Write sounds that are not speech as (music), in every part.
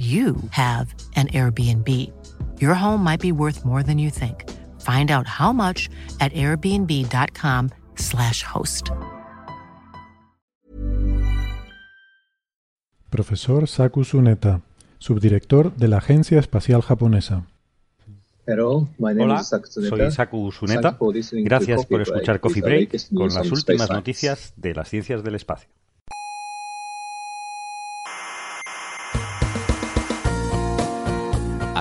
you have an Airbnb. Your home might be worth more than you think. Find out how much at airbnb.com/slash host. Profesor Saku Tsuneta, subdirector de la Agencia Espacial Japonesa. Hello, my name Hola, is Saku soy Saku to Gracias por escuchar Coffee Break con las últimas noticias de las ciencias del espacio.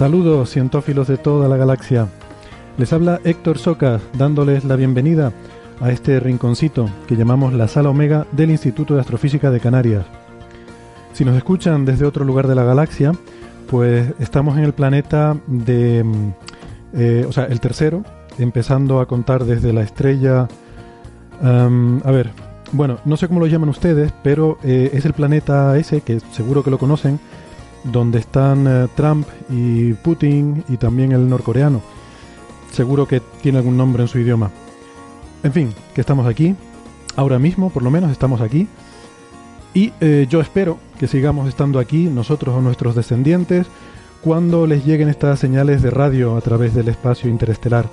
Saludos, cientófilos de toda la galaxia. Les habla Héctor Soca, dándoles la bienvenida a este rinconcito que llamamos la Sala Omega del Instituto de Astrofísica de Canarias. Si nos escuchan desde otro lugar de la galaxia, pues estamos en el planeta de... mm, eh, o sea, el tercero, empezando a contar desde la estrella... a ver, bueno, no sé cómo lo llaman ustedes, pero eh, es el planeta ese, que seguro que lo conocen, donde están eh, Trump y Putin y también el norcoreano. Seguro que tiene algún nombre en su idioma. En fin, que estamos aquí. Ahora mismo, por lo menos, estamos aquí. Y eh, yo espero que sigamos estando aquí, nosotros o nuestros descendientes, cuando les lleguen estas señales de radio a través del espacio interestelar.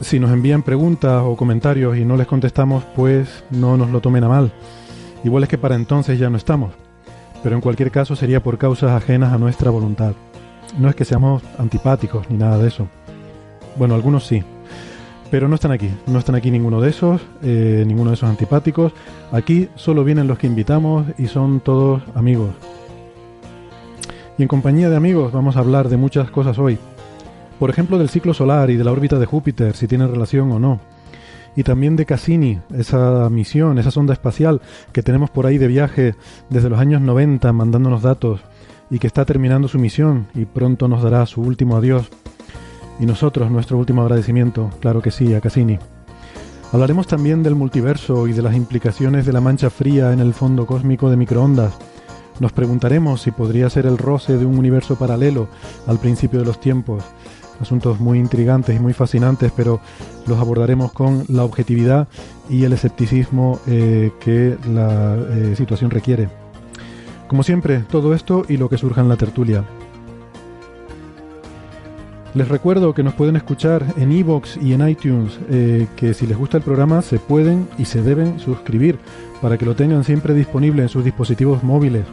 Si nos envían preguntas o comentarios y no les contestamos, pues no nos lo tomen a mal. Igual es que para entonces ya no estamos pero en cualquier caso sería por causas ajenas a nuestra voluntad. No es que seamos antipáticos ni nada de eso. Bueno, algunos sí. Pero no están aquí, no están aquí ninguno de esos, eh, ninguno de esos antipáticos. Aquí solo vienen los que invitamos y son todos amigos. Y en compañía de amigos vamos a hablar de muchas cosas hoy. Por ejemplo, del ciclo solar y de la órbita de Júpiter, si tiene relación o no. Y también de Cassini, esa misión, esa sonda espacial que tenemos por ahí de viaje desde los años 90 mandándonos datos y que está terminando su misión y pronto nos dará su último adiós. Y nosotros nuestro último agradecimiento, claro que sí, a Cassini. Hablaremos también del multiverso y de las implicaciones de la mancha fría en el fondo cósmico de microondas. Nos preguntaremos si podría ser el roce de un universo paralelo al principio de los tiempos. Asuntos muy intrigantes y muy fascinantes, pero los abordaremos con la objetividad y el escepticismo eh, que la eh, situación requiere. Como siempre, todo esto y lo que surja en la tertulia. Les recuerdo que nos pueden escuchar en iVoox y en iTunes, eh, que si les gusta el programa se pueden y se deben suscribir para que lo tengan siempre disponible en sus dispositivos móviles.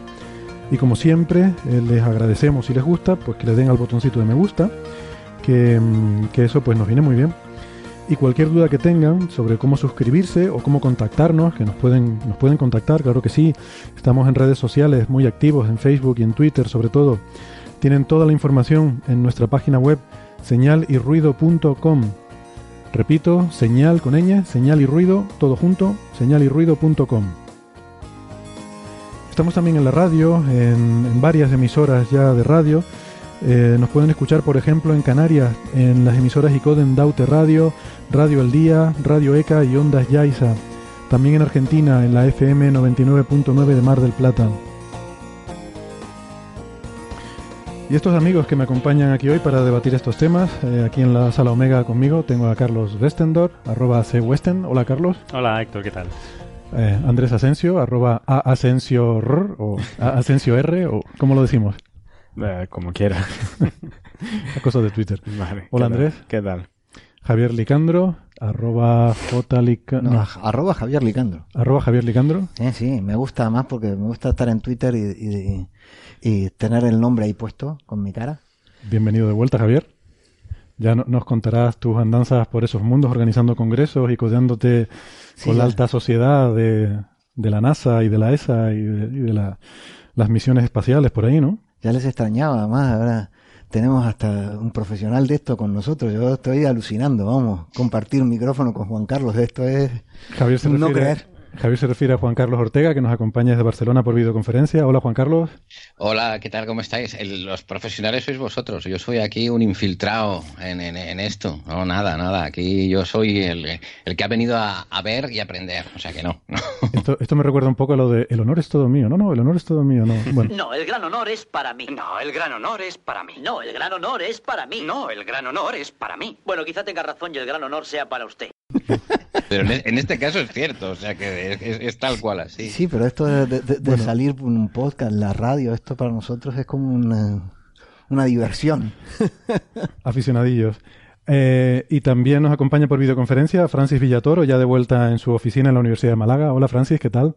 Y como siempre, eh, les agradecemos si les gusta, pues que le den al botoncito de me gusta, que, mm, que eso pues nos viene muy bien. Y cualquier duda que tengan sobre cómo suscribirse o cómo contactarnos, que nos pueden, nos pueden contactar, claro que sí. Estamos en redes sociales muy activos, en Facebook y en Twitter sobre todo. Tienen toda la información en nuestra página web señalirruido.com. Repito, señal con ñ, señal y ruido, todo junto, señalirruido.com. Estamos también en la radio, en varias emisoras ya de radio. Eh, nos pueden escuchar, por ejemplo, en Canarias, en las emisoras ICODEN Daute Radio, Radio El Día, Radio ECA y Ondas Yaiza. También en Argentina, en la FM 99.9 de Mar del Plata. Y estos amigos que me acompañan aquí hoy para debatir estos temas, eh, aquí en la sala Omega conmigo, tengo a Carlos Westendor, arroba cwesten. Hola Carlos. Hola Héctor, ¿qué tal? Eh, Andrés Asensio, arroba aasensio r, o a asensio r, o ¿cómo lo decimos? Eh, como quiera. (laughs) A cosas de Twitter. Vale. Hola, ¿qué tal? Andrés. ¿Qué tal? Javier Licandro, arroba J. No, arroba Javier Licandro. Arroba Javier Licandro. Eh, sí, me gusta más porque me gusta estar en Twitter y, y- y tener el nombre ahí puesto con mi cara. Bienvenido de vuelta, Javier. Ya no- nos contarás tus andanzas por esos mundos organizando congresos y codeándote Sí, con la alta sociedad de, de la NASA y de la ESA y de, y de la- las misiones espaciales por ahí, ¿no? Ya les extrañaba, además, ahora tenemos hasta un profesional de esto con nosotros. Yo estoy alucinando, vamos, compartir un micrófono con Juan Carlos, esto es Javier se, no refiere, creer. Javier se refiere a Juan Carlos Ortega, que nos acompaña desde Barcelona por videoconferencia. Hola, Juan Carlos. Hola, ¿qué tal? ¿Cómo estáis? El- los profesionales sois vosotros. Yo soy aquí un infiltrado en, en- en esto. No, nada, nada. Aquí yo soy el, el que ha venido a, a ver y aprender. O sea que no. no. Esto, esto me recuerda un poco a lo de el honor es todo mío. No, no, el honor es todo mío. No. Bueno, No, el gran honor es para mí. No, el gran honor es para mí. No, el gran honor es para mí. No, el gran honor es para mí. Bueno, quizá tenga razón y el gran honor sea para usted. Pero en, en este caso es cierto. O sea que es, es- es tal cual así. Sí, pero esto de, de- de- de salir por un podcast, la radio, esto para nosotros es como una, una diversión. (laughs) aficionadillos. Eh, y también nos acompaña por videoconferencia Francis Villatoro, ya de vuelta en su oficina en la Universidad de Málaga. Hola, Francis, ¿qué tal?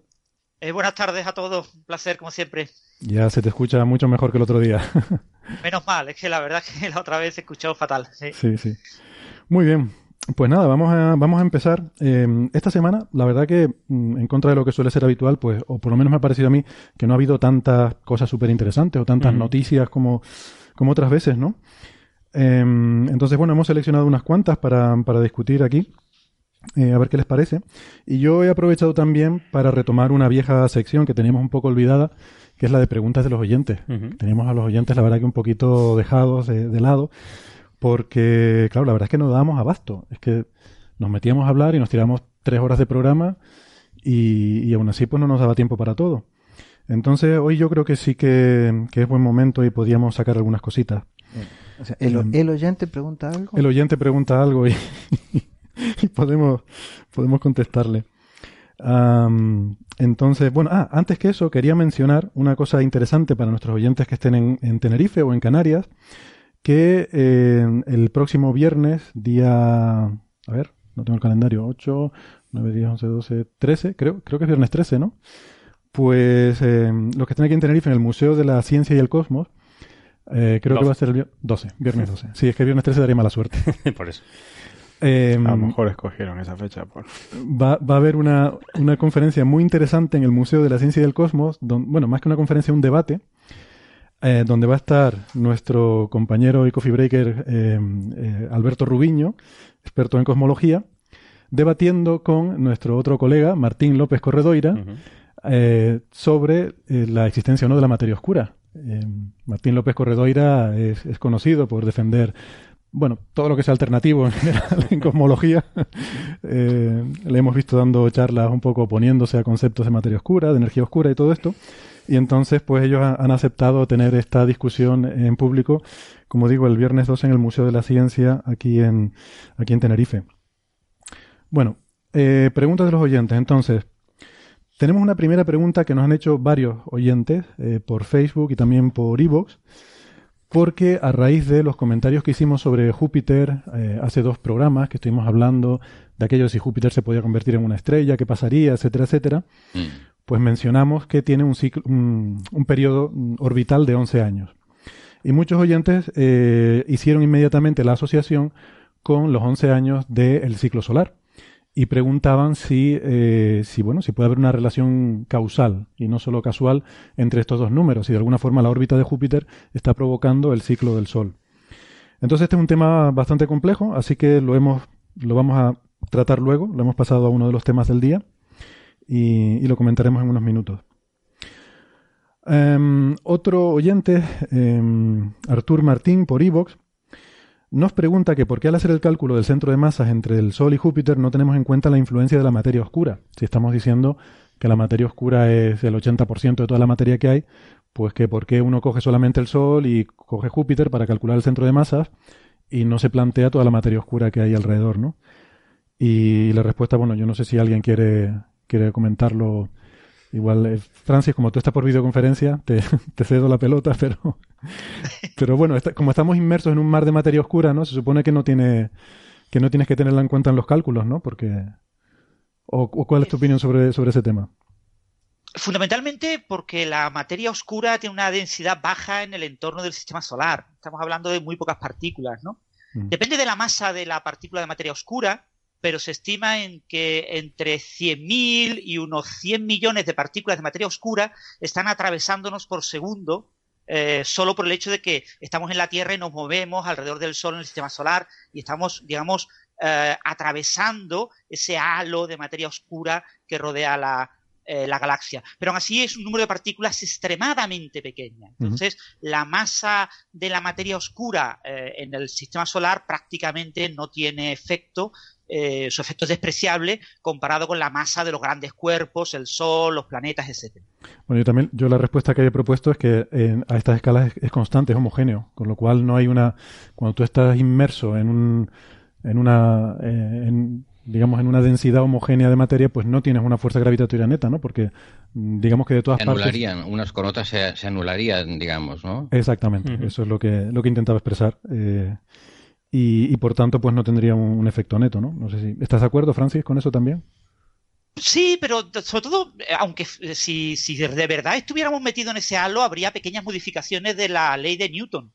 Eh, buenas tardes a todos, un placer como siempre. Ya se te escucha mucho mejor que el otro día. (laughs) Menos mal, es que la verdad que la otra vez se escuchó fatal. sí. Sí, sí. Muy bien. Pues nada, vamos a, vamos a empezar. Eh, esta semana, la verdad que, mm, en contra de lo que suele ser habitual, pues, o por lo menos me ha parecido a mí, que no ha habido tantas cosas súper interesantes o tantas noticias como, como otras veces, ¿no? Eh, entonces, bueno, hemos seleccionado unas cuantas para, para discutir aquí. eh, a ver qué les parece. Y yo he aprovechado también para retomar una vieja sección que teníamos un poco olvidada, que es la de preguntas de los oyentes. Ujú. Teníamos a los oyentes, la verdad, que un poquito dejados de, de lado, porque, claro, la verdad es que no dábamos abasto. Es que nos metíamos a hablar y nos tiramos tres horas de programa y, y aún así pues no nos daba tiempo para todo. Entonces, hoy yo creo que sí que, que es buen momento y podíamos sacar algunas cositas. O sea, el, el oyente pregunta algo. El oyente pregunta algo y, (laughs) y podemos, podemos contestarle. Am, entonces, bueno, ah, antes que eso, quería mencionar una cosa interesante para nuestros oyentes que estén en, en Tenerife o en Canarias, que eh, el próximo viernes, día, a ver, no tengo el calendario, 8, 9, 10, 11, 12, 13, creo, creo que es viernes 13, ¿no? Pues eh, los que estén aquí en Tenerife, en el Museo de la Ciencia y el Cosmos, eh, creo que 12. va a ser el vier- 12, viernes 12. Sí, es que viernes 13 daría mala suerte. (laughs) Por eso. Eh, A lo mejor escogieron esa fecha. Por... va, va a haber una, una conferencia muy interesante en el Museo de la Ciencia y del Cosmos, don- bueno, más que una conferencia, un debate, eh, donde va a estar nuestro compañero y coffee breaker eh, eh, Alberto Rubiño, experto en cosmología, debatiendo con nuestro otro colega, Martín López Corredoira, sobre la existencia o no de la materia oscura. Martín López Corredoira es, es conocido por defender, bueno, todo lo que sea alternativo en general en cosmología. (laughs) Eh, le hemos visto dando charlas un poco oponiéndose a conceptos de materia oscura, de energía oscura y todo esto. Y entonces, pues ellos ha- han aceptado tener esta discusión en público, como digo, el viernes 2 en el Museo de la Ciencia aquí en, aquí en Tenerife. Bueno, eh, preguntas de los oyentes. Entonces, tenemos una primera pregunta que nos han hecho varios oyentes eh, por Facebook y también por Evox, porque a raíz de los comentarios que hicimos sobre Júpiter eh, hace dos programas, que estuvimos hablando de aquello si Júpiter se podía convertir en una estrella, qué pasaría, etcétera, etcétera, Mm. Pues mencionamos que tiene un, ciclo, un, periodo mm, orbital de 11 años. Y muchos oyentes eh, hicieron inmediatamente la asociación con los 11 años del ciclo solar y preguntaban si, eh, si, bueno, si puede haber una relación causal y no solo casual entre estos dos números, si de alguna forma la órbita de Júpiter está provocando el ciclo del Sol. Entonces este es un tema bastante complejo, así que lo hemos, lo vamos a tratar luego, lo hemos pasado a uno de los temas del día y, lo comentaremos en unos minutos. Em, otro oyente, em, Artur Martín, por Evox, nos pregunta que por qué al hacer el cálculo del centro de masas entre el Sol y Júpiter no tenemos en cuenta la influencia de la materia oscura. Si estamos diciendo que la materia oscura es el 80% de toda la materia que hay, pues que por qué uno coge solamente el Sol y coge Júpiter para calcular el centro de masas y no se plantea toda la materia oscura que hay alrededor, ¿no? Y la respuesta, bueno, yo no sé si alguien quiere, quiere comentarlo. Igual, eh, Francis, como tú estás por videoconferencia, te, (laughs) te cedo la pelota, pero, (laughs) pero bueno, como estamos inmersos en un mar de materia oscura, ¿no? Se supone que no tiene, que no tienes que tenerla en cuenta en los cálculos, ¿no? Porque o, o ¿cuál es tu opinión sobre, sobre ese tema? Fundamentalmente porque la materia oscura tiene una densidad baja en el entorno del sistema solar. Estamos hablando de muy pocas partículas, ¿no? Mm. Depende de la masa de la partícula de materia oscura, pero se estima en que entre 100.000 y unos 100 millones de partículas de materia oscura están atravesándonos por segundo eh, solo por el hecho de que estamos en la Tierra y nos movemos alrededor del Sol en el sistema solar y estamos, digamos, eh, atravesando ese halo de materia oscura que rodea la, eh, la galaxia. Pero aún así es un número de partículas extremadamente pequeña. Entonces, la masa de la materia oscura eh, en el sistema solar prácticamente no tiene efecto. Eh, su efecto es despreciable comparado con la masa de los grandes cuerpos, el Sol, los planetas, etcétera. Bueno, yo también, yo la respuesta que he propuesto es que eh, a estas escalas es, es constante, es homogéneo, con lo cual no hay una, cuando tú estás inmerso en un, en una, eh, en, digamos, en una densidad homogénea de materia, pues no tienes una fuerza gravitatoria neta, ¿no? Porque mm, digamos que de todas Se partes. anularían, unas con otras se, se anularían, digamos, ¿no? Exactamente, eso es lo que, lo que intentaba expresar. eh, y, y por tanto, pues no tendría un, efecto neto, ¿no? No sé si. ¿Estás de acuerdo, Francis, con eso también? Sí, pero sobre todo, eh, aunque f- si, de verdad estuviéramos metidos en ese halo, habría pequeñas modificaciones de la ley de Newton.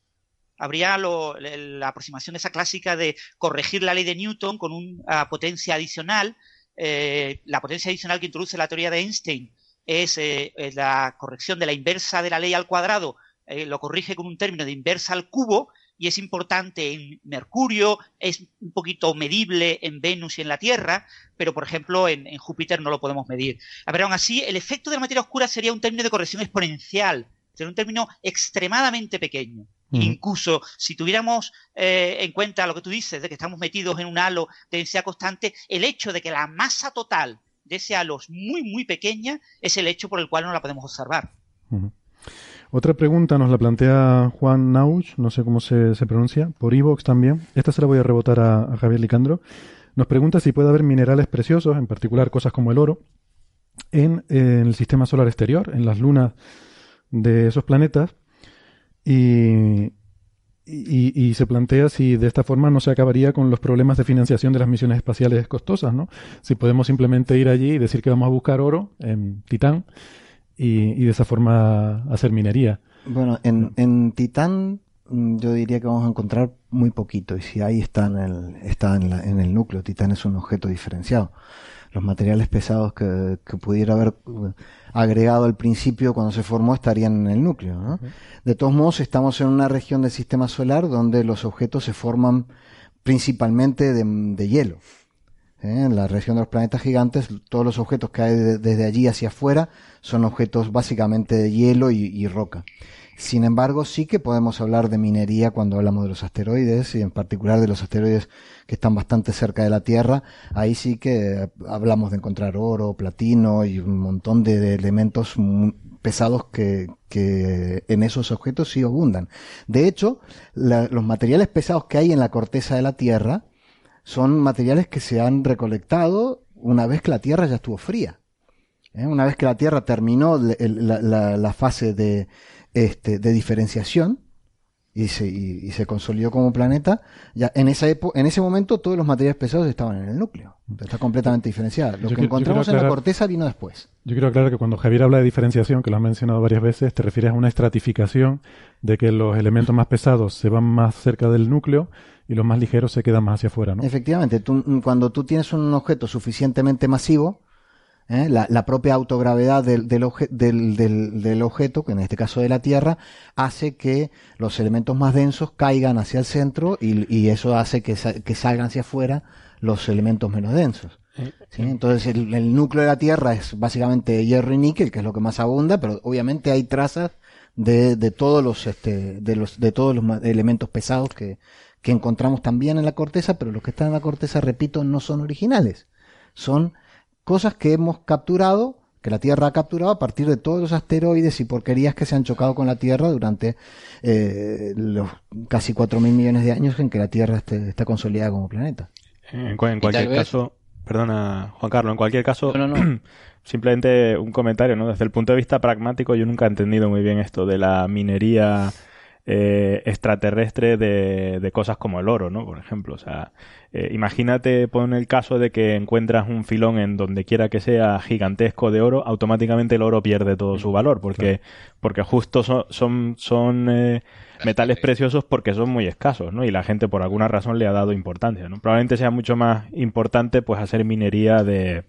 Habría lo- la aproximación esa clásica de corregir la ley de Newton con una potencia adicional. Eh, la potencia adicional que introduce la teoría de Einstein es eh, eh, la corrección de la inversa de la ley al cuadrado, eh, lo corrige con un término de inversa al cubo, y es importante en Mercurio, es un poquito medible en Venus y en la Tierra, pero por ejemplo en, en Júpiter no lo podemos medir. A ver, aún así, el efecto de la materia oscura sería un término de corrección exponencial, sería un término extremadamente pequeño. Incluso si tuviéramos eh, en cuenta lo que tú dices, de que estamos metidos en un halo de densidad constante, el hecho de que la masa total de ese halo es muy, muy pequeña es el hecho por el cual no la podemos observar. Otra pregunta nos la plantea Juan Nauch, no sé cómo se, se pronuncia, por Evox también. Esta se la voy a rebotar a, a Javier Licandro. Nos pregunta si puede haber minerales preciosos, en particular cosas como el oro, en, en el sistema solar exterior, en las lunas de esos planetas. Y, y, y se plantea si de esta forma no se acabaría con los problemas de financiación de las misiones espaciales costosas, ¿no? Si podemos simplemente ir allí y decir que vamos a buscar oro en Titán y, y de esa forma hacer minería. Bueno, en, en Titán mm, yo diría que vamos a encontrar muy poquito y si ahí está en el, está en, la- en el núcleo, Titán es un objeto diferenciado. Los materiales pesados que, que pudiera haber eh, agregado al principio cuando se formó estarían en el núcleo. ¿no? De todos modos, estamos en una región del sistema solar donde los objetos se forman principalmente de, de hielo. ¿Eh? En la región de los planetas gigantes, todos los objetos que hay de- desde allí hacia afuera son objetos básicamente de hielo y, roca. Sin embargo, sí que podemos hablar de minería cuando hablamos de los asteroides y en particular de los asteroides que están bastante cerca de la Tierra. Ahí sí que hablamos de encontrar oro, platino y un montón de, elementos pesados que, que en esos objetos sí abundan. De hecho, los materiales pesados que hay en la corteza de la Tierra son materiales que se han recolectado una vez que la Tierra ya estuvo fría. ¿eh? Una vez que la Tierra terminó la, la- la fase de, este, de diferenciación y se, y, y se consolidó como planeta, ya en, esa en ese momento todos los materiales pesados estaban en el núcleo. Está completamente diferenciado. Lo Yo que encontramos en la corteza vino después. Yo quiero aclarar que cuando Javier habla de diferenciación, que lo has mencionado varias veces, te refieres a una estratificación de que los elementos más pesados se van más cerca del núcleo y los más ligeros se quedan más hacia afuera, ¿no? Efectivamente, tú, mm, cuando tú tienes un objeto suficientemente masivo, ¿eh? la, la propia autogravedad del, del, obje- del- objeto, que en este caso de la Tierra, hace que los elementos más densos caigan hacia el centro y, y eso hace que, sa- que salgan hacia afuera los elementos menos densos. ¿sí? Entonces el, el núcleo de la Tierra es básicamente hierro y níquel, que es lo que más abunda, pero obviamente hay trazas de, de todos los este, de los de todos los elementos pesados que, que encontramos también en la corteza, pero los que están en la corteza, repito, no son originales. Son cosas que hemos capturado, que la Tierra ha capturado a partir de todos los asteroides y porquerías que se han chocado con la Tierra durante eh, los casi 4.000 millones de años en que la Tierra esté- está consolidada como planeta. En, en cualquier caso, perdona Juan Carlos, en cualquier caso, No, no, no. (clears throat) simplemente un comentario, ¿no? Desde el punto de vista pragmático, yo nunca he entendido muy bien esto de la minería eh, extraterrestre de, de cosas como el oro, ¿no? Por ejemplo, o sea, eh, imagínate, pon el caso de que encuentras un filón en donde quiera que sea gigantesco de oro, automáticamente el oro pierde todo su valor, porque, porque justo son, son, son eh, metales preciosos porque son muy escasos, ¿no? Y la gente por alguna razón le ha dado importancia, ¿no? Probablemente sea mucho más importante, pues, hacer minería de,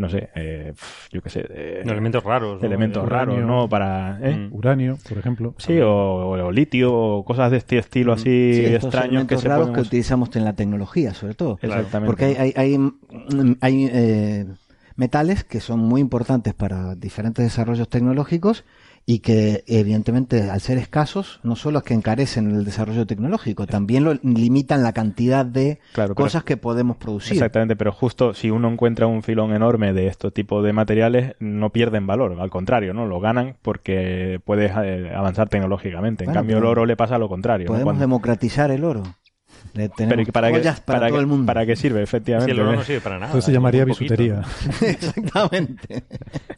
no sé, eh, yo qué sé, de, elementos raros, ¿no? elementos raros. ¿no? Para, ¿eh? Mm. Uranio, por ejemplo. Sí, o, o litio, o cosas de este estilo así Sí, estos extraños que se raros que utilizamos en la tecnología, sobre todo. Exactamente. Porque hay, hay, hay, mm, hay, eh, metales que son muy importantes para diferentes desarrollos tecnológicos y que evidentemente al ser escasos no solo es que encarecen el desarrollo tecnológico, también lo limitan la cantidad de Claro, pero- cosas que podemos producir. Exactamente, pero justo si uno encuentra un filón enorme de este tipo de materiales, no pierden valor, al contrario, ¿no? Lo ganan porque puedes eh, avanzar tecnológicamente. En Bueno, cambio, el oro le pasa lo contrario. ¿no? Podemos Cuando- democratizar el oro. Le tenemos Pero ¿y para, todo el mundo. ¿Para qué sirve, efectivamente? Si el oro no sirve para nada. Entonces se llamaría bisutería. (laughs) (laughs) Exactamente.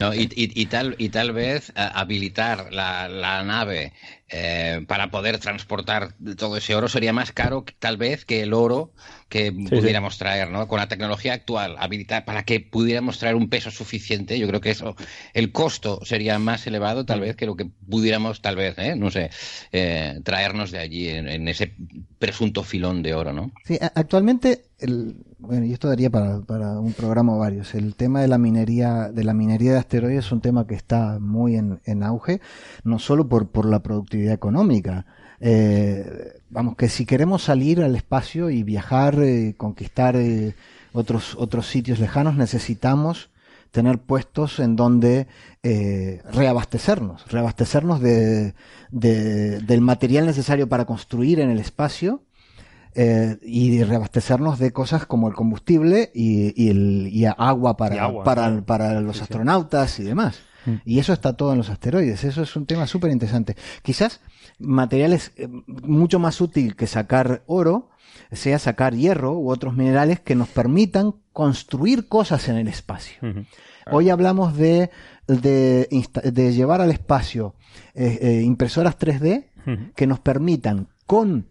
No, y, y- y tal, y tal vez a- habilitar la, la nave eh, para poder transportar todo ese oro sería más caro tal vez que el oro que pudiéramos traer, ¿no? Con la tecnología actual, habilitar para que pudiéramos traer un peso suficiente, yo creo que eso, el costo sería más elevado tal vez que lo que pudiéramos tal vez, ¿eh? no sé, eh, traernos de allí en, en ese presunto filón de oro, ¿no? Sí, actualmente, el, bueno, y esto daría para, para un programa o varios. El tema de la minería, de la minería de asteroides es un tema que está muy en, en auge, no solo por, por la productividad económica. Eh, vamos, que si queremos salir al espacio y viajar, eh, conquistar eh, otros, otros sitios lejanos, necesitamos tener puestos en donde reabastecernos, reabastecernos de, de- del material necesario para construir en el espacio eh, y reabastecernos de cosas como el combustible y, y el, y agua para, Y agua, para, claro. para los astronautas y demás. Mm. Y eso está todo en los asteroides. Eso es un tema súper interesante. Quizás materiales eh, mucho más útil que sacar oro sea sacar hierro u otros minerales que nos permitan construir cosas en el espacio. Hoy hablamos de, de, llevar al espacio eh, eh, impresoras 3D Ujú. que nos permitan con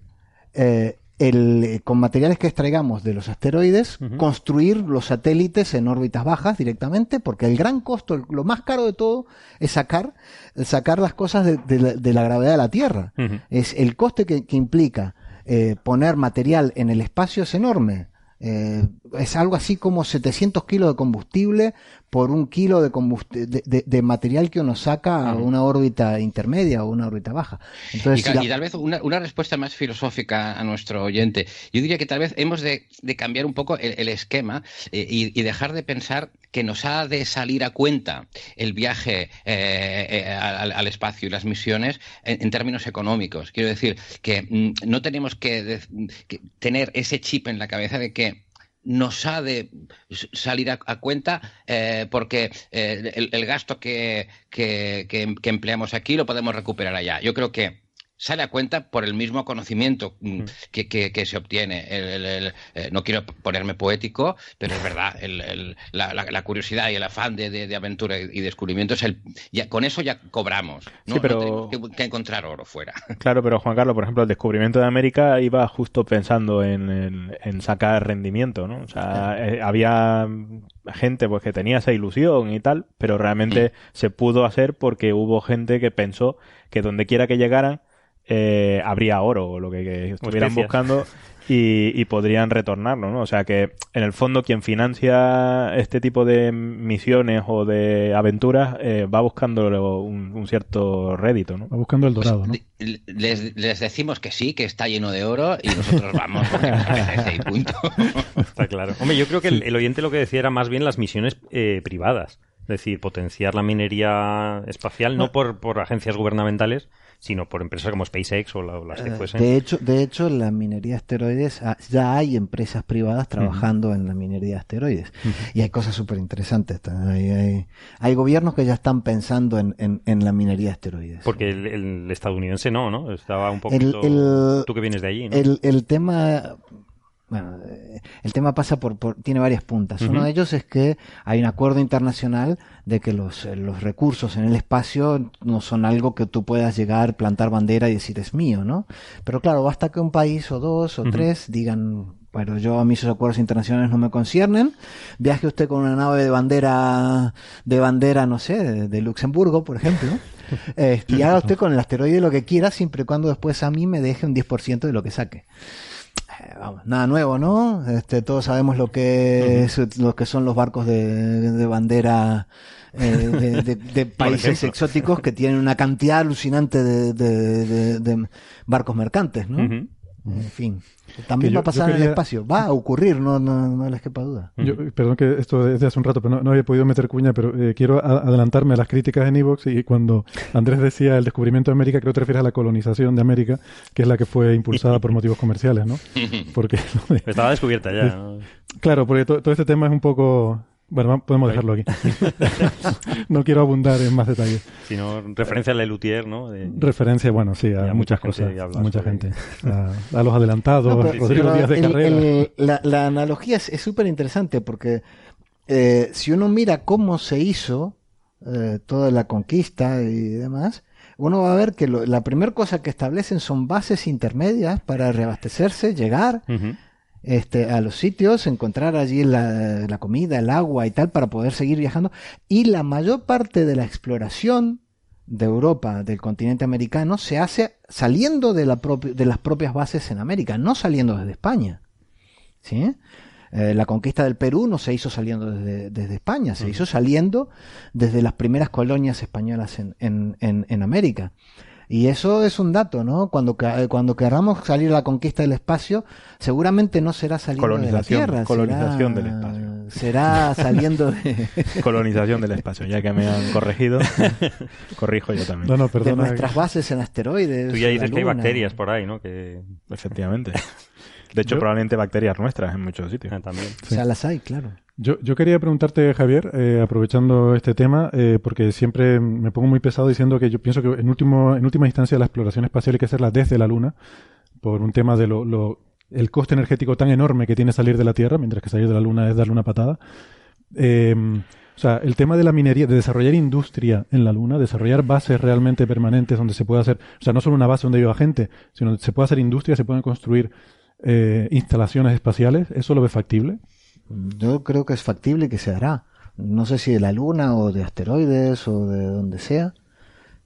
eh, el, eh, con materiales que extraigamos de los asteroides construir los satélites en órbitas bajas directamente porque el gran costo el- lo más caro de todo es sacar sacar las cosas de, de la, de la gravedad de la Tierra. Es el coste que, que implica eh, poner material en el espacio es enorme. Eh, es algo así como 700 kilos de combustible por un kilo de, de, de- de material que uno saca a una órbita intermedia o una órbita baja. Entonces, y, la- tal vez una, una respuesta más filosófica a nuestro oyente. Yo diría que tal vez hemos de, de cambiar un poco el, el esquema eh, y, y dejar de pensar que nos ha de salir a cuenta el viaje eh, eh, al, al espacio y las misiones en, en términos económicos. Quiero decir que mm, no tenemos que tener ese chip en la cabeza de que nos ha de salir a, cuenta eh, porque eh, el, el gasto que, que- que- que empleamos aquí lo podemos recuperar allá. Yo creo que sale a cuenta por el mismo conocimiento mm, que, que- que se obtiene. El- el- el- eh, no quiero ponerme poético, pero es verdad, la, la- la curiosidad y el afán de, de- de aventura y, descubrimiento, es el, ya, con eso ya cobramos. No, Sí, pero- No que, que encontrar oro fuera. (laughs) Claro, pero Juan Carlos, por ejemplo, el descubrimiento de América iba justo pensando en, en- en sacar rendimiento, ¿no? O sea, eh, había gente pues que tenía esa ilusión y tal, pero realmente se pudo hacer porque hubo gente que pensó que donde quiera que llegaran eh, habría oro o lo que, que estuvieran buscando y, y podrían retornarlo, ¿no? O sea que en el fondo quien financia este tipo de misiones o de aventuras eh, va buscando un, un cierto rédito, ¿no? Va buscando el dorado, ¿no? Le- Les, les decimos que sí, que está lleno de oro y nosotros vamos porque nos apetece y punto. Está claro. Hombre, yo creo que el, el oyente lo que decía era más bien las misiones eh, privadas. Es decir, potenciar la minería espacial no por, por agencias gubernamentales, sino por empresas como SpaceX o la- o las que Eh, fuesen. De hecho, de hecho, la minería de asteroides, ah, ya hay empresas privadas trabajando en la minería de asteroides. Y hay cosas súper interesantes. Hay, hay, hay gobiernos que ya están pensando en, en, en la minería de asteroides. Porque el, el estadounidense no, ¿no? Estaba un poquito... el- Tú que vienes de allí, ¿no? El, el tema, bueno, eh, el tema pasa por, por tiene varias puntas. Uno de ellos es que hay un acuerdo internacional de que los, eh, los recursos en el espacio no son algo que tú puedas llegar, plantar bandera y decir es mío, ¿no? Pero claro, basta que un país o dos o tres digan, bueno, yo a mí esos acuerdos internacionales no me conciernen, viaje usted con una nave de bandera, de bandera, no sé, de, de Luxemburgo, por ejemplo, (laughs) eh, y haga usted con el asteroide lo que quiera, siempre y cuando después a mí me deje un 10% de lo que saque. Vamos, nada nuevo, ¿no? Este, todos sabemos lo que es, lo que son los barcos de, de bandera eh, de, de- de (laughs) países exóticos que tienen una cantidad alucinante de, barcos mercantes, ¿no? En fin, también yo- va a pasar en el espacio, va a ocurrir, no, no, no les quepa duda. Yo, perdón que esto es de hace un rato, pero no, no había podido meter cuña, pero eh, quiero a- adelantarme a las críticas en Evox y cuando Andrés decía el descubrimiento de América, creo que te refieres a la colonización de América, que es la que fue impulsada por motivos comerciales, ¿no? (laughs) Porque (laughs) Estaba descubierta ya. ¿no? Claro, porque to- todo este tema es un poco... Bueno, podemos dejarlo aquí. (laughs) no quiero abundar en más detalles. Sino referencia a Lelutier, ¿no? De- Referencia, bueno, sí, a, muchas cosas, a mucha gente. A, a los adelantados, No, pero- Rodrigo pero Díaz de el- Carrera. el- la, la analogía es súper interesante porque eh, si uno mira cómo se hizo eh, toda la conquista y demás, uno va a ver que lo- la primera cosa que establecen son bases intermedias para reabastecerse, llegar. Este, a los sitios, encontrar allí la, la comida, el agua y tal para poder seguir viajando. Y la mayor parte de la exploración de Europa, del continente americano, se hace saliendo de, la propi- de las propias bases en América, no saliendo desde España. ¿Sí? Eh, la conquista del Perú no se hizo saliendo desde, desde España, se hizo saliendo desde las primeras colonias españolas en, en, en, en América. Y eso es un dato, ¿no? Cuando, ca- cuando querramos salir a la conquista del espacio, seguramente no será saliendo de la Colonización, Tierra. colonización será- del espacio. Será (laughs) saliendo de, (laughs) Colonización del espacio. Ya que me han corregido, (laughs) corrijo yo también. No, no, de nuestras bases en asteroides. Tú ya dices que hay bacterias por ahí, ¿no? Que Efectivamente. De hecho, Yo- probablemente bacterias nuestras en muchos sitios. ah, también. O sea, las hay, claro. Yo, yo quería preguntarte, Javier, eh, aprovechando este tema, eh, porque siempre me pongo muy pesado diciendo que yo pienso que en, último, en última instancia la exploración espacial hay que hacerla desde la Luna, por un tema de lo, lo- el coste energético tan enorme que tiene salir de la Tierra, mientras que salir de la Luna es darle una patada. Eh, o sea, el tema de la minería, de desarrollar industria en la Luna, desarrollar bases realmente permanentes donde se pueda hacer, o sea, no solo una base donde viva gente, sino donde se puede hacer industria, se pueden construir eh, instalaciones espaciales, ¿eso lo ve factible? Yo creo que es factible que se hará. No sé si de la Luna o de asteroides o de donde sea.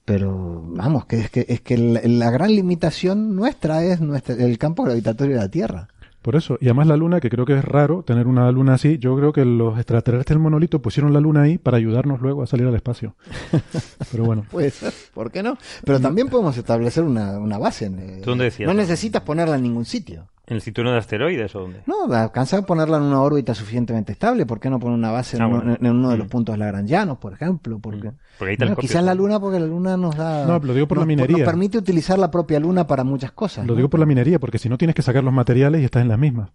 Pero vamos, que es que, es que la, la gran limitación nuestra es nuestra, el campo gravitatorio de la Tierra. Por eso, y además la luna, que creo que es raro tener una luna así, yo creo que los extraterrestres del monolito pusieron la luna ahí para ayudarnos luego a salir al espacio. (laughs) Pero bueno, Puede ser, ¿por qué no? Pero también podemos establecer una, una base. en, eh, ¿Tú dónde decías? No necesitas ponerla en ningún sitio. ¿En el cinturón de asteroides o dónde? No, alcanza a ponerla en una órbita suficientemente estable. ¿Por qué no poner una base en, Ah, uno, bueno. en uno de los Mm. puntos lagrangianos, por ejemplo? Porque, Porque hay Bueno, telescopios, quizás la luna, porque la luna nos da. No, lo digo por la minería. Nos permite utilizar la propia luna para muchas cosas. lo ¿no? digo por la minería, porque si no tienes que sacar los materiales y estás en las mismas.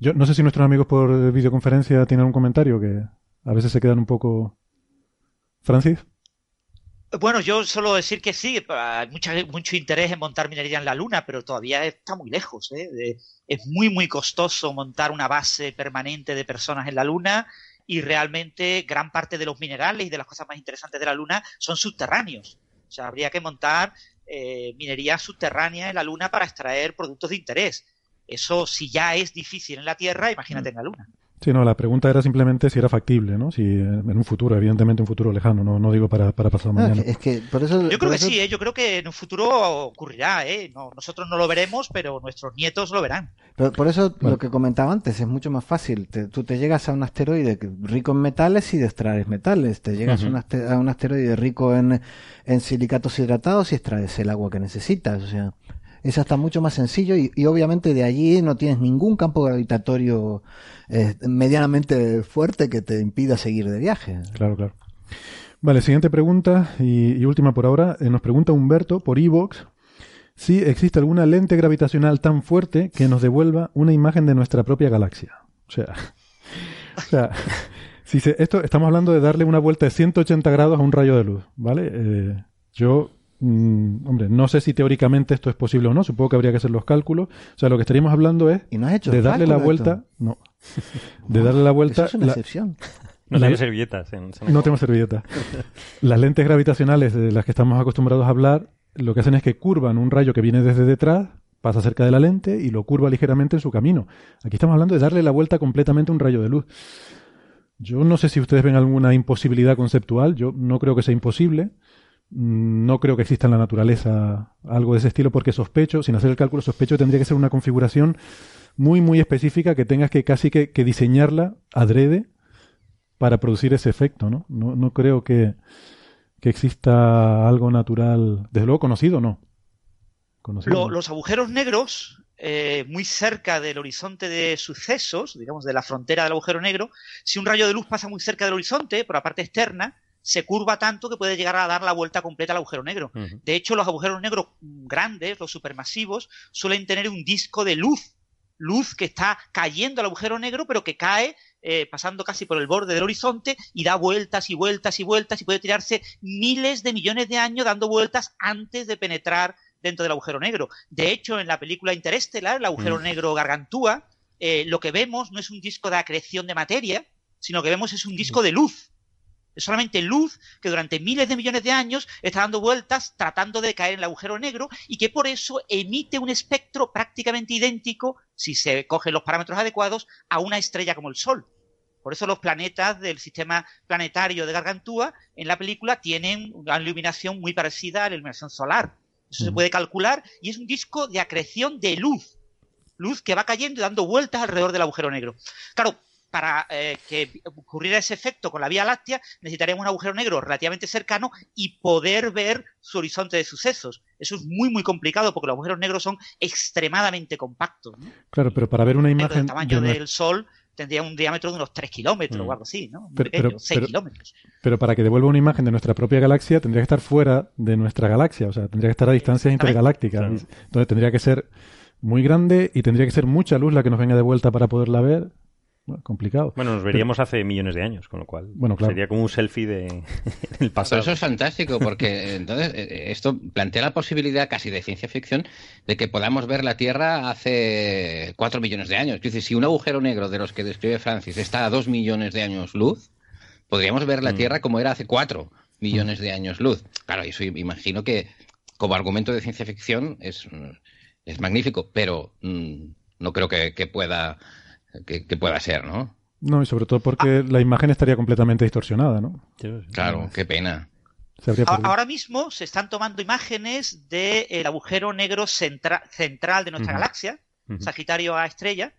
Yo no sé si nuestros amigos por videoconferencia tienen un comentario que a veces se quedan un poco... Francis. Bueno, yo solo decir que sí, hay mucha, mucho interés en montar minería en la Luna, pero todavía está muy lejos. ¿eh? De- es muy, muy costoso montar una base permanente de personas en la Luna y realmente gran parte de los minerales y de las cosas más interesantes de la Luna son subterráneos. O sea, habría que montar eh, minería subterránea en la Luna para extraer productos de interés. Eso, si ya es difícil en la Tierra, imagínate en la Luna. Sí, no, la pregunta era simplemente si era factible, ¿no? Si eh, en un futuro, evidentemente un futuro lejano, no, no digo para, para pasado No, es, mañana. que, es que por eso. Yo por creo que eso- sí, ¿eh? yo creo que en un futuro ocurrirá. ¿eh? No, nosotros no lo veremos, pero nuestros nietos lo verán. Pero por eso Bueno. lo que comentaba antes es mucho más fácil. Te- tú te llegas a un asteroide rico en metales y extraes metales. Te llegas a, un aste- a un asteroide rico en, en silicatos hidratados y extraes el agua que necesitas. O sea, es hasta mucho más sencillo y, obviamente de allí no tienes ningún campo gravitatorio eh, medianamente fuerte que te impida seguir de viaje. Claro, claro. Vale, siguiente pregunta y, última por ahora. Eh, nos pregunta Humberto por Evox si existe alguna lente gravitacional tan fuerte que nos devuelva una imagen de nuestra propia galaxia. O sea, (laughs) o sea (laughs) si esto estamos hablando de darle una vuelta de 180 grados a un rayo de luz, ¿vale? Eh, yo mm, hombre, no sé si teóricamente esto es posible o no, supongo que habría que hacer los cálculos. O sea, lo que estaríamos hablando es ¿Y no has hecho de darle la vuelta, no, de darle la vuelta. Eso es una la- excepción. (laughs) No la- tengo servilletas. En, no tenemos servilletas. (laughs) Las lentes gravitacionales de las que estamos acostumbrados a hablar, lo que hacen es que curvan un rayo que viene desde detrás, pasa cerca de la lente y lo curva ligeramente en su camino. Aquí estamos hablando de darle la vuelta completamente a un rayo de luz. Yo no sé si ustedes ven alguna imposibilidad conceptual, yo no creo que sea imposible. Mm, No creo que exista en la naturaleza algo de ese estilo porque sospecho, sin hacer el cálculo, sospecho que tendría que ser una configuración muy, muy específica que tengas que casi que, que diseñarla adrede para producir ese efecto, ¿no? No, no creo que, que exista algo natural, desde luego conocido, no. Conocido, Lo- no. los agujeros negros, eh, muy cerca del horizonte de sucesos, digamos de la frontera del agujero negro, si un rayo de luz pasa muy cerca del horizonte, por la parte externa, se curva tanto que puede llegar a dar la vuelta completa al agujero negro. De hecho, los agujeros negros mm, grandes, los supermasivos, suelen tener un disco de luz. Luz que está cayendo al agujero negro, pero que cae eh, pasando casi por el borde del horizonte y da vueltas y vueltas y vueltas y puede tirarse miles de millones de años dando vueltas antes de penetrar dentro del agujero negro. De hecho, en la película Interestelar, el agujero Mm. negro gargantúa, eh, lo que vemos no es un disco de acreción de materia, sino que vemos es un disco de luz. Es solamente luz que durante miles de millones de años está dando vueltas tratando de caer en el agujero negro y que por eso emite un espectro prácticamente idéntico, si se cogen los parámetros adecuados, a una estrella como el Sol. Por eso los planetas del sistema planetario de Gargantúa en la película tienen una iluminación muy parecida a la iluminación solar. Eso se Ujú. puede calcular y es un disco de acreción de luz. Luz que va cayendo y dando vueltas alrededor del agujero negro. Claro, para eh, que ocurriera ese efecto con la Vía Láctea, necesitaríamos un agujero negro relativamente cercano y poder ver su horizonte de sucesos. Eso es muy, muy complicado porque los agujeros negros son extremadamente compactos. ¿no? Claro, pero para ver una imagen del tamaño de del Sol tendría un diámetro de unos 3 kilómetros Mm. o algo así, ¿no? Muy Pero- pequeño, pero- 6 pero- kilómetros. Pero para que devuelva una imagen de nuestra propia galaxia, tendría que estar fuera de nuestra galaxia, o sea, tendría que estar a distancias Exactamente. intergalácticas. Claro. Entonces tendría que ser muy grande y tendría que ser mucha luz la que nos venga de vuelta para poderla ver. Bueno, complicado. Bueno, nos veríamos hace millones de años, con lo cual Bueno, claro. sería como un selfie de (laughs) del Pero pasado. eso es fantástico porque eh, entonces eh, esto plantea la posibilidad casi de ciencia ficción de que podamos ver la Tierra hace cuatro millones de años. Es decir, si un agujero negro de los que describe Francis está a dos millones de años luz, podríamos ver la Mm. Tierra como era hace cuatro millones de años luz. Claro, eso imagino que como argumento de ciencia ficción es, mm, es magnífico, pero mm, no creo que, que pueda que, que pueda ser, ¿no? No, y sobre todo porque la imagen estaría completamente distorsionada, ¿no? Claro, qué pena. Ahora mismo se están tomando imágenes del agujero negro centra- central de nuestra galaxia. Sagitario A estrella,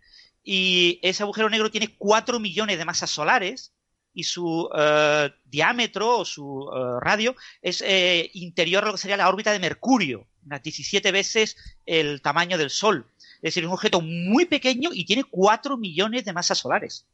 y ese agujero negro tiene 4 millones de masas solares y su eh, diámetro o su eh, radio es eh, interior a lo que sería la órbita de Mercurio, unas 17 veces el tamaño del Sol. Es decir, es un objeto muy pequeño y tiene 4 millones de masas solares.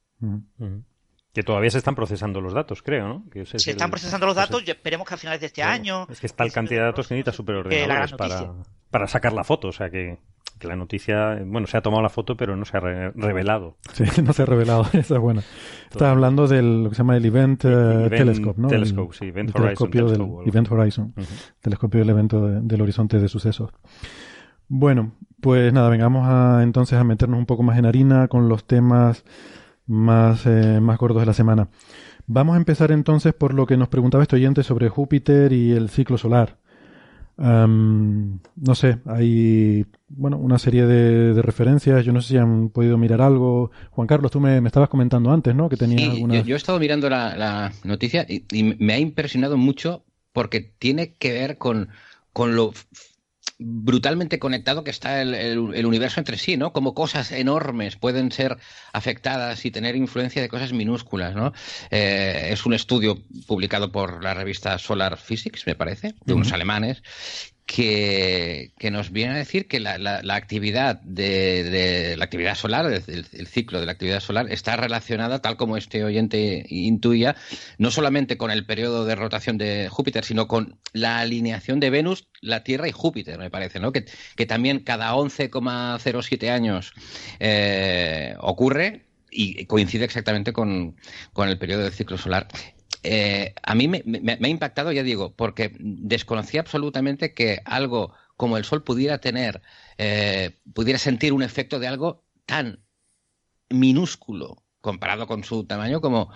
Que todavía se están procesando los datos, creo, ¿no? Que ese es Se el- están procesando los datos y esperemos que a finales de este Claro, año... Es que es tal cantidad de datos que la superordenadores para, para sacar la foto. O sea que, que la noticia, bueno, se ha tomado la foto, pero no se ha re- revelado. Sí, (laughs) no se ha revelado, (laughs) esa es buena. Estás hablando de lo que se llama el Event, eh, Event Telescope, ¿no? Telescope, El- sí, Event el Horizon telescopio del- Event Horizon, telescopio del evento de- del horizonte de sucesos. Bueno, pues nada, vengamos a, entonces a meternos un poco más en harina con los temas más, eh, más gordos de la semana. Vamos a empezar entonces por lo que nos preguntaba este oyente sobre Júpiter y el ciclo solar. No sé, hay bueno una serie de, de referencias. Yo no sé si han podido mirar algo. Juan Carlos, tú me, me estabas comentando antes, ¿no? Que tenías Sí, algunas. yo, yo he estado mirando la, la noticia y, y me ha impresionado mucho porque tiene que ver con, con lo brutalmente conectado que está el, el- el universo entre sí, ¿no? Como cosas enormes pueden ser afectadas y tener influencia de cosas minúsculas, ¿no? Eh, es un estudio publicado por la revista Solar Physics, me parece, de unos alemanes, que, nos viene a decir que la, la- la actividad de, la actividad solar, el ciclo de la actividad solar, está relacionada, tal como este oyente intuía, no solamente con el periodo de rotación de Júpiter, sino con la alineación de Venus, la Tierra y Júpiter, me parece, ¿no? Que, que también cada 11,07 años eh, ocurre y coincide exactamente con, con el periodo del ciclo solar. Eh, a mí me, ha impactado, ya digo, porque desconocía absolutamente que algo como el Sol pudiera tener, eh, pudiera sentir un efecto de algo tan minúsculo comparado con su tamaño como,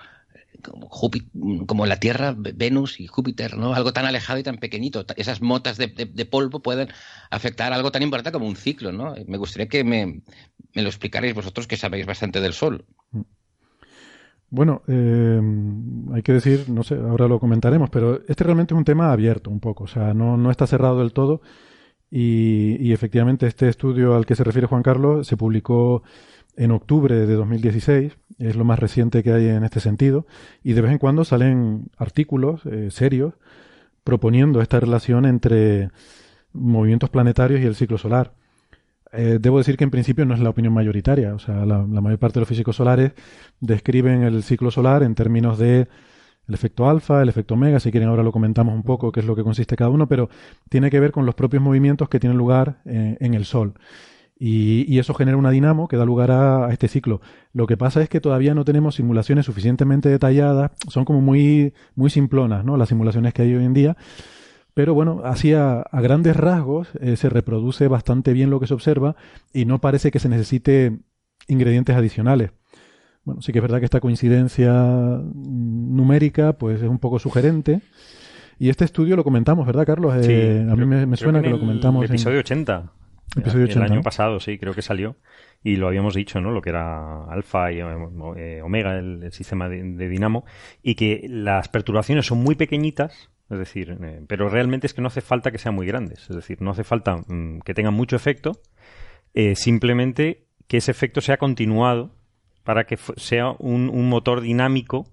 como, Júpi- como la Tierra, Venus y Júpiter, ¿no? Algo tan alejado y tan pequeñito. Esas motas de polvo pueden afectar algo tan importante como un ciclo, ¿no? Me gustaría que me, me lo explicarais vosotros que sabéis bastante del Sol. Bueno, eh, hay que decir, no sé, ahora lo comentaremos, pero este realmente es un tema abierto un poco, o sea, no, no está cerrado del todo y, y efectivamente este estudio al que se refiere Juan Carlos se publicó en octubre de 2016, es lo más reciente que hay en este sentido, y de vez en cuando salen artículos eh, serios proponiendo esta relación entre movimientos planetarios y el ciclo solar. Eh, debo decir que en principio no es la opinión mayoritaria. O sea, la, mayor parte de los físicos solares describen el ciclo solar en términos de el efecto alfa, el efecto omega. Si quieren ahora lo comentamos un poco qué es lo que consiste cada uno, pero tiene que ver con los propios movimientos que tienen lugar eh, en el Sol. Y, y eso genera una dinamo que da lugar a, a este ciclo. Lo que pasa es que todavía no tenemos simulaciones suficientemente detalladas. Son como muy, muy simplonas, ¿no? Las simulaciones que hay hoy en día. Pero bueno, así a, a grandes rasgos eh, se reproduce bastante bien lo que se observa y no parece que se necesite ingredientes adicionales. Bueno, sí que es verdad que esta coincidencia numérica pues es un poco sugerente. Y este estudio lo comentamos, ¿verdad, Carlos? Sí, Eh, a mí creo- me, suena que, lo el comentamos. en- episodio 80. Episodio el 80, año pasado, sí, creo que salió. Y lo habíamos dicho, ¿no? Lo que era alfa y eh, omega, el, el sistema de, de dinamo. Y que las perturbaciones son muy pequeñitas, es decir, eh, pero realmente es que no hace falta que sean muy grandes. Es decir, no hace falta mm, que tengan mucho efecto, eh, simplemente que ese efecto sea continuado para que sea un, un motor dinámico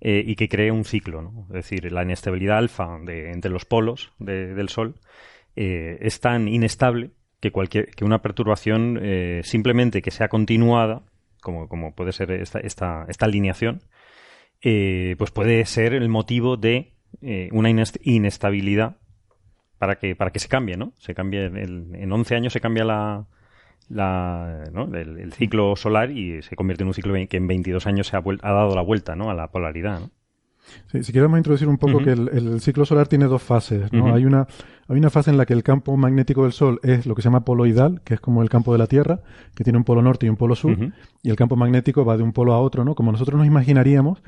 eh, y que cree un ciclo. ¿no? Es decir, la inestabilidad alfa de, entre los polos de- del Sol es tan inestable que cualquier que una perturbación simplemente que sea continuada, como, como puede ser esta, esta, esta alineación, pues puede ser el motivo de eh, una inest- inestabilidad para que, para que se cambie, ¿no? Se cambie el- en 11 años se cambia la, la, ¿no? el, el ciclo solar y se convierte en un ciclo que en 22 años se ha, ha dado la vuelta, ¿no? A la polaridad, ¿no? Sí, si queremos introducir un poco que el, el ciclo solar tiene dos fases. ¿no? Hay, una, hay una fase en la que el campo magnético del Sol es lo que se llama poloidal, que es como el campo de la Tierra, que tiene un polo norte y un polo sur, y el campo magnético va de un polo a otro, ¿no? Como nosotros nos imaginaríamos,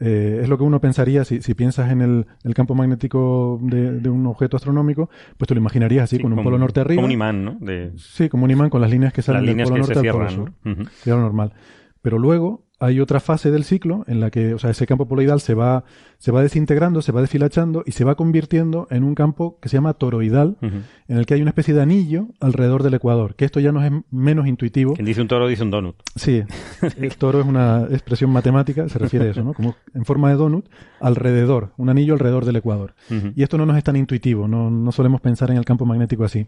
eh, es lo que uno pensaría si, si piensas en el, el campo magnético de, de un objeto astronómico, pues te lo imaginarías así, Sí, con un como- polo norte arriba. como un imán, ¿no? De- Sí, como un imán con las líneas que salen Las líneas del polo que norte se al polo cierran, sur. ¿no? Ujú. Sería lo normal. Pero luego hay otra fase del ciclo en la que, o sea, ese campo poloidal se va, se va desintegrando, se va deshilachando y se va convirtiendo en un campo que se llama toroidal, en el que hay una especie de anillo alrededor del ecuador, que esto ya nos es menos intuitivo. Quien dice un toro dice un donut. Sí, (laughs) el toro es una expresión matemática, se refiere a eso, ¿no? Como en forma de donut, alrededor, un anillo alrededor del ecuador. Y esto no nos es tan intuitivo, no, no solemos pensar en el campo magnético así.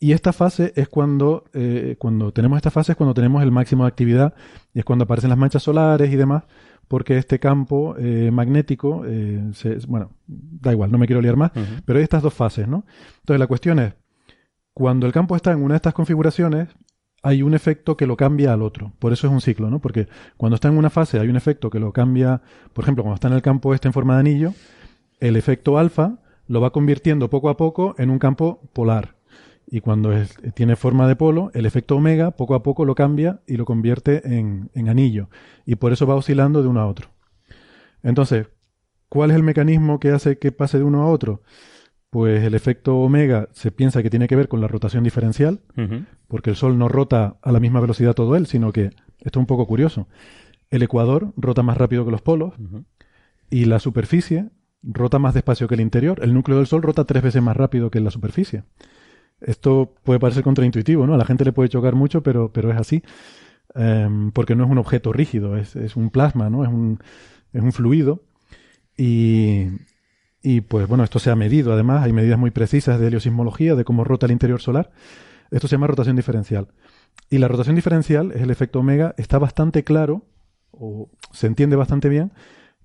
Y esta fase es cuando, eh, cuando tenemos esta fase es cuando tenemos el máximo de actividad y es cuando aparecen las manchas solares y demás, porque este campo eh, magnético, eh, se- bueno, da igual, no me quiero liar más, pero hay estas dos fases, ¿no? Entonces la cuestión es, cuando el campo está en una de estas configuraciones, hay un efecto que lo cambia al otro. Por eso es un ciclo, ¿no? Porque cuando está en una fase hay un efecto que lo cambia, por ejemplo, cuando está en el campo este en forma de anillo, el efecto alfa lo va convirtiendo poco a poco en un campo polar. Y cuando es- tiene forma de polo, el efecto omega poco a poco lo cambia y lo convierte en, en anillo. Y por eso va oscilando de uno a otro. Entonces, ¿cuál es el mecanismo que hace que pase de uno a otro? Pues el efecto omega se piensa que tiene que ver con la rotación diferencial, porque el Sol no rota a la misma velocidad todo él, sino que esto es un poco curioso. El ecuador rota más rápido que los polos y la superficie rota más despacio que el interior. El núcleo del Sol rota tres veces más rápido que la superficie. Esto puede parecer contraintuitivo, ¿no? A la gente le puede chocar mucho, pero, pero es así. Em, porque no es un objeto rígido, es, es un plasma, ¿no? Es un, es un fluido. Y, y pues bueno, esto se ha medido además, hay medidas muy precisas de heliosismología, de cómo rota el interior solar. Esto se llama rotación diferencial. Y la rotación diferencial, es el efecto omega, está bastante claro, o se entiende bastante bien,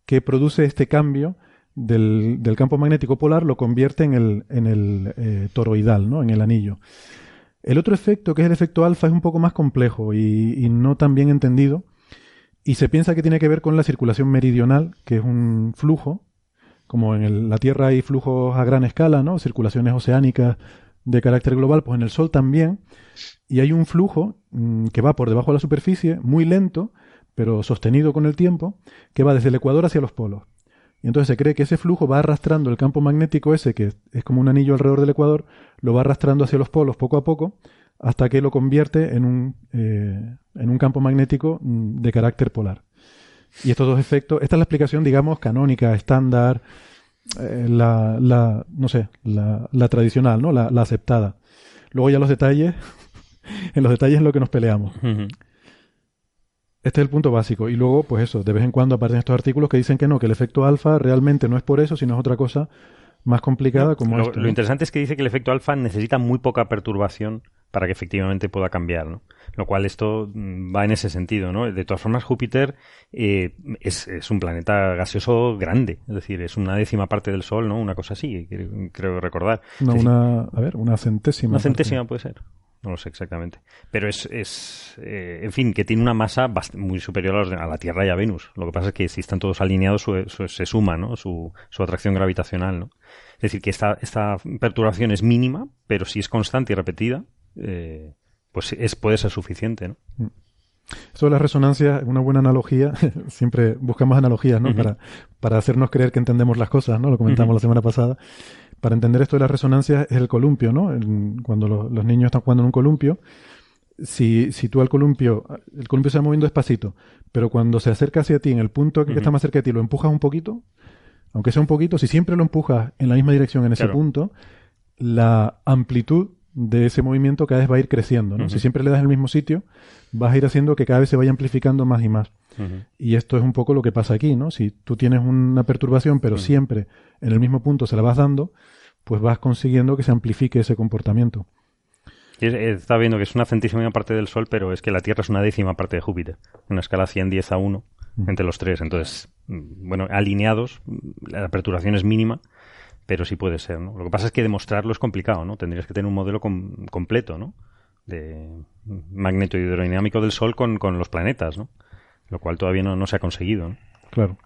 que produce este cambio del, campo magnético polar, lo convierte en el, en el eh, toroidal, ¿no? en el anillo. El otro efecto, que es el efecto alfa, es un poco más complejo y, y no tan bien entendido. Y se piensa que tiene que ver con la circulación meridional, que es un flujo, como en el- la Tierra hay flujos a gran escala, ¿no? Circulaciones oceánicas de carácter global, pues en el Sol también. Y hay un flujo mm, que va por debajo de la superficie, muy lento, pero sostenido con el tiempo, que va desde el ecuador hacia los polos. Y entonces se cree que ese flujo va arrastrando el campo magnético ese, que es como un anillo alrededor del ecuador, lo va arrastrando hacia los polos poco a poco, hasta que lo convierte en un, eh, en un campo magnético mm, de carácter polar. Y estos dos efectos, esta es la explicación, digamos, canónica, estándar, eh, la, no sé, la, la tradicional, ¿no? La, aceptada. Luego ya los detalles, (laughs) en los detalles es lo que nos peleamos. Este es el punto básico. Y luego, pues eso, de vez en cuando aparecen estos artículos que dicen que no, que el efecto alfa realmente no es por eso, sino es otra cosa más complicada como lo, esto. lo ¿no? interesante es que dice que el efecto alfa necesita muy poca perturbación para que efectivamente pueda cambiar, ¿no? Lo cual esto mm, va en ese sentido, ¿no? De todas formas, Júpiter eh, es, es un planeta gaseoso grande, es decir, es una décima parte del Sol, ¿no? Una cosa así, creo, recordar. No, decir, una, a ver, una centésima. una parte. centésima puede ser. No lo sé exactamente. Pero es, es eh, en fin, que tiene una masa muy superior a, los de- a la Tierra y a Venus. Lo que pasa es que si están todos alineados, su- su- se suma, ¿no? Su, su atracción gravitacional, ¿no? Es decir, que esta, esta perturbación es mínima, pero si es constante y repetida, eh, pues es, puede ser suficiente, ¿no? Eso de las resonancias, una buena analogía, (laughs) siempre buscamos analogías, ¿no? Para, para hacernos creer que entendemos las cosas, ¿no? Lo comentamos la semana pasada. Para entender esto de las resonancias es el columpio, ¿no? El- cuando lo- los niños están jugando en un columpio, si, si tú al columpio, el columpio se va moviendo despacito, pero cuando se acerca hacia ti, en el punto que está más cerca de ti, lo empujas un poquito, aunque sea un poquito, si siempre lo empujas en la misma dirección en ese Claro. punto, la amplitud de ese movimiento cada vez va a ir creciendo, ¿no? Si siempre le das el mismo sitio, vas a ir haciendo que cada vez se vaya amplificando más y más. Y esto es un poco lo que pasa aquí, ¿no? Si tú tienes una perturbación, pero Ujú. siempre en el mismo punto se la vas dando, pues vas consiguiendo que se amplifique ese comportamiento. Es- Está viendo que es una centésima parte del Sol, pero es que la Tierra es una décima parte de Júpiter. Una escala 100, 10 a 1 Mm. entre los tres. Entonces, mm, bueno, alineados, mm, la perturbación es mínima, pero sí puede ser, ¿no? Lo que pasa es que demostrarlo es complicado, ¿no? Tendrías que tener un modelo com- completo, ¿no? De magneto hidrodinámico del Sol con, con los planetas, ¿no? Lo cual todavía no, no se ha conseguido, ¿no? Claro.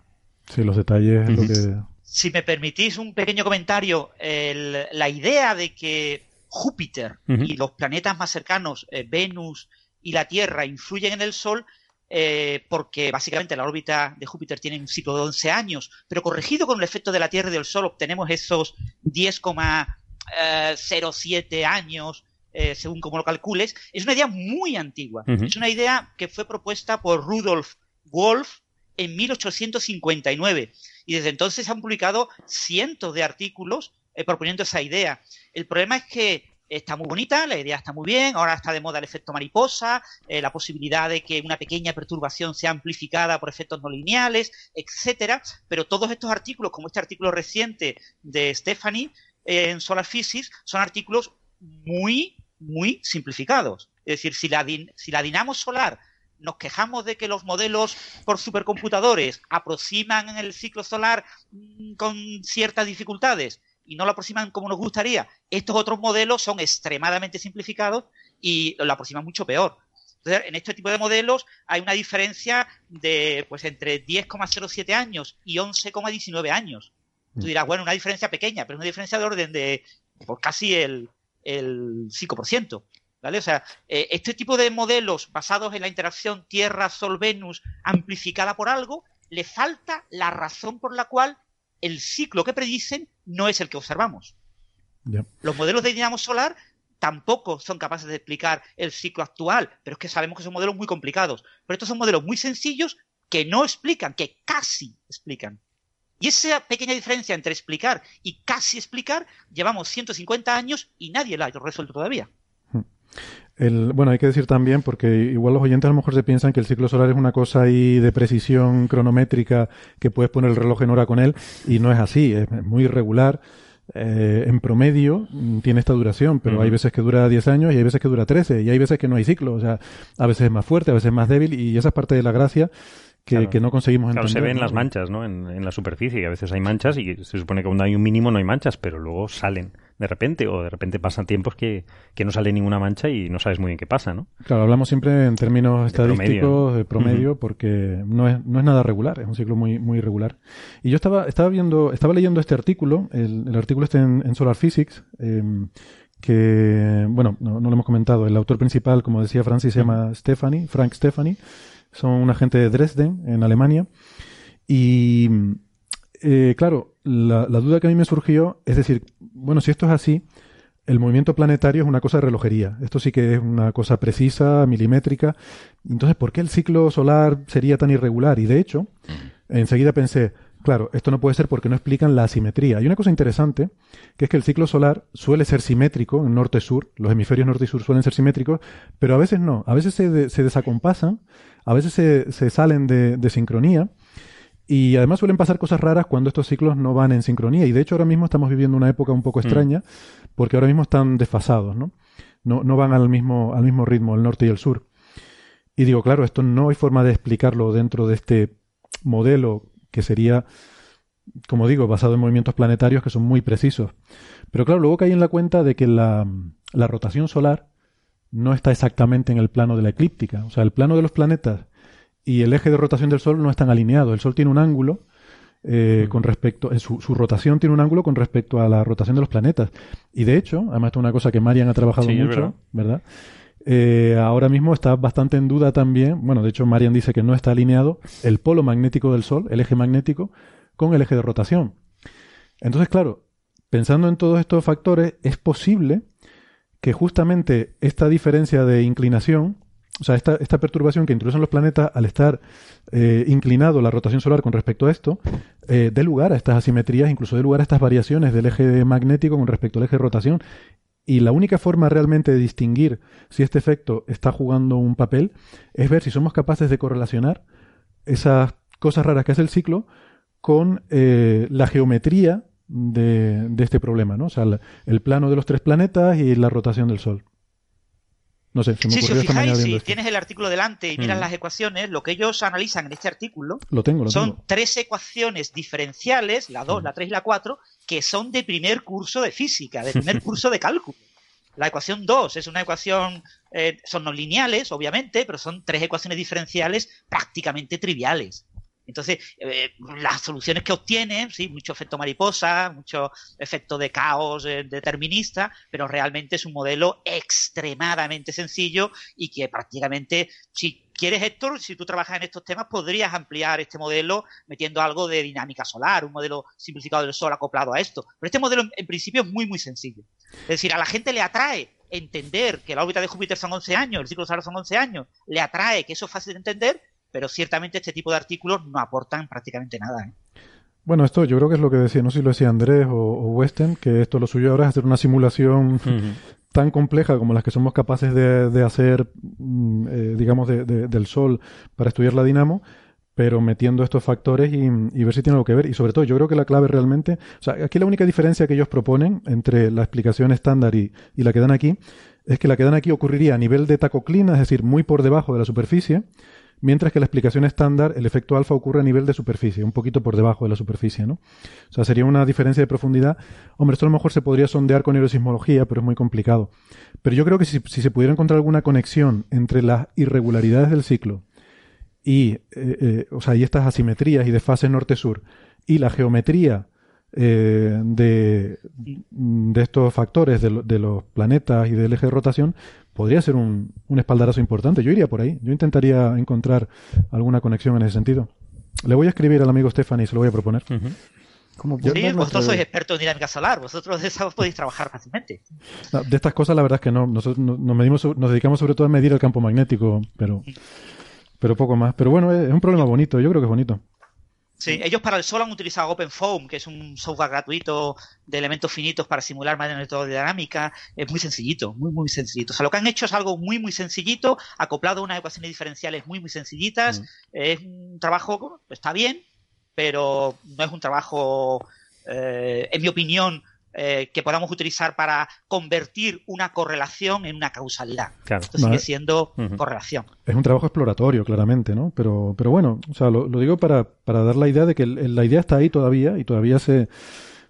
Sí, los detalles es lo que... Si me permitís un pequeño comentario, el- la idea de que Júpiter y los planetas más cercanos, eh, Venus y la Tierra, influyen en el Sol, eh, porque básicamente la órbita de Júpiter tiene un ciclo de 11 años, pero corregido con el efecto de la Tierra y del Sol obtenemos esos 10,07 años, eh, según como lo calcules, es una idea muy antigua. Es una idea que fue propuesta por Rudolf Wolf en 1859 y desde entonces se han publicado cientos de artículos eh, proponiendo esa idea. El problema es que está muy bonita, la idea está muy bien, ahora está de moda el efecto mariposa, eh, la posibilidad de que una pequeña perturbación sea amplificada por efectos no lineales, etcétera, pero todos estos artículos, como este artículo reciente de Stephanie eh, en Solar Physics, son artículos muy, muy simplificados. Es decir, si la, din- si la dinamo solar nos quejamos de que los modelos por supercomputadores aproximan el ciclo solar mm, con ciertas dificultades y no lo aproximan como nos gustaría, estos otros modelos son extremadamente simplificados y lo aproximan mucho peor. Entonces, en este tipo de modelos hay una diferencia de pues entre 10,07 años y 11,19 años. Tú dirás, bueno, una diferencia pequeña, pero una diferencia de orden de por casi el, el 5%. ¿Vale? O sea, eh, este tipo de modelos basados en la interacción Tierra-Sol-Venus amplificada por algo, le falta la razón por la cual el ciclo que predicen no es el que observamos. Los modelos de dinamo solar tampoco son capaces de explicar el ciclo actual, pero es que sabemos que son modelos muy complicados. Pero estos son modelos muy sencillos que no explican, que casi explican. Y esa pequeña diferencia entre explicar y casi explicar, llevamos 150 años y nadie la ha resuelto todavía. El, bueno, hay que decir también, porque igual los oyentes a lo mejor se piensan que el ciclo solar es una cosa ahí de precisión cronométrica que puedes poner el reloj en hora con él, y no es así, es muy irregular. Eh, en promedio mm, tiene esta duración, pero hay veces que dura 10 años y hay veces que dura 13, y hay veces que no hay ciclo, o sea, a veces es más fuerte, a veces es más débil, y esa es parte de la gracia que, Claro. que no conseguimos Claro, entender. se ven las manchas, ¿no? En, en la superficie, que a veces hay manchas y se supone que cuando hay un mínimo no hay manchas, pero luego salen de repente, o de repente pasan tiempos que, que no sale ninguna mancha y no sabes muy bien qué pasa, ¿no? Claro, hablamos siempre en términos De estadísticos, de promedio, porque no es, no es nada regular, es un ciclo muy, muy irregular. Y yo estaba, estaba viendo, estaba leyendo este artículo, el, el artículo está en, en Solar Physics, eh, que, bueno, no, no lo hemos comentado, el autor principal, como decía Francis, se llama Stephanie, Frank Stephanie, son un agente de Dresden, en Alemania, y eh, claro, la, la duda que a mí me surgió es decir, bueno, si esto es así, el movimiento planetario es una cosa de relojería. Esto sí que es una cosa precisa, milimétrica. Entonces, ¿por qué el ciclo solar sería tan irregular? Y de hecho, enseguida pensé, claro, esto no puede ser porque no explican la asimetría. Hay una cosa interesante, que es que el ciclo solar suele ser simétrico en norte-sur, los hemisferios norte y sur suelen ser simétricos, pero a veces no, a veces se, de- se desacompasan, a veces se, se salen de, de sincronía. Y además suelen pasar cosas raras cuando estos ciclos no van en sincronía. Y de hecho ahora mismo estamos viviendo una época un poco extraña, porque ahora mismo están desfasados, ¿no? No, no van al mismo, al mismo ritmo el norte y el sur. Y digo, claro, esto no hay forma de explicarlo dentro de este modelo que sería, como digo, basado en movimientos planetarios que son muy precisos. Pero claro, luego caí en la cuenta de que la, la rotación solar no está exactamente en el plano de la eclíptica. O sea, el plano de los planetas y el eje de rotación del Sol no están alineados. El Sol tiene un ángulo eh, con respecto, eh, su, su rotación tiene un ángulo con respecto a la rotación de los planetas. Y de hecho, además esto es una cosa que Marian ha trabajado Sí, mucho, verdad. ¿verdad? Eh, ahora mismo está bastante en duda también, bueno, de hecho Marian dice que no está alineado el polo magnético del Sol, el eje magnético, con el eje de rotación. Entonces, claro, pensando en todos estos factores, es posible que justamente esta diferencia de inclinación, o sea, esta, perturbación que introducen los planetas al estar eh, inclinado la rotación solar con respecto a esto, eh, dé lugar a estas asimetrías, incluso dé lugar a estas variaciones del eje magnético con respecto al eje de rotación. Y la única forma realmente de distinguir si este efecto está jugando un papel es ver si somos capaces de correlacionar esas cosas raras que hace el ciclo con eh, la geometría de, este problema, ¿no? O sea, el plano de los tres planetas y la rotación del Sol. No sé, se me Sí, si os fijáis, si esto. tienes el artículo delante y miras Mm. las ecuaciones, lo que ellos analizan en este artículo Lo tengo, lo son tengo. tres ecuaciones diferenciales, la 2, la 3 y la 4, que son de primer curso de física, de primer (laughs) curso de cálculo. La ecuación 2 es una ecuación, eh, son no lineales, obviamente, pero son tres ecuaciones diferenciales prácticamente triviales. Entonces, eh, las soluciones que obtienen, sí, mucho efecto mariposa, mucho efecto de caos eh, determinista, pero realmente es un modelo extremadamente sencillo y que prácticamente, si quieres, Héctor, si tú trabajas en estos temas, podrías ampliar este modelo metiendo algo de dinámica solar, un modelo simplificado del Sol acoplado a esto. Pero este modelo, en, principio, es muy, muy sencillo. Es decir, a la gente le atrae entender que la órbita de Júpiter son 11 años, el ciclo solar son 11 años, le atrae que eso es fácil de entender, pero ciertamente este tipo de artículos no aportan prácticamente nada. ¿eh? Bueno, esto yo creo que es lo que decía, no sé si lo decía Andrés o, o Weston, que esto lo suyo ahora es hacer una simulación (laughs) tan compleja como las que somos capaces de, de hacer, mm, eh, digamos, de- de- del Sol para estudiar la dinamo, pero metiendo estos factores y, y ver si tiene algo que ver. Y sobre todo, yo creo que la clave realmente, o sea, aquí la única diferencia que ellos proponen entre la explicación estándar y, y la que dan aquí, es que la que dan aquí ocurriría a nivel de tacoclina, es decir, muy por debajo de la superficie, mientras que la explicación estándar, el efecto alfa ocurre a nivel de superficie, un poquito por debajo de la superficie, ¿no? O sea, sería una diferencia de profundidad. Hombre, esto a lo mejor se podría sondear con aerosismología, pero es muy complicado. Pero yo creo que si, se pudiera encontrar alguna conexión entre las irregularidades del ciclo y, eh, eh, o sea, y estas asimetrías y desfases norte-sur y la geometría eh, de, estos factores de, de los planetas y del eje de rotación, podría ser un, un espaldarazo importante. Yo iría por ahí. Yo intentaría encontrar alguna conexión en ese sentido. Le voy a escribir al amigo Stephanie y se lo voy a proponer. ¿Cómo Yo- Sí, no, no, vosotros sois expertos en dinámica solar, vosotros de eso podéis trabajar fácilmente. No, De estas cosas, la verdad es que no. Nosotros no- nos, medimos, nos dedicamos sobre todo a medir el campo magnético, pero, pero poco más. Pero bueno, es un problema bonito. Yo creo que es bonito. Sí, ellos para el Sol han utilizado OpenFOAM, que es un software gratuito de elementos finitos para simular dinámica. Es muy sencillito, muy, muy sencillito. O sea, lo que han hecho es algo muy, muy sencillito, acoplado a unas ecuaciones diferenciales muy, muy sencillitas. Es un trabajo, está bien, pero no es un trabajo, eh, en mi opinión, eh, que podamos utilizar para convertir una correlación en una causalidad. Claro. Esto sigue siendo correlación. Es un trabajo exploratorio, claramente, ¿no? Pero, pero bueno, o sea, lo, lo digo para, para dar la idea de que el- la idea está ahí todavía y todavía se,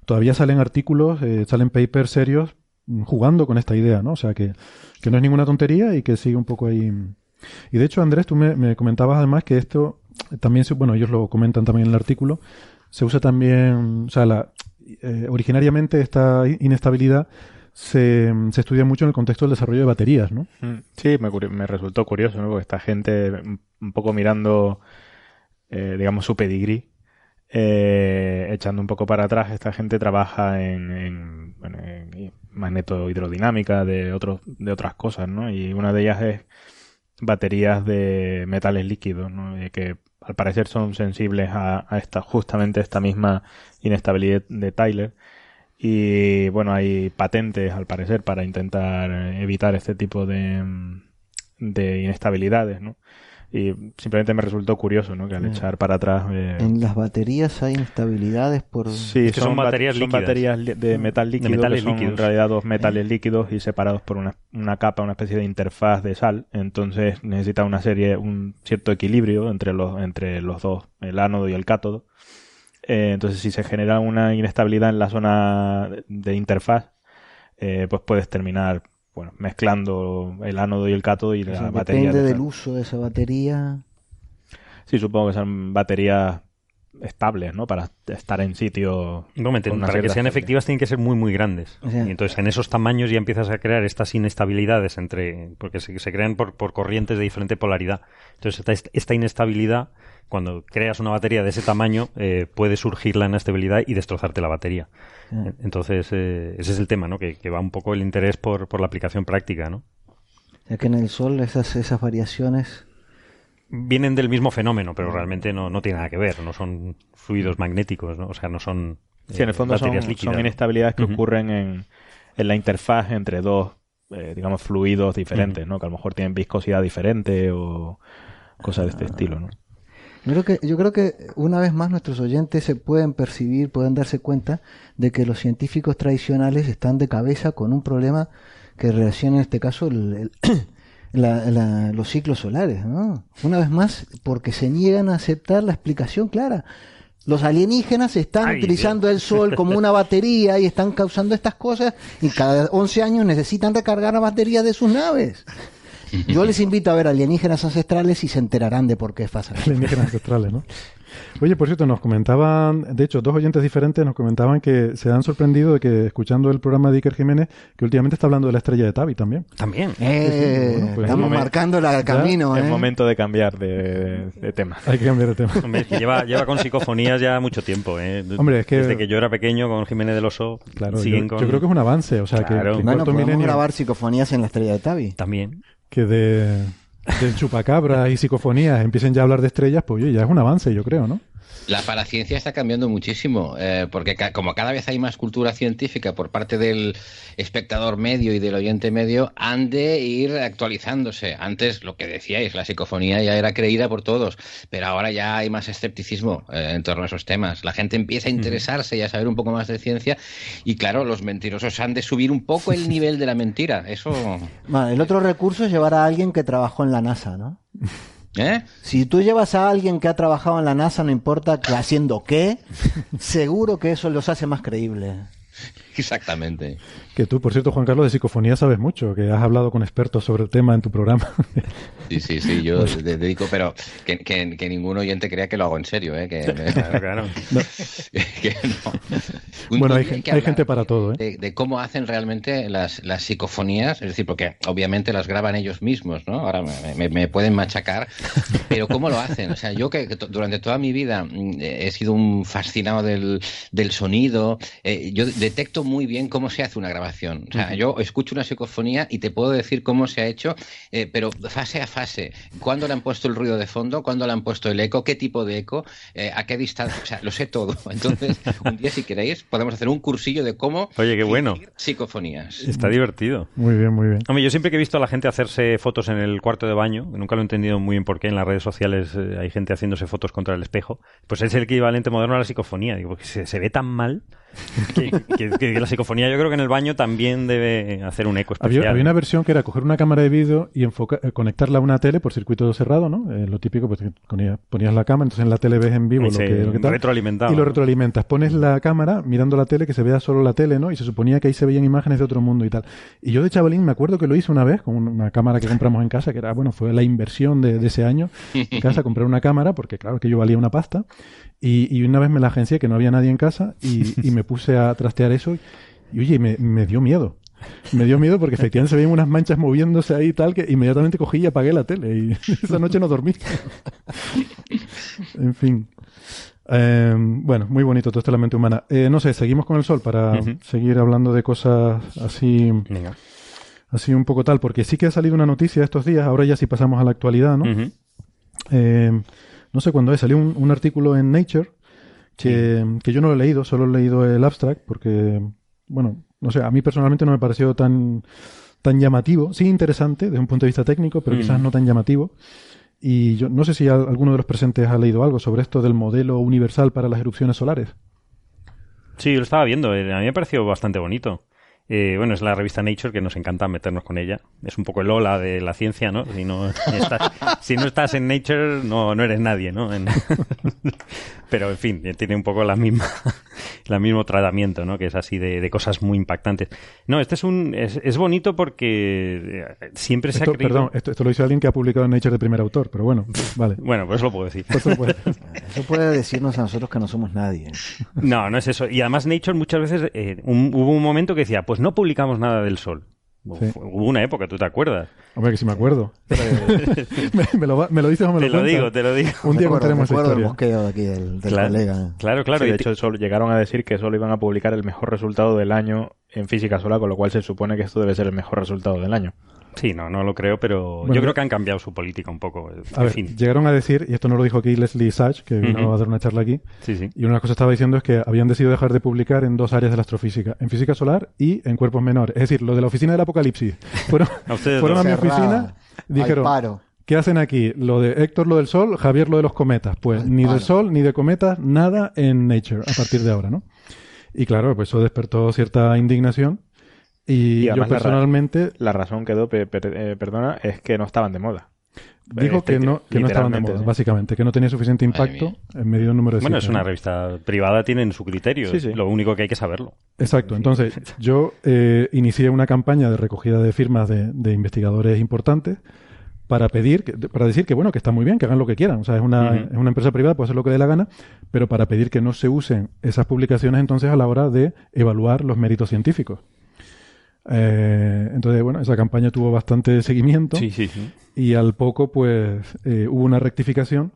todavía salen artículos, eh, salen papers serios jugando con esta idea, ¿no? O sea, que, que no es ninguna tontería y que sigue un poco ahí. Y de hecho, Andrés, tú me, me comentabas además que esto también, se, bueno, ellos lo comentan también en el artículo, se usa también, o sea, la, eh, originariamente esta inestabilidad se, se, estudia mucho en el contexto del desarrollo de baterías, ¿no? Mm, Sí, me, resultó curioso, ¿no? Porque esta gente, un- un poco mirando, eh, digamos, su pedigrí, eh, echando un poco para atrás, esta gente trabaja en, en, bueno, en magnetohidrodinámica de, de otras cosas, ¿no? Y una de ellas es baterías de metales líquidos, ¿no? Que al parecer son sensibles a, esta, justamente esta misma inestabilidad de Tyler. Y bueno, hay patentes al parecer para intentar evitar este tipo de, mm, de inestabilidades, ¿no? Y simplemente me resultó curioso, ¿no? Que al Sí. echar para atrás... eh, En las baterías hay inestabilidades por... Sí, Es que son ba- baterías son baterías de metal líquido, metales que son en líquidos. realidad dos metales líquidos y separados por una, una capa, una especie de interfaz de sal. Entonces necesita una serie, un cierto equilibrio entre los, entre los dos, el ánodo y el cátodo. Eh, entonces, si se genera una inestabilidad en la zona de interfaz, eh, pues puedes terminar bueno, mezclando el ánodo y el cátodo y O la sea, batería. depende de del uso de esa batería. Sí, supongo que son baterías estables, ¿no? Para estar en sitio. Igualmente, con una para que sean efectivas tienen que ser muy, muy grandes. O sea- y entonces, en esos tamaños ya empiezas a crear estas inestabilidades entre. porque se, se crean por, por corrientes de diferente polaridad. Entonces, esta, esta inestabilidad, cuando creas una batería de ese tamaño, eh, puede surgir la inestabilidad y destrozarte la batería. Sí. Entonces, eh, ese es el tema, ¿no? Que, que va un poco el interés por, por la aplicación práctica, ¿no? Ya que en el Sol esas, esas variaciones... Vienen del mismo fenómeno, pero realmente no, no tiene nada que ver. No son fluidos magnéticos, ¿no? O sea, no son. Sí, en el eh, fondo son, inestabilidades que ocurren en, en la interfaz entre dos, eh, digamos, fluidos diferentes, ¿no? Que a lo mejor tienen viscosidad diferente o cosas de este estilo, ¿no? Yo creo que, yo creo que una vez más nuestros oyentes se pueden percibir, pueden darse cuenta de que los científicos tradicionales están de cabeza con un problema que relaciona en este caso el- el- la- la- los ciclos solares, ¿no? Una vez más, porque se niegan a aceptar la explicación clara. Los alienígenas están Ay, utilizando el sol como una batería y están causando estas cosas y cada 11 años necesitan recargar la batería de sus naves. Yo les invito a ver alienígenas ancestrales y se enterarán de por qué pasa. Alienígenas ancestrales, ¿no? (laughs) Oye, por cierto, nos comentaban, de hecho, dos oyentes diferentes nos comentaban que se han sorprendido de que, escuchando el programa de Iker Jiménez, que últimamente está hablando de la estrella de Tabi también. También. Eh, Bueno, pues estamos marcando la- el camino, Es ¿eh? momento de cambiar de, de tema. (laughs) Hay que cambiar de tema. Hombre, es que lleva, lleva con psicofonías ya mucho tiempo, ¿eh? Hombre, es que- Desde que yo era pequeño con Jiménez del Oso, Claro, yo, siguen con... yo creo que es un avance, o sea, que- Claro. que, en Bueno, podemos milenio, grabar psicofonías en la estrella de Tavi. También. que de, del chupacabra y psicofonías empiecen ya a hablar de estrellas, pues oye, ya es un avance, yo creo, ¿no? La paraciencia está cambiando muchísimo, eh, porque ca- como cada vez hay más cultura científica por parte del espectador medio y del oyente medio, han de ir actualizándose. Antes, lo que decíais, la psicofonía ya era creída por todos, pero ahora ya hay más escepticismo eh, en torno a esos temas. La gente empieza a interesarse y a saber un poco más de ciencia, y claro, los mentirosos han de subir un poco el (laughs) nivel de la mentira. Eso... El otro recurso es llevar a alguien que trabajó en la NASA, ¿no? (laughs) ¿Eh? Si tú llevas a alguien que ha trabajado en la NASA, no importa que haciendo qué, (laughs) seguro que eso los hace más creíbles. Exactamente. Que tú, por cierto, Juan Carlos, de psicofonía sabes mucho, que has hablado con expertos sobre el tema en tu programa. Sí, sí, sí, yo (laughs) de- dedico, pero que, que- que ningún oyente crea que lo hago en serio, ¿eh? Que, (laughs) Claro, claro. (laughs) que no. Un- bueno, hay, hay gente para todo, ¿eh? de, de cómo hacen realmente las, las psicofonías, es decir, porque obviamente las graban ellos mismos, ¿no? Ahora me, me- me pueden machacar, pero ¿cómo lo hacen? O sea, yo que, durante toda mi vida mm, he sido un fascinado del, del sonido, eh, yo detecto muy bien cómo se hace una grabación. O sea, yo escucho una psicofonía y te puedo decir cómo se ha hecho, eh, pero fase a fase. ¿Cuándo le han puesto el ruido de fondo? ¿Cuándo le han puesto el eco? ¿Qué tipo de eco? Eh, ¿A qué distancia? O sea, lo sé todo. (laughs) Entonces, un día, si queréis, podemos hacer un cursillo de cómo Oye, qué bueno. psicofonías. Está divertido. Muy bien, muy bien. Hombre, yo siempre que he visto a la gente hacerse fotos en el cuarto de baño, que nunca lo he entendido muy bien por qué en las redes sociales eh, hay gente haciéndose fotos contra el espejo, pues es el equivalente moderno a la psicofonía. Digo, porque se, se ve tan mal. Que, que- que la psicofonía yo creo que en el baño también debe hacer un eco especial. Había, había una versión que era coger una cámara de vídeo y enfoca- eh, conectarla a una tele por circuito cerrado, ¿no? Eh, lo típico, pues que ponía- ponías la cámara, entonces en la tele ves en vivo lo que, lo que tal, retroalimentaba, Y lo retroalimentas. Pones la cámara mirando la tele, que se vea solo la tele, ¿no? Y se suponía que ahí se veían imágenes de otro mundo y tal. Y yo de chavalín me acuerdo que lo hice una vez con una- cámara que compramos en casa, que era, bueno, fue la inversión de, de ese año en (laughs) casa, comprar una cámara, porque claro que yo valía una pasta. Y, y una vez me la agencié, que no había nadie en casa, y, (laughs) y me puse a trastear eso. Y oye, me, me dio miedo. Me dio miedo porque efectivamente se veían unas manchas moviéndose ahí y tal, que inmediatamente cogí y apagué la tele. Y (laughs) esa noche no dormí. en fin. Eh, bueno, muy bonito todo esto de la mente humana. Eh, no sé, seguimos con el sol para Ujú. seguir hablando de cosas así, Venga. así un poco tal, porque sí que ha salido una noticia estos días, ahora ya sí pasamos a la actualidad, ¿no? Ujú. Eh, no sé cuándo es, salió un, un artículo en Nature que, que yo no lo he leído, solo he leído el abstract porque, bueno, no sé, a mí personalmente no me pareció tan, tan llamativo, sí interesante desde un punto de vista técnico, pero Mm. quizás no tan llamativo. Y yo no sé si al- alguno de los presentes ha leído algo sobre esto del modelo universal para las erupciones solares. Sí, yo lo estaba viendo. eh, A mí me pareció bastante bonito. Eh, bueno, es la revista Nature que nos encanta meternos con ella. Es un poco el Ola de la ciencia, ¿no? Si no (laughs) estás, si no estás en Nature, no, no eres nadie, ¿no? (laughs) Pero, en fin, tiene un poco la misma, (laughs) el mismo tratamiento, ¿no? Que es así de, de cosas muy impactantes. No, este es un, es, es bonito porque eh, siempre se Esto, ha creído... Perdón, esto, esto lo dice alguien que ha publicado en Nature de primer autor, pero bueno, vale. (laughs) Bueno, pues lo puedo decir. Pues lo (laughs) Eso puede decirnos a nosotros que no somos nadie. No, no es eso. Y además Nature muchas veces eh, un- hubo un momento que decía, pues no publicamos nada del sol. Sí. Hubo una época, ¿tú te acuerdas? Hombre, que si me acuerdo. (laughs) me, me lo, me lo dices o me Te lo lo cuentas? digo, te lo digo. Un día contaremos esa el historia. de aquí del, del Claro, colega. claro, claro. Sí, y de te- hecho, solo- llegaron a decir que solo iban a publicar el mejor resultado del año en física solar, con lo cual se supone que esto debe ser el mejor resultado del año. Sí, no, no lo creo, pero Bueno, yo creo que han cambiado su política un poco. A ver, fin. llegaron a decir, y esto no lo dijo aquí Leslie Sachs, que vino a dar una charla aquí, Sí, sí. y una de las cosas que estaba diciendo es que habían decidido dejar de publicar en dos áreas de la astrofísica, en física solar y en cuerpos menores. Es decir, lo de la oficina del apocalipsis. (laughs) Fueron, A ustedes fueron a mi oficina, dijeron, paro. ¿qué hacen aquí? Lo de Héctor, lo del sol, Javier, lo de los cometas. Pues Al ni paro. de sol, ni de cometas, nada en Nature a partir de ahora, ¿no? Y claro, pues eso despertó cierta indignación. Y, Y yo personalmente La razón que dio, pe- per- eh, perdona, es que no estaban de moda. dijo Este, que no, que no estaban de moda, sí. básicamente, que no tenía suficiente impacto en medio de un número de Bueno, es una revista privada, tienen su criterio. Sí, sí. Lo único que hay que saberlo. Exacto. Entonces, (laughs) yo eh, inicié una campaña de recogida de firmas de, de investigadores importantes para pedir, que- para decir que bueno, que está muy bien, que hagan lo que quieran. O sea, es una, es una empresa privada, puede hacer lo que dé la gana, pero para pedir que no se usen esas publicaciones entonces a la hora de evaluar los méritos científicos. Eh, entonces, bueno, esa campaña tuvo bastante seguimiento Sí, sí, sí. y al poco, pues, eh, hubo una rectificación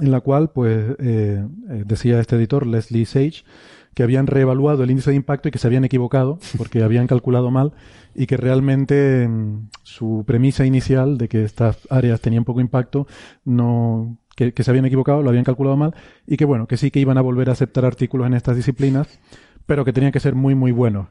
en la cual, pues, eh, eh, decía este editor, Leslie Sage, que habían reevaluado el índice de impacto y que se habían equivocado porque habían calculado mal y que realmente mm, su premisa inicial de que estas áreas tenían poco impacto no que, que se habían equivocado, lo habían calculado mal y que bueno, que sí que iban a volver a aceptar artículos en estas disciplinas, pero que tenían que ser muy muy buenos.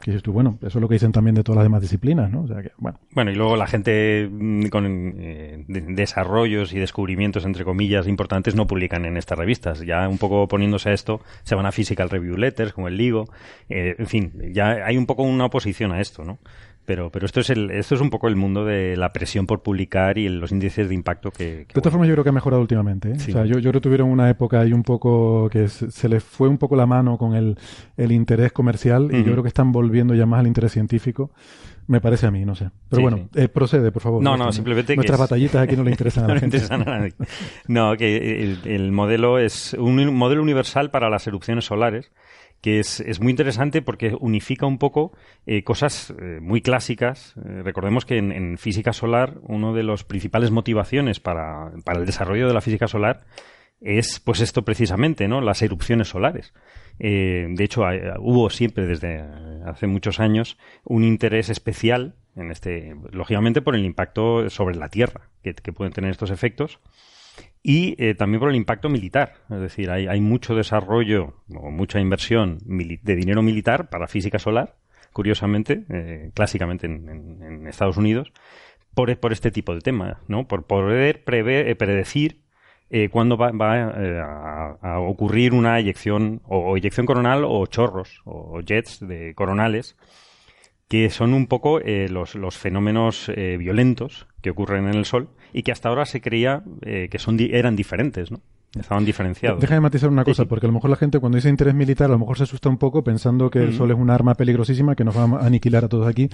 Que tú, bueno, eso es lo que dicen también de todas las demás disciplinas, ¿no? O sea que, bueno. Bueno, y luego la gente mm, con eh, de- desarrollos y descubrimientos, entre comillas, importantes no publican en estas revistas. Ya un poco poniéndose a esto, se van a Physical Review Letters, como el LIGO. Eh, en fin, ya hay un poco una oposición a esto, ¿no? Pero, pero esto es el, esto es un poco el mundo de la presión por publicar y los índices de impacto que, que, De todas bueno, formas, yo creo que ha mejorado últimamente. ¿eh? Sí. O sea, yo, yo creo que tuvieron una época ahí un poco que se, se les fue un poco la mano con el, el interés comercial y yo creo que están volviendo ya más al interés científico. Me parece a mí, no sé. Pero Sí, bueno, sí. eh, procede, por favor. No, no, simplemente Nuestras es- batallitas aquí no le interesan a (laughs) no la le gente. interesan a nadie. No, que el, el modelo es un modelo universal para las erupciones solares, que es, es muy interesante porque unifica un poco eh, cosas eh, muy clásicas. Eh, recordemos que en, física solar, una de las principales motivaciones para, para el desarrollo de la física solar es pues esto precisamente, ¿no? Las erupciones solares. De hecho, hubo siempre desde hace muchos años un interés especial en este, lógicamente por el impacto sobre la Tierra que pueden tener estos efectos y eh, también por el impacto militar. Es decir, hay, mucho desarrollo o mucha inversión de dinero militar para física solar, curiosamente, eh, clásicamente en, Estados Unidos, por, por este tipo de tema, ¿no? Por poder prever, eh, predecir eh, cuándo va, a ocurrir una eyección, o, o eyección coronal o chorros, o jets de coronales, que son un poco eh, los, los fenómenos eh, violentos que ocurren en el Sol y que hasta ahora se creía eh, que son di- eran diferentes, ¿no? Estaban diferenciados. Déjame matizar una cosa, porque a lo mejor la gente cuando dice interés militar a lo mejor se asusta un poco pensando que el. Sol es un arma peligrosísima que nos va a aniquilar a todos aquí.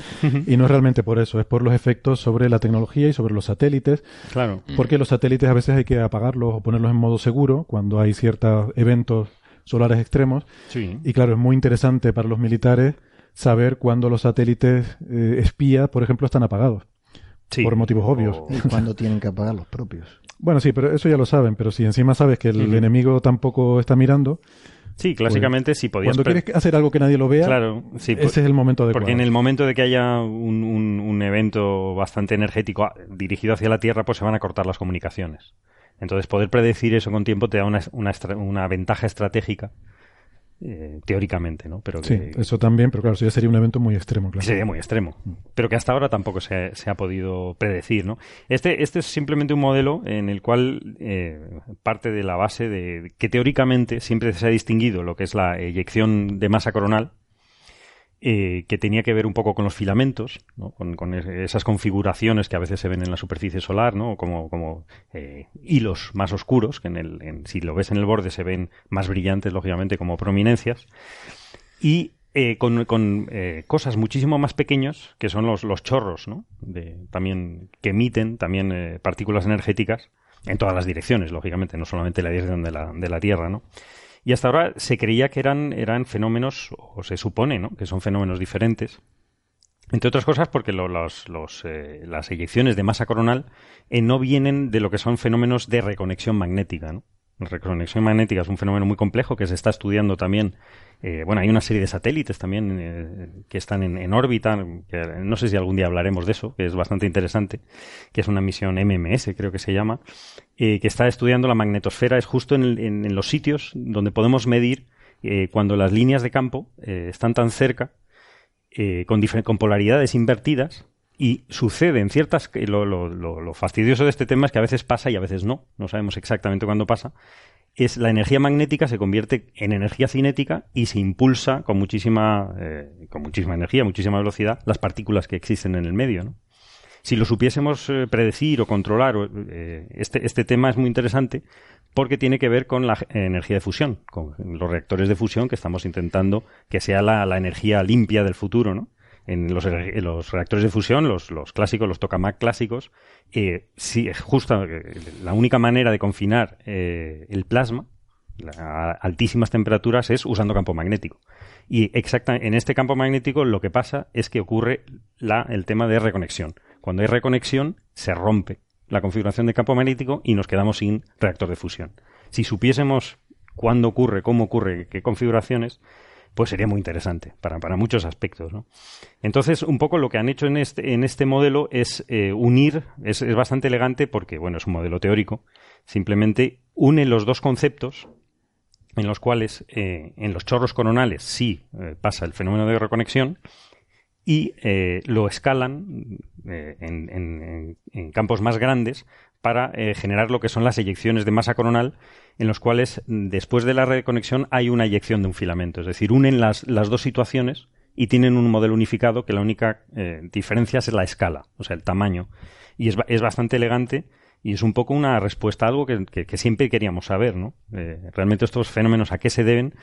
Y no es realmente por eso, es por los efectos sobre la tecnología y sobre los satélites. Claro. Porque los satélites a veces hay que apagarlos o ponerlos en modo seguro cuando hay ciertos eventos solares extremos. Sí. Y claro, es muy interesante para los militares saber cuándo los satélites eh, espía, por ejemplo, están apagados. Sí. Por motivos obvios. Y cuando tienen que apagar los propios. (laughs) Bueno, sí, pero eso ya lo saben. Pero si encima sabes que el enemigo tampoco está mirando, Sí, clásicamente si podías... cuando quieres hacer algo que nadie lo vea, Claro, sí, ese es el momento adecuado. Porque en el momento de que haya un, un- un evento bastante energético ah, dirigido hacia la Tierra, pues se van a cortar las comunicaciones. Entonces, poder predecir eso con tiempo te da una, una ventaja estratégica, eh, teóricamente, ¿no? Pero Sí, eso también, pero claro, eso ya sería un evento muy extremo, claro. sería muy extremo. Pero que hasta ahora tampoco se, se ha podido predecir, ¿no? Este, este es simplemente un modelo en el cual eh, parte de la base de que teóricamente siempre se ha distinguido lo que es la eyección de masa coronal, eh, que tenía que ver un poco con los filamentos, con, con es- esas configuraciones que a veces se ven en la superficie solar, ¿no? como, como eh, hilos más oscuros, que en el, en- si lo ves en el borde se ven más brillantes, lógicamente, como prominencias, y eh, con, cosas muchísimo más pequeñas, que son los, los chorros, ¿no? De, también, que emiten también partículas energéticas en todas las direcciones, lógicamente, no solamente la dirección de la, de la Tierra, ¿no? Y hasta ahora se creía que eran, eran fenómenos, o se supone, ¿no? Que son fenómenos diferentes. Entre otras cosas porque eh, las eyecciones de masa coronal eh, no vienen de lo que son fenómenos de reconexión magnética. La reconexión magnética es un fenómeno muy complejo que se está estudiando también. Eh, bueno, hay una serie de satélites también eh, que están en, órbita, no sé si algún día hablaremos de eso, que es bastante interesante, que es una misión MMS, creo que se llama, eh, que está estudiando la magnetosfera, es justo en, en- los sitios donde podemos medir cuando las líneas de campo están tan cerca, con, con polaridades invertidas, y sucede en ciertas... Lo, lo- lo- fastidioso de este tema es que a veces pasa y a veces no, no sabemos exactamente cuándo pasa, es la energía magnética se convierte en energía cinética y se impulsa con muchísima, eh, con muchísima energía, muchísima velocidad, las partículas que existen en el medio, ¿no? Si lo supiésemos eh, predecir o controlar, eh, este, este tema es muy interesante porque tiene que ver con la energía de fusión, con los reactores de fusión que estamos intentando que sea la, la energía limpia del futuro, ¿no? En los, reactores de fusión, los, clásicos, los tokamak clásicos, eh, sí, justo eh, la única manera de confinar eh, el plasma a altísimas temperaturas es usando campo magnético. Y exacta, en este campo magnético lo que pasa es que ocurre la, el tema de reconexión. Cuando hay reconexión, se rompe la configuración de campo magnético y nos quedamos sin reactor de fusión. Si supiésemos cuándo ocurre, cómo ocurre, qué configuraciones, pues sería muy interesante para, para muchos aspectos. ¿no? Entonces, un poco lo que han hecho en este, en este modelo es eh, unir, es, es bastante elegante porque, bueno, es un modelo teórico, simplemente une los dos conceptos en los cuales eh, en los chorros coronales sí eh, pasa el fenómeno de reconexión y lo escalan en- en campos más grandes para eh, generar lo que son las eyecciones de masa coronal, en los cuales después de la reconexión hay una eyección de un filamento. Es decir, unen las, las dos situaciones y tienen un modelo unificado que la única eh, diferencia es la escala, o sea, el tamaño. Y es, es bastante elegante y es un poco una respuesta a algo que, que- siempre queríamos saber, ¿no? Eh, realmente estos fenómenos a qué se deben,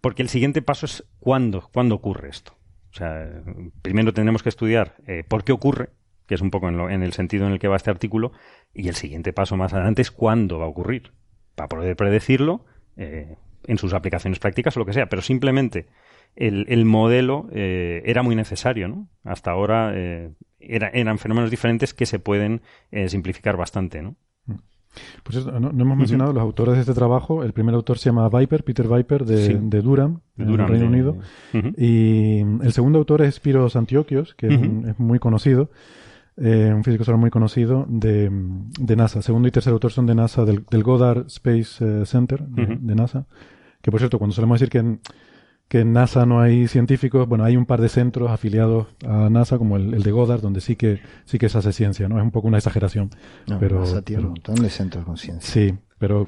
porque el siguiente paso es cuándo, cuándo ocurre esto. O sea, primero tendremos que estudiar por qué ocurre, que es un poco en, lo- en el sentido en el que va este artículo, y el siguiente paso más adelante es cuándo va a ocurrir, para poder predecirlo eh, en sus aplicaciones prácticas o lo que sea, pero simplemente el, el modelo eh, era muy necesario, ¿no? Hasta ahora eh, era- eran fenómenos diferentes que se pueden simplificar bastante, ¿no? Pues eso, no, no hemos mencionado los autores de este trabajo. El primer autor se llama Viper, Peter Viper, de, Sí. de Durham, De en Durham, el Reino de- Unido. Y el segundo autor es Spiros Antioquios, que es muy conocido, eh, un físico solar muy conocido de, de NASA. Segundo y tercer autor son de NASA, del, del Goddard Space eh, Center de, NASA. Que por cierto, cuando solemos decir que, que en NASA no hay científicos, bueno, hay un par de centros afiliados a NASA, como el, el de Goddard, donde sí que sí que se hace ciencia, ¿no? Es un poco una exageración. No, pero, NASA tiene un montón de centros con ciencia. Sí, pero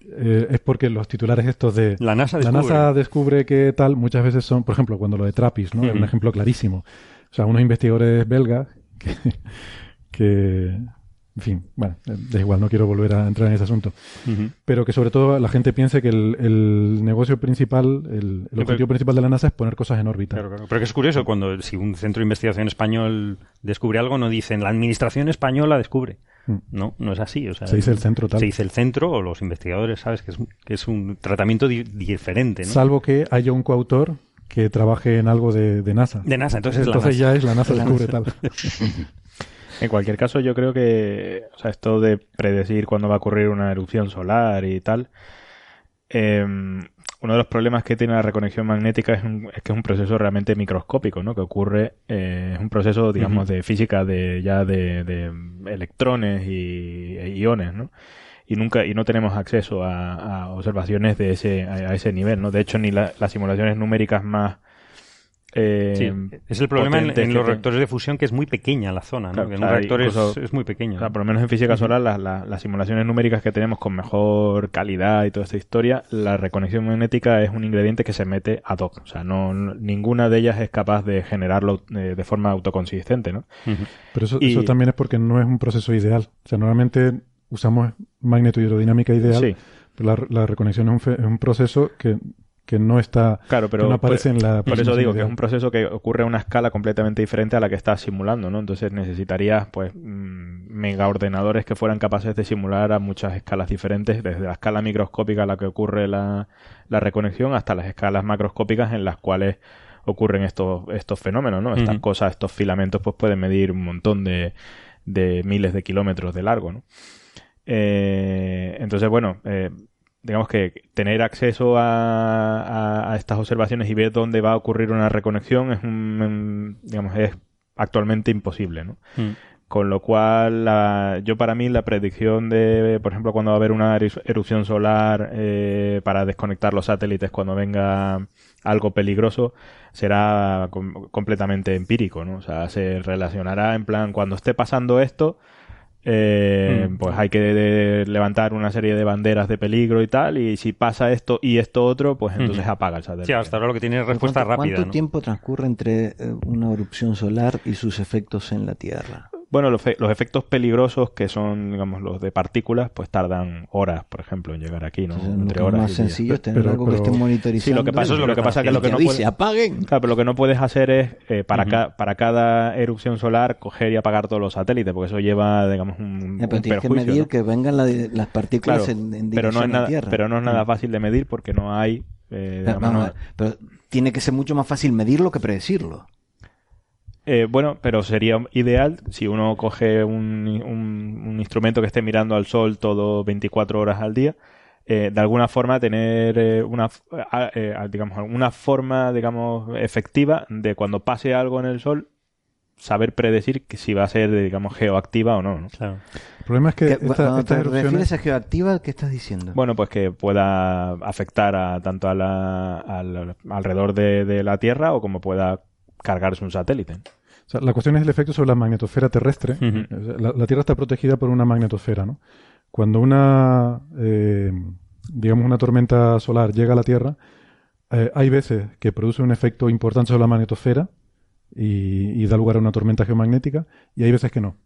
eh, es porque los titulares estos de La NASA la descubre. NASA descubre que tal muchas veces son, por ejemplo, cuando lo de Trappist, ¿no? Es un ejemplo clarísimo. O sea, unos investigadores belgas que, que en fin, bueno, da igual, no quiero volver a entrar en ese asunto. Pero que sobre todo la gente piense que el, el negocio principal, el, el pero- objetivo principal de la NASA es poner cosas en órbita. Claro, claro. Pero que es curioso, cuando si un centro de investigación español descubre algo, no dicen la administración española descubre. Mm. No, no es así. O sea, Se dice el centro tal. Se dice el centro o los investigadores, ¿sabes? Que es, un- que es un tratamiento di- diferente, ¿no? Salvo que haya un coautor que trabaje en algo de, de NASA. De NASA, entonces es la entonces NASA. ya es la NASA descubre tal. (laughs) En cualquier caso, yo creo que, o sea, esto de predecir cuándo va a ocurrir una erupción solar y tal, eh, uno de los problemas que tiene la reconexión magnética es, un- es que es un proceso realmente microscópico, ¿no? Que ocurre, eh, es un proceso, digamos, de física de ya de, de electrones y e iones, ¿no? Y nunca, y no tenemos acceso a, a observaciones de ese, a, a ese nivel, ¿no? De hecho, ni la- las simulaciones numéricas más eh, Sí, es el problema en, los te- reactores de fusión que es muy pequeña la zona, ¿no? Claro, Que en o un reactor es, incluso- es muy pequeño. O sea, por lo menos en física solar, las, las- las simulaciones numéricas que tenemos con mejor calidad y toda esta historia, la reconexión magnética es un ingrediente que se mete ad hoc. O sea, no, no- ninguna de ellas es capaz de generarlo eh, de forma autoconsistente, ¿no? Pero eso, Y- eso también es porque no es un proceso ideal. O sea, normalmente usamos magnetohidrodinamica ideal, Sí, pero la, la reconexión es un, fe- es un proceso que, que no está, claro, pero que no aparece por, en la por eso digo que es un proceso que ocurre a una escala completamente diferente a la que estás simulando, ¿no? Entonces necesitarías, pues, mm, megaordenadores que fueran capaces de simular a muchas escalas diferentes, desde la escala microscópica a la que ocurre la, la reconexión hasta las escalas macroscópicas en las cuales ocurren estos, estos fenómenos, ¿no? Estas cosas, estos filamentos, pues pueden medir un montón de, de miles de kilómetros de largo, ¿no? Eh, entonces, bueno, eh, digamos que tener acceso a, a- a estas observaciones y ver dónde va a ocurrir una reconexión es un, digamos, es actualmente imposible, ¿no? Mm. Con lo cual, la- yo para mí la predicción de, por ejemplo, cuando va a haber una eru- erupción solar eh, para desconectar los satélites cuando venga algo peligroso, será com- completamente empírico, ¿no? O sea, se relacionará en plan, cuando esté pasando esto, eh, Mm. pues hay que de- levantar una serie de banderas de peligro y tal, y si pasa esto y esto otro, pues entonces Ujú. apaga el satélite. Sí, hasta ahora lo que tiene es respuesta ¿Cuánto, rápida. ¿Cuánto ¿no? tiempo transcurre entre eh, una erupción solar y sus efectos en la Tierra? Bueno, los, fe- los efectos peligrosos, que son, digamos, los de partículas, pues tardan horas, por ejemplo, en llegar aquí, ¿no? Entonces, Entre lo horas más y días. sencillo es tener Pero- algo que pero- esté monitorizando. Sí, lo que pasa es lo lo que pasa que y lo que no avise, puede- apaguen. Claro, pero lo que no puedes hacer es, eh, para, Ujú. ca- para cada erupción solar, coger y apagar todos los satélites, porque eso lleva, digamos, un, Ya, pero un tienes que perjuicio. medir ¿no? que vengan la- las partículas Claro, en, en pero no es a nada, Tierra. pero no es nada fácil de medir porque no hay, eh, Pero, digamos, no- ver, pero tiene que ser mucho más fácil medirlo que predecirlo. Eh, bueno, pero sería ideal si uno coge un, un- un instrumento que esté mirando al sol todo 24 horas al día, eh, de alguna forma tener eh, una, eh, digamos, una forma, digamos, efectiva de cuando pase algo en el sol, saber predecir que si va a ser, digamos, geoactiva o no. ¿no? Claro. El problema es que Que, esta- cuando estas te refieres a geoactiva, ¿qué estás diciendo? Bueno, pues que pueda afectar a, tanto a la, al- alrededor de, de la Tierra o como pueda cargarse un satélite. O sea, la cuestión es el efecto sobre la magnetosfera terrestre. Sea, la, la Tierra está protegida por una magnetosfera, ¿no? Cuando una, eh, digamos, una tormenta solar llega a la Tierra, eh, hay veces que produce un efecto importante sobre la magnetosfera y, y da lugar a una tormenta geomagnética, y hay veces que no.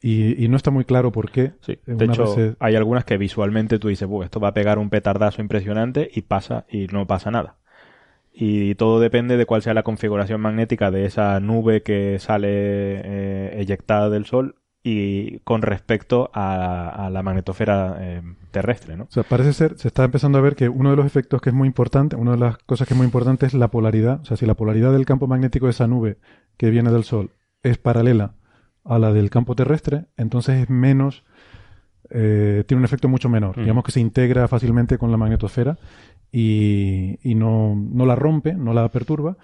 Y, y no está muy claro por qué. Sí, Eh, de hecho, veces- hay algunas que visualmente tú dices, "Buh, esto va a pegar un petardazo impresionante y pasa y no pasa nada. Y todo depende de cuál sea la configuración magnética de esa nube que sale eh, eyectada del Sol y con respecto a, a la magnetosfera eh, terrestre, ¿no? O sea, parece ser, se está empezando a ver que uno de los efectos que es muy importante, una de las cosas que es muy importante es la polaridad. O sea, si la polaridad del campo magnético de esa nube que viene del Sol es paralela a la del campo terrestre, entonces es menos, eh, tiene un efecto mucho menor. Mm. Digamos que se integra fácilmente con la magnetosfera y, y no, no la rompe, no la perturba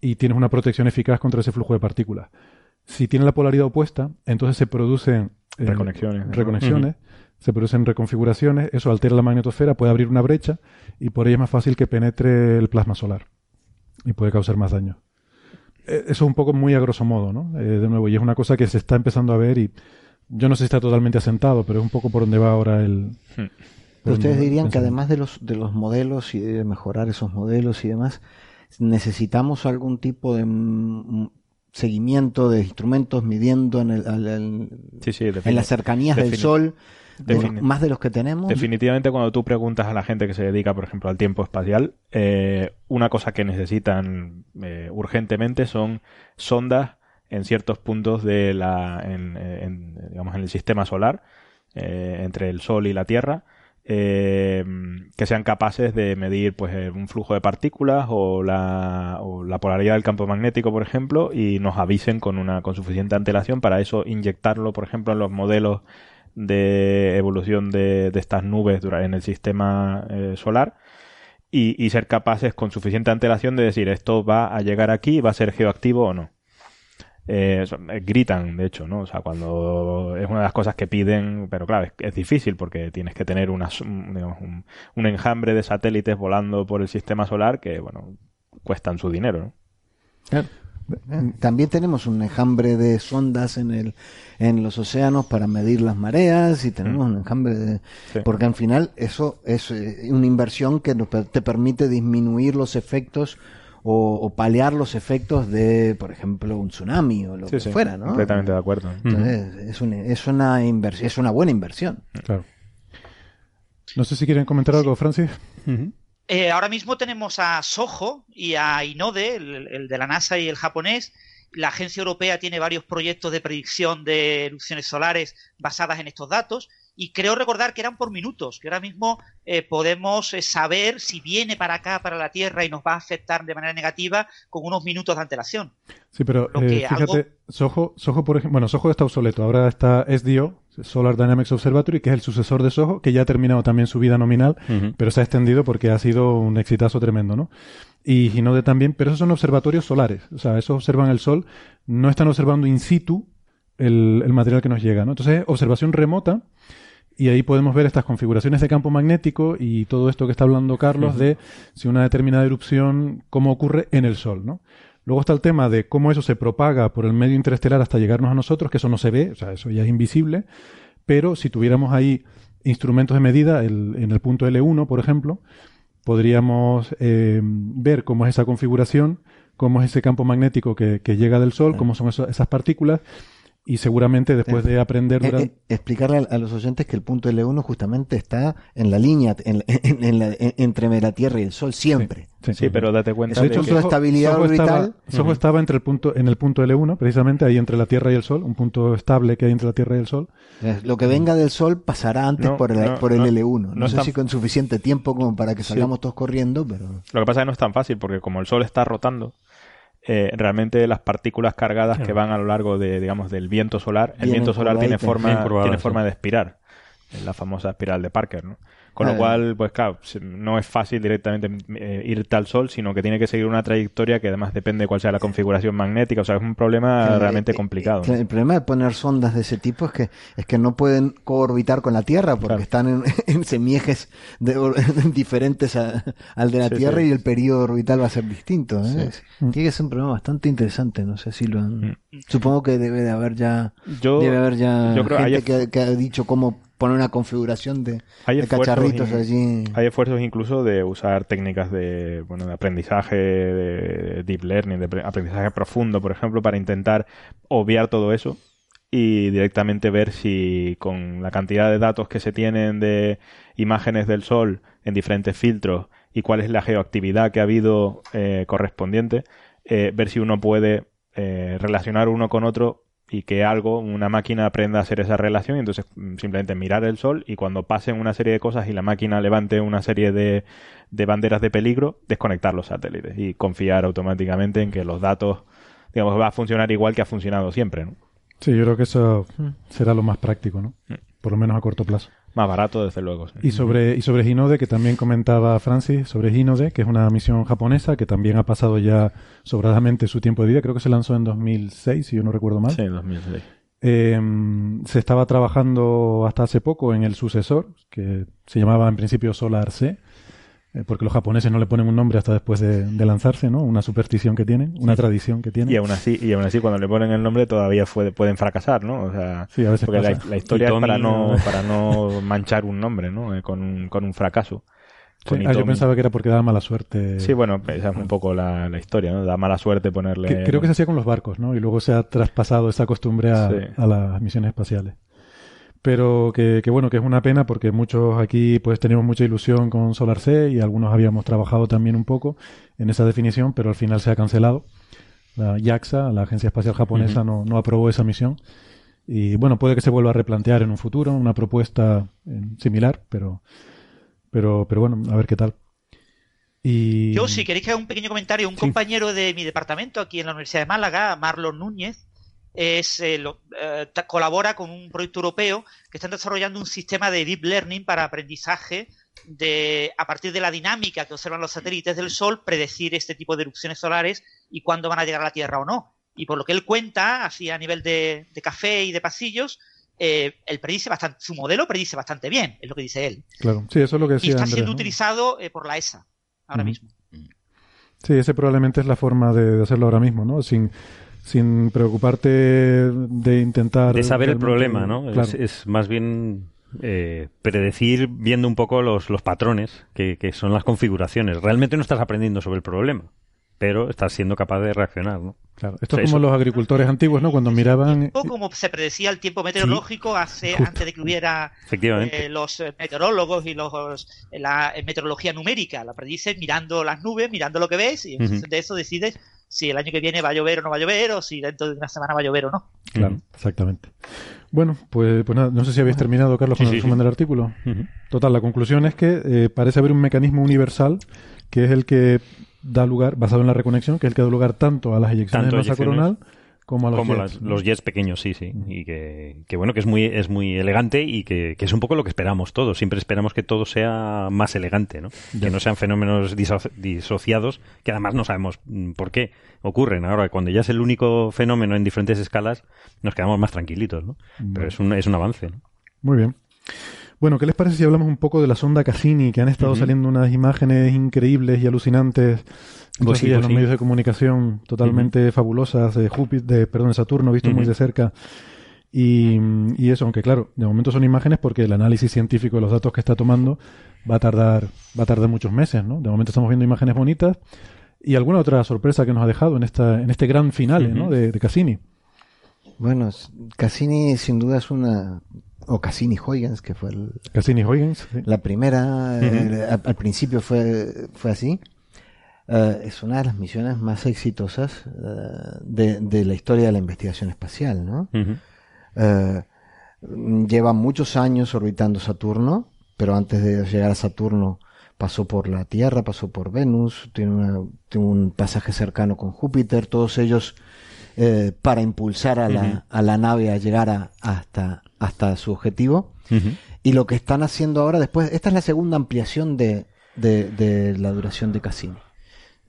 y tienes una protección eficaz contra ese flujo de partículas. Si tiene la polaridad opuesta, entonces se producen eh, Reconexiones, ¿no? reconexiones, se producen reconfiguraciones, eso altera la magnetosfera, puede abrir una brecha y por ello es más fácil que penetre el plasma solar. y puede causar más daño. Eh, Eso es un poco muy a grosso modo, ¿no? Eh, de nuevo, y es una cosa que se está empezando a ver y yo no sé si está totalmente asentado, pero es un poco por donde va ahora el... Pero ustedes dirían que además de los, de los modelos y de mejorar esos modelos y demás, necesitamos algún tipo de mm, seguimiento de instrumentos midiendo en, el, al- al- Sí, sí, en las cercanías del Sol, más de los que tenemos. Definitivamente cuando tú preguntas a la gente que se dedica, por ejemplo, al tiempo espacial, eh, una cosa que necesitan eh, urgentemente son sondas en ciertos puntos de la, en, en, digamos, en el sistema solar, eh, entre el Sol y la Tierra, eh, que sean capaces de medir pues eh, un flujo de partículas o la, o la polaridad del campo magnético, por ejemplo, y nos avisen con una con suficiente antelación para eso inyectarlo, por ejemplo, en los modelos de evolución de, de estas nubes en el sistema eh, solar y, y ser capaces con suficiente antelación de decir esto va a llegar aquí, va a ser geoactivo o no. Eh, eh, gritan, de hecho, ¿no? O sea, cuando es una de las cosas que piden, pero claro, es, es difícil porque tienes que tener unas- un, digamos, un, un enjambre de satélites volando por el sistema solar que, bueno, cuestan su dinero, ¿no? Claro. Eh, También tenemos un enjambre de sondas en el en los océanos para medir las mareas y tenemos un enjambre de Sí. porque al final eso es una inversión que nos per- te permite disminuir los efectos o, o paliar los efectos de por ejemplo un tsunami o lo Sí, que sí, fuera, ¿no? completamente de acuerdo. Entonces, es, un- es una inversión, es una buena inversión. Claro. No sé si quieren comentar algo, Francis. Eh, ahora mismo tenemos a Soho y a Inode, el, el de la NASA y el japonés. La agencia europea tiene varios proyectos de predicción de erupciones solares basadas en estos datos. Y creo recordar que eran por minutos, que ahora mismo eh, podemos eh, saber si viene para acá, para la Tierra, y nos va a afectar de manera negativa con unos minutos de antelación. Sí, pero eh, fíjate, algo- Soho, Soho, por ejemplo, bueno, Soho está obsoleto. Ahora está SDO, Solar Dynamics Observatory, que es el sucesor de Soho, que ya ha terminado también su vida nominal, pero se ha extendido porque ha sido un exitazo tremendo, ¿no? Y Hinode también, pero esos son observatorios solares. O sea, esos observan el Sol, no están observando in situ el, el material que nos llega, ¿no? Entonces, observación remota, y ahí podemos ver estas configuraciones de campo magnético y todo esto que está hablando Carlos de si una determinada erupción, cómo ocurre en el Sol, ¿no? Luego está el tema de cómo eso se propaga por el medio interestelar hasta llegarnos a nosotros, que eso no se ve, o sea, eso ya es invisible, pero si tuviéramos ahí instrumentos de medida, el- en el punto L1, por ejemplo, podríamos eh, ver cómo es esa configuración, cómo es ese campo magnético que, que llega del Sol, cómo son eso- esas partículas, y seguramente después de aprender Eh, durante... eh, explicarle a, a los oyentes que el punto L1 justamente está en la línea, en, en- en la- en- entre la Tierra y el Sol, siempre. Sí, pero date cuenta de con que... su estabilidad Soho estaba, orbital. Soho Ujú. estaba entre el punto, en el punto L1, precisamente ahí entre la Tierra y el Sol, un punto estable que hay entre la Tierra y el Sol. Eh, Lo que venga del Sol pasará antes No, por el, no, por el no, L1. No, no sé está- si con suficiente tiempo como para que salgamos todos corriendo, pero... Lo que pasa es que no es tan fácil porque como el Sol está rotando, eh, realmente las partículas cargadas que van a lo largo de, digamos, del viento solar, el viento solar tiene forma, tiene forma de espirar, en la famosa espiral de Parker, ¿no? Con lo cual, pues claro, no es fácil directamente eh, irte al Sol, sino que tiene que seguir una trayectoria que además depende de cuál sea la configuración magnética, o sea, es un problema Eh, realmente eh, complicado. eh, El problema de poner sondas de ese tipo es que es que no pueden coorbitar con la Tierra porque Claro. están en, (laughs) en semiejes de (laughs) diferentes a- al de la Sí, Tierra sí. y el periodo orbital va a ser distinto. ¿eh? Sí. Tiene que ser un problema bastante interesante. No sé si lo han. Mm. Supongo que debe de haber ya. Yo, debe haber ya yo creo gente hay que, que ha dicho cómo poner una configuración de, hay de cacharritos in- allí. Hay esfuerzos incluso de usar técnicas de, bueno, de aprendizaje, de deep learning, de pre- aprendizaje profundo, por ejemplo, para intentar obviar todo eso y directamente ver si con la cantidad de datos que se tienen de imágenes del Sol en diferentes filtros y cuál es la geoactividad que ha habido eh, correspondiente, eh, ver si uno puede eh, relacionar uno con otro y que algo, una máquina aprenda a hacer esa relación y entonces mm, simplemente mirar el sol y cuando pasen una serie de cosas y la máquina levante una serie de, de banderas de peligro, desconectar los satélites y confiar automáticamente en que los datos, digamos, va a funcionar igual que ha funcionado siempre, ¿no? Sí, yo creo que eso será lo más práctico, ¿no? Mm. Por lo menos a corto plazo. Más barato, desde luego. sí. Y sobre, y sobre Hinode, que también comentaba Francis, sobre Hinode, que es una misión japonesa que también ha pasado ya sobradamente su tiempo de vida, creo que se lanzó en 2006, si yo no recuerdo mal. Sí, 2006. Eh, se estaba trabajando hasta hace poco en el sucesor, que se llamaba en principio Solar C, porque los japoneses no le ponen un nombre hasta después de, de lanzarse, ¿no? Una superstición que tienen, una tradición que tienen. Y aún así, y aún así cuando le ponen el nombre todavía fue- pueden fracasar, ¿no? O sea, Sí, a veces porque la, pasa. la historia es para no, (laughs) para no manchar un nombre, ¿no? Eh, con, un, con un fracaso. Sí, ah, yo pensaba que era porque daba mala suerte. Sí, bueno, esa es un poco la, la historia, ¿no? Da mala suerte ponerle... Que- creo que se hacía con los barcos, ¿no? Y luego se ha traspasado esa costumbre a, Sí. a las misiones espaciales. Pero que, que bueno, que es una pena porque muchos aquí pues teníamos mucha ilusión con Solar C y algunos habíamos trabajado también un poco en esa definición, pero al final se ha cancelado. La JAXA, la Agencia Espacial Japonesa, no, no aprobó esa misión. Y bueno, puede que se vuelva a replantear en un futuro una propuesta eh, similar, pero, pero, pero bueno, a ver qué tal. Y... Yo, si queréis que haga un pequeño comentario, un Sí. compañero de mi departamento aquí en la Universidad de Málaga, Marlon Núñez, es, eh, lo- eh, colabora con un proyecto europeo que están desarrollando un sistema de deep learning para aprendizaje de, a partir de la dinámica que observan los satélites del Sol, predecir este tipo de erupciones solares y cuándo van a llegar a la Tierra o no. Y por lo que él cuenta, así a nivel de, de café y de pasillos, eh, él predice bastante, su modelo predice bastante bien, es lo que dice él. Claro, sí, eso es lo que Y decía está Andrés, siendo ¿no? utilizado eh, por la ESA ahora mismo. Sí, ese probablemente es la forma de, de hacerlo ahora mismo, ¿no? Sin, sin preocuparte de intentar... de saber el problema, ¿no? Claro. Es, es más bien eh, predecir viendo un poco los, los patrones que, que son las configuraciones. Realmente no estás aprendiendo sobre el problema, pero estás siendo capaz de reaccionar, ¿no? Claro, Esto O sea, es como eso- los agricultores antiguos, ¿no? Cuando miraban... tiempo como se predecía el tiempo meteorológico hace justo. antes de que hubiera Efectivamente. eh, los meteorólogos y los la meteorología numérica la predices mirando las nubes mirando lo que ves y en Ujú. función de eso decides si el año que viene va a llover o no va a llover o si dentro de una semana va a llover o no Claro, exactamente. Bueno, pues, pues nada, no sé si habéis terminado, Carlos, con Sí, el sí, resumen sí. del artículo. Total, la conclusión es que eh, parece haber un mecanismo universal que es el que da lugar, basado en la reconexión, que es el que da lugar tanto a las eyecciones Tanto de masa eyecciones coronal como los como jets, las- ¿no? los jets pequeños, sí, sí. Y que, que bueno, que es muy, es muy elegante y que, que es un poco lo que esperamos todos. Siempre esperamos que todo sea más elegante, ¿no? Ya. Que no sean fenómenos diso- disociados, que además no sabemos mm, por qué ocurren. Ahora, cuando ya es el único fenómeno en diferentes escalas, nos quedamos más tranquilitos, ¿no? Pero es un, es un avance, ¿no? Muy bien. Bueno, ¿qué les parece si hablamos un poco de la sonda Cassini, que han estado saliendo unas imágenes increíbles y alucinantes Pues sí, pues los sí. medios de comunicación totalmente fabulosas de Júpiter, de, perdón, de Saturno, visto muy de cerca? Y, y eso, aunque claro, de momento son imágenes porque el análisis científico de los datos que está tomando va a tardar, va a tardar muchos meses, ¿no? De momento estamos viendo imágenes bonitas y alguna otra sorpresa que nos ha dejado en esta, en este gran final, ¿no? De, de Cassini. Bueno, Cassini sin duda es una... O Cassini-Huygens, que fue el- Cassini-Huygens, sí. la primera, al, al principio fue, fue así. Eh, es una de las misiones más exitosas eh, de, de la historia de la investigación espacial, ¿no? Eh, lleva muchos años orbitando Saturno, pero antes de llegar a Saturno pasó por la Tierra, pasó por Venus, tiene, una- tiene un pasaje cercano con Júpiter, todos ellos eh, para impulsar a la, a la nave a llegar a- hasta, hasta su objetivo. Y lo que están haciendo ahora después, esta es la segunda ampliación de, de, de la duración de Cassini.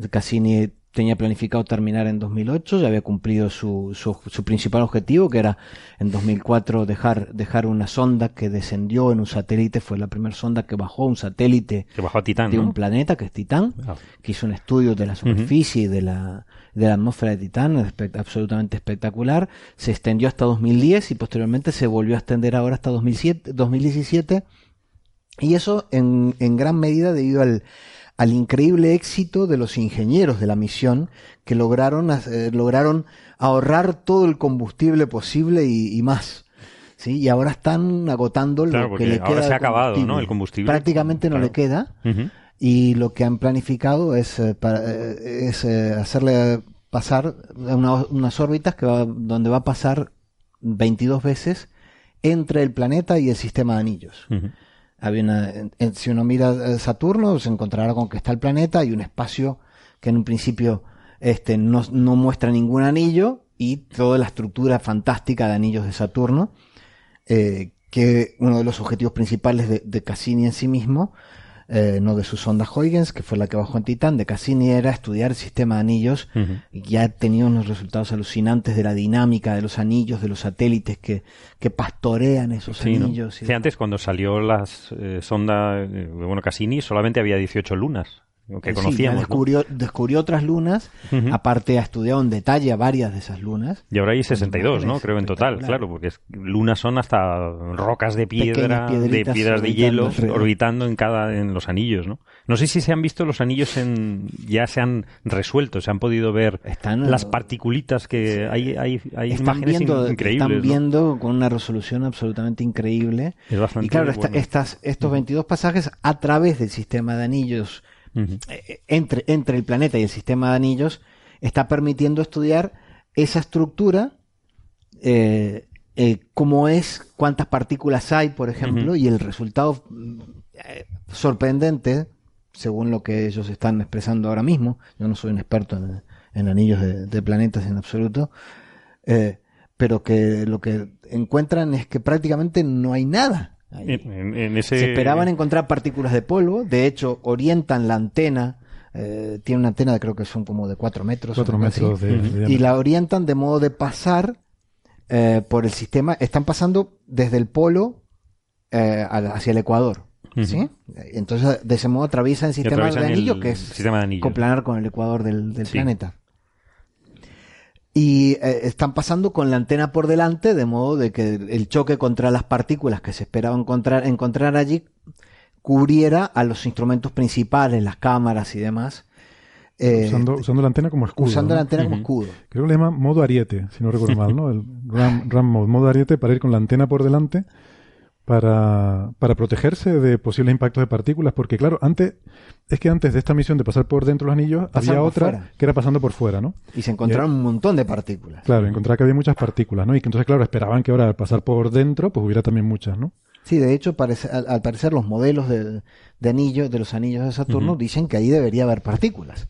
Cassini tenía planificado terminar en 2008, ya había cumplido su, su, su principal objetivo, que era en 2004 dejar, dejar una sonda que descendió en un satélite, fue la primera sonda que bajó un satélite Que bajó a Titán, de ¿no? un planeta, que es Titán, Ah. que hizo un estudio de la superficie y de la, de la atmósfera de Titán, absolutamente espectacular. Se extendió hasta 2010 y posteriormente se volvió a extender ahora hasta 2007, 2017. Y eso en, en gran medida debido al, al increíble éxito de los ingenieros de la misión que lograron, eh, lograron ahorrar todo el combustible posible y, y más. ¿sí? Y ahora están agotando Claro, lo que le ahora queda se de ha acabado, ¿no? El combustible. Prácticamente no Claro. le queda. Y lo que han planificado es, eh, para- eh, es eh, hacerle pasar una- unas órbitas que va, donde va a pasar 22 veces entre el planeta y el sistema de anillos. Había una- si uno mira eh, Saturno, se encontrará con que está el planeta y un espacio que en un principio este, no, no muestra ningún anillo y toda la estructura fantástica de anillos de Saturno, eh, que uno de los objetivos principales de, de Cassini en sí mismo eh, no de su sonda Huygens, que fue la que bajó en Titán, de Cassini era estudiar el sistema de anillos Ujú. y ya tenido unos resultados alucinantes de la dinámica de los anillos, de los satélites que, que pastorean esos Sí, ¿no? anillos. y Sí, antes cuando salió la sonda, eh, bueno, Cassini, solamente había 18 lunas, que Sí, conocíamos. ¿no? descubrió, otras lunas, aparte ha estudiado en detalle a varias de esas lunas. Y ahora hay 62, ¿no? Creo en total, claro, porque es- lunas son hasta rocas de piedra, de piedras de hielo orbitando en cada en los anillos, ¿no? No sé si se han visto los anillos en ya se han resuelto, se han podido ver Están, las eh, particulitas que hay hay, hay están imágenes viendo, increíbles, están ¿no? viendo con una resolución absolutamente increíble. Es bastante Y claro, esta- estas, estos 22 pasajes a través del sistema de anillos, Ujú. eh, entre, entre el planeta y el sistema de anillos, está permitiendo estudiar esa estructura, eh, eh, cómo es, cuántas partículas hay, por ejemplo, y el resultado mm, eh, sorprendente, según lo que ellos están expresando ahora mismo. Yo no soy un experto en, en anillos de, de planetas en absoluto, eh, pero que lo que encuentran es que prácticamente no hay nada. Ahí. En, en- en ese Se esperaban encontrar partículas de polvo, de hecho orientan la antena, eh, tiene una antena de creo que son como de 4 metros. Cuatro o algo así, metros de, de y la orientan de modo de pasar eh, por el sistema, están pasando desde el polo eh, hacia el ecuador. ¿sí? Entonces, de ese modo atraviesan el sistema de anillo, el que es coplanar con el ecuador del, del Sí. planeta. Y eh, están pasando con la antena por delante, de modo de que el choque contra las partículas que se esperaba encontrar, encontrar allí cubriera a los instrumentos principales, las cámaras y demás. eh, usando, usando la antena como escudo. usando ¿no? la antena como escudo. Creo que le llaman modo ariete, si no recuerdo mal, ¿no? El (laughs) RAM, RAM mode, modo ariete para ir con la antena por delante para, para protegerse de posibles impactos de partículas, porque claro, antes, es que antes de esta misión de pasar por dentro de los anillos, había otra fuera. que era pasando por fuera, ¿no? Y se encontraron un montón de partículas. Claro, encontrar que había muchas partículas, ¿no? Y que entonces, claro, esperaban que ahora al pasar por dentro, pues hubiera también muchas, ¿no? Sí, de hecho, parece- al, al parecer los modelos de, de anillos, de los anillos de Saturno, dicen que ahí debería haber partículas.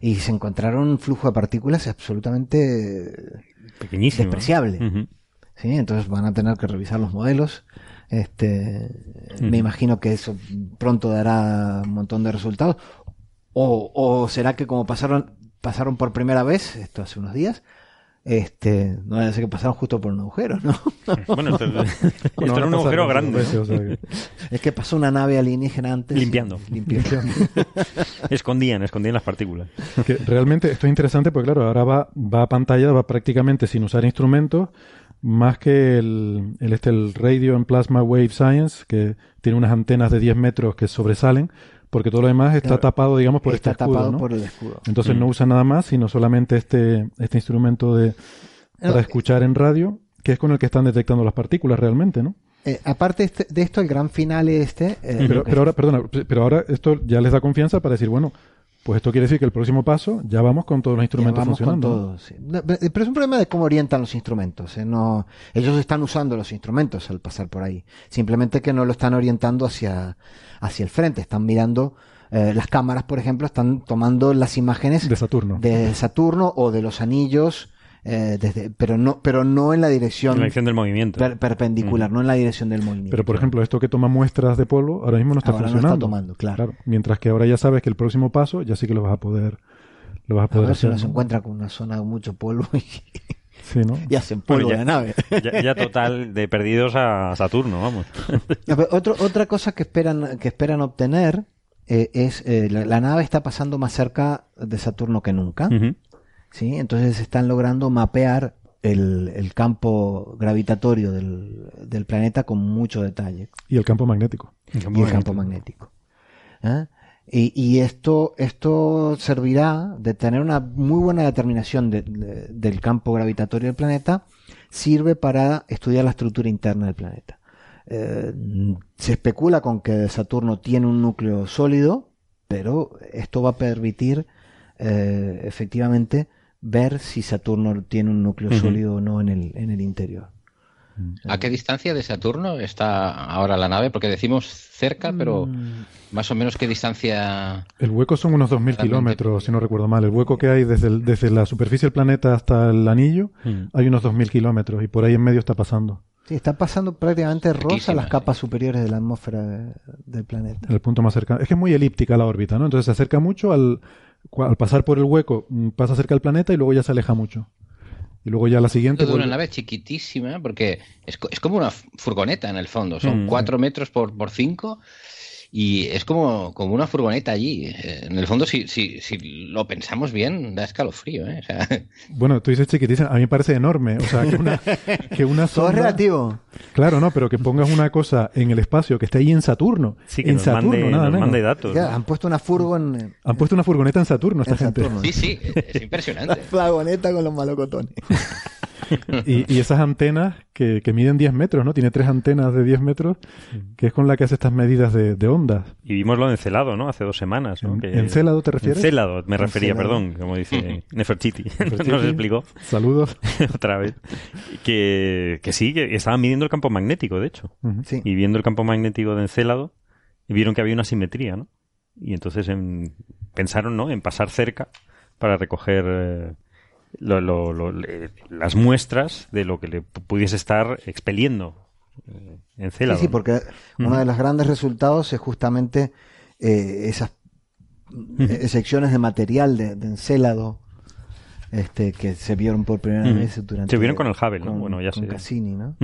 Y se encontraron un flujo de partículas absolutamente Pequeñísimo. despreciable. ¿sí? Entonces van a tener que revisar los modelos. Este. Me imagino que eso pronto dará un montón de resultados. O, o será que como pasaron, pasaron por primera vez, esto hace unos días, este, no vaya a ser que pasaron justo por un agujero, ¿no? (laughs) Bueno, esto, esto Bueno, era un agujero grande. veces, ¿no? o sea que- Es que pasó una nave alienígena antes. Limpiando. limpiando. (laughs) Escondían, escondían las partículas. que realmente esto es interesante porque, claro, ahora va, va a pantalla, va prácticamente sin usar instrumentos, más que el, el, este, el Radio and Plasma Wave Science, que tiene unas antenas de 10 metros que sobresalen, porque todo lo demás está Claro. tapado, digamos, por Está este escudo, tapado ¿no? por el escudo. Entonces Mm. no usa nada más, sino solamente este, este instrumento de, para No, escuchar en radio, que es con el que están detectando las partículas realmente, ¿no? Eh, aparte este- de esto, el gran final este. eh, Pero, pero ahora, perdona, pero ahora esto ya les da confianza para decir, bueno, pues esto quiere decir que el próximo paso ya vamos con todos los Ya instrumentos vamos con funcionando. todo, sí. Pero pero es un problema de cómo orientan los instrumentos. ¿eh? No, ellos están usando los instrumentos al pasar por ahí. Simplemente que no lo están orientando hacia, hacia el frente. Están mirando, eh, las cámaras, por ejemplo, están tomando las imágenes De Saturno. de Saturno o de los anillos, eh, desde, pero no, pero no en la dirección, En la dirección del movimiento. per- perpendicular, no en la dirección del movimiento. Pero, por ejemplo, esto que toma muestras de polvo, ahora mismo no está Ahora no está funcionando. tomando, claro. Mientras que ahora ya sabes que el próximo paso ya sí que lo vas a poder, lo vas a poder si hacer. se ¿no? encuentra con una zona de mucho polvo y, (laughs) Sí, ¿no? y hacen Bueno, polvo ya- de nave. Ya, ya total de perdidos a Saturno, vamos. (laughs) Ver, otro- otra cosa que esperan, que esperan obtener eh, es eh, la, la nave está pasando más cerca de Saturno que nunca. ¿Sí? Entonces están logrando mapear el, el campo gravitatorio del, del planeta con mucho detalle Y el campo magnético. y el campo magnético. ¿eh? Y, y esto, esto servirá de tener una muy buena determinación de- de- del campo gravitatorio del planeta, sirve para estudiar la estructura interna del planeta. Eh, se especula con que Saturno tiene un núcleo sólido, pero esto va a permitir eh, efectivamente ver si Saturno tiene un núcleo sólido o no en el, en el interior. ¿A qué distancia de Saturno está ahora la nave? Porque decimos cerca, pero Mm. más o menos qué distancia. El hueco son unos 2.000 Realmente- kilómetros, si no recuerdo mal. El hueco que hay desde, el- desde la superficie del planeta hasta el anillo Mm. hay unos 2.000 kilómetros y por ahí en medio está pasando. Sí, está pasando prácticamente rosa las capas superiores de la atmósfera de- del planeta. El punto más cercano. Es que es muy elíptica la órbita, ¿no? Entonces se acerca mucho al, al pasar por el hueco, mm, pasa cerca del planeta y luego ya se aleja mucho. Y luego ya la siguiente. Es una vuelve- nave chiquitísima porque es, es como una furgoneta en el fondo. Son Mm. cuatro metros por, por cinco y es como, como una furgoneta allí. Eh, En el fondo, si, si, si lo pensamos bien, da escalofrío. ¿eh? O sea, (laughs) Bueno, tú dices chiquitísima, a mí me parece enorme. O sea, que una, que una (laughs) Todo es relativo. Claro, no, pero que pongas una cosa en el espacio que esté ahí en Saturno. Sí, que en nos Saturno, mande, nada nos mande datos. Ya, ¿no? han puesto una furgo en Han puesto una furgoneta en Saturno esta En gente. Saturno. sí, sí, es impresionante. (laughs) flagoneta con los malocotones. (laughs) Y, y esas antenas que, que miden 10 metros, ¿no? Tiene tres antenas de 10 metros, que es con la que hace estas medidas de, de ondas. Y vimos lo de Encelado, ¿no? Hace dos semanas, ¿no? ¿En- Que- Encélado te refieres? Encelado, me refería, Encelado. perdón, como dice Nefertiti. (laughs) Nefertiti. Nos explicó Saludos. otra vez. Que, que sí, que estaban midiendo el campo magnético, de hecho. Sí. Y viendo el campo magnético de Encélado, vieron que había una simetría, ¿no? Y entonces en- pensaron, ¿no? En pasar cerca para recoger eh, lo- lo- lo- le- las muestras de lo que le pu- pudiese estar expeliendo eh, Sí, Encélado. sí, porque uno de los grandes resultados es justamente eh, esas eh, secciones de material de, de Encélado este, que se vieron por primera vez durante... Se vieron con el Hubble, ¿no? con- Bueno, ya con sé. Cassini, ¿no?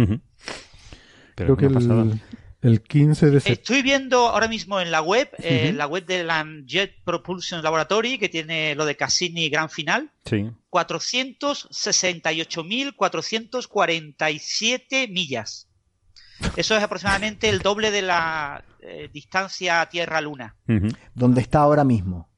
Pero Creo que el, el 15 de septiembre. Estoy viendo ahora mismo en la web, eh, la web de la Jet Propulsion Laboratory, que tiene lo de Cassini Gran Final, Sí. 468.447 millas. Eso es aproximadamente el doble de la eh, distancia Tierra-Luna, Ujú. Donde está ahora mismo.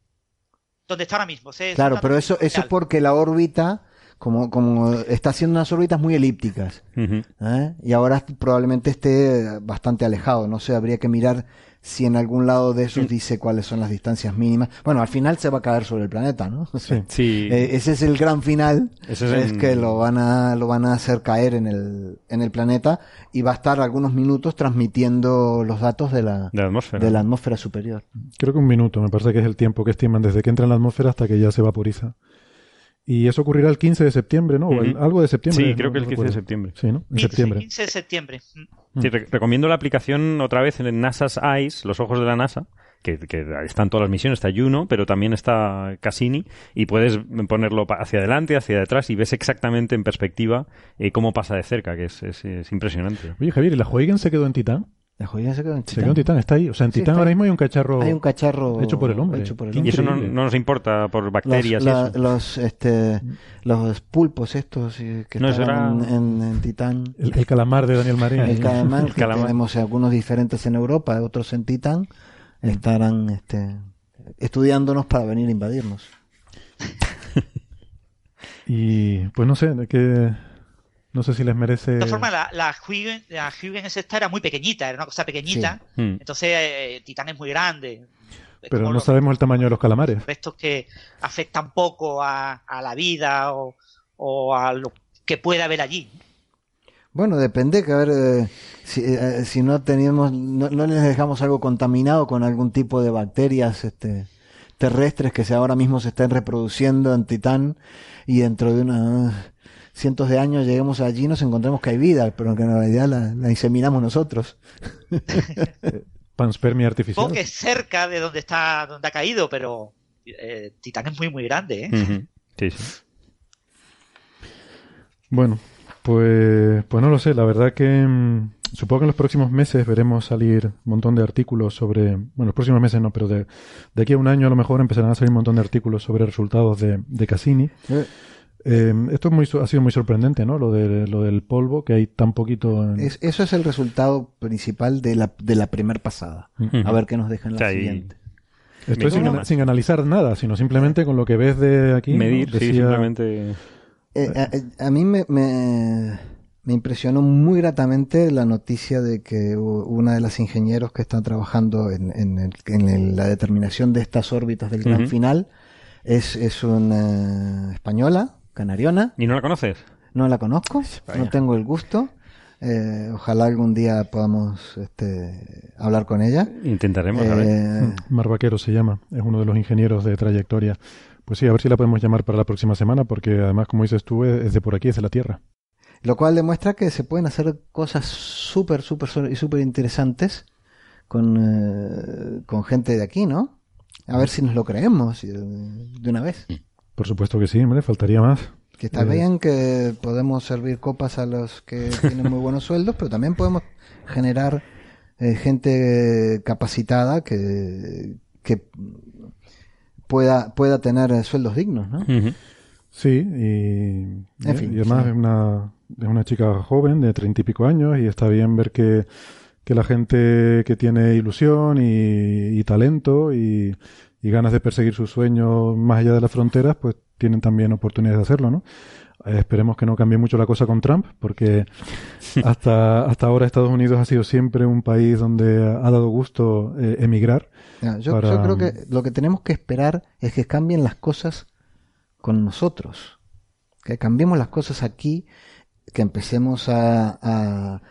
Donde está ahora mismo. Claro, pero eso, eso es porque la órbita, como, como está haciendo unas órbitas muy elípticas. ¿eh? y ahora probablemente esté bastante alejado. No sé, habría que mirar si en algún lado de esos dice cuáles son las distancias mínimas. Bueno, al final se va a caer sobre el planeta, ¿no? (laughs) O sea, Sí. eh, ese es el gran final. Ese es es en- que lo van a lo van a hacer caer en el en el planeta y va a estar algunos minutos transmitiendo los datos de la de la atmósfera. de la atmósfera superior. Creo que un minuto, me parece que es el tiempo que estiman desde que entra en la atmósfera hasta que ya se vaporiza. Y eso ocurrirá el 15 de septiembre, ¿no? Algo de septiembre. Sí, no- creo que el 15 de septiembre. Sí, ¿no? En 15, septiembre. 15 de septiembre. Mm. Sí, re- recomiendo la aplicación otra vez en el NASA's Eyes, los ojos de la NASA, que, que están todas las misiones, está Juno, pero también está Cassini, y puedes ponerlo hacia adelante, hacia detrás, y ves exactamente en perspectiva eh, cómo pasa de cerca, que es, es- es impresionante. Oye, Javier, ¿y la Huygens se quedó en Titán? La joya se quedó en Se quedó en Titán. Titán, está ahí. O sea, en Sí, Titán ahora ahí. mismo hay un cacharro Hay un cacharro hecho por el hombre. hecho por el Qué Y hombre. eso no, no nos importa por Los, bacterias la- y eso. los, este, los pulpos estos eh, que No, estaban era- en, en- en Titán. El, el calamar de Daniel María. El calamar, que calamar. tenemos algunos diferentes en Europa, otros en Titán, estarán este, estudiándonos para venir a invadirnos. Y pues no sé, de qué. No sé si les merece. De todas formas, la, la, Huygens, la Huygens esta era muy pequeñita, era una cosa pequeñita. Mm. Entonces, eh, Titán es muy grande. Es Pero no los sabemos el tamaño de los calamares. restos que afectan poco a, a la vida o, o a lo que pueda haber allí. Bueno, depende, que a ver, eh, si, eh, si no teníamos, no, no les dejamos algo contaminado con algún tipo de bacterias este, terrestres que se ahora mismo se estén reproduciendo en Titán y dentro de unos cientos de años lleguemos allí y nos encontremos que hay vida, pero que en realidad la, la inseminamos nosotros. (laughs) Panspermia artificial. Supongo que es cerca de donde está, donde ha caído, pero eh, Titán es muy, muy grande, ¿eh? Sí. Bueno, pues, pues no lo sé. La verdad que mm, supongo que en los próximos meses veremos salir un montón de artículos sobre. Bueno, los próximos meses no, pero de, de aquí a un año a lo mejor empezarán a salir un montón de artículos sobre resultados de, de Cassini. Eh, Eh, esto es muy, su- ha sido muy sorprendente, ¿no? Lo, de, lo del polvo, que hay tan poquito. en- es- eso es el resultado principal de la, de la primer pasada. Ujú. A ver qué nos dejan la O sea, y- siguiente. Esto es sin, sin analizar nada, sino simplemente con lo que ves de aquí. ¿no? Medir, sí, Decía- simplemente. Eh, a, a mí me, me, me impresionó muy gratamente la noticia de que una de las ingenieros que están trabajando en, en el- en el- la determinación de estas órbitas del gran final es, es una española, canariona. ¿Y no la conoces? No la conozco, Vaya. no tengo el gusto. Eh, ojalá algún día podamos este, hablar con ella. Intentaremos, a ver. Eh, Mar Vaquero se llama, es uno de los ingenieros de trayectoria. Pues sí, a ver si la podemos llamar para la próxima semana, porque además, como dices tú, es de por aquí, es de la Tierra. Lo cual demuestra que se pueden hacer cosas súper, súper y súper interesantes con, eh, con gente de aquí, ¿no? A ver si nos lo creemos eh, de una vez. Por supuesto que sí, hombre, faltaría más. Que está Eh, bien que podemos servir copas a los que (laughs) tienen muy buenos sueldos, pero también podemos generar eh, gente capacitada que, que pueda, pueda tener eh, sueldos dignos, ¿no? Sí, y, En fin, y además sí. es, una, es una chica joven de treinta y pico años y está bien ver que, que la gente que tiene ilusión y, y talento y, y ganas de perseguir sus sueños más allá de las fronteras, pues tienen también oportunidades de hacerlo, ¿no? Eh, esperemos que no cambie mucho la cosa con Trump, porque (laughs) hasta, hasta ahora Estados Unidos ha sido siempre un país donde ha dado gusto eh, emigrar. Yo, para- yo creo que lo que tenemos que esperar es que cambien las cosas con nosotros. Que cambiemos las cosas aquí, que empecemos a, a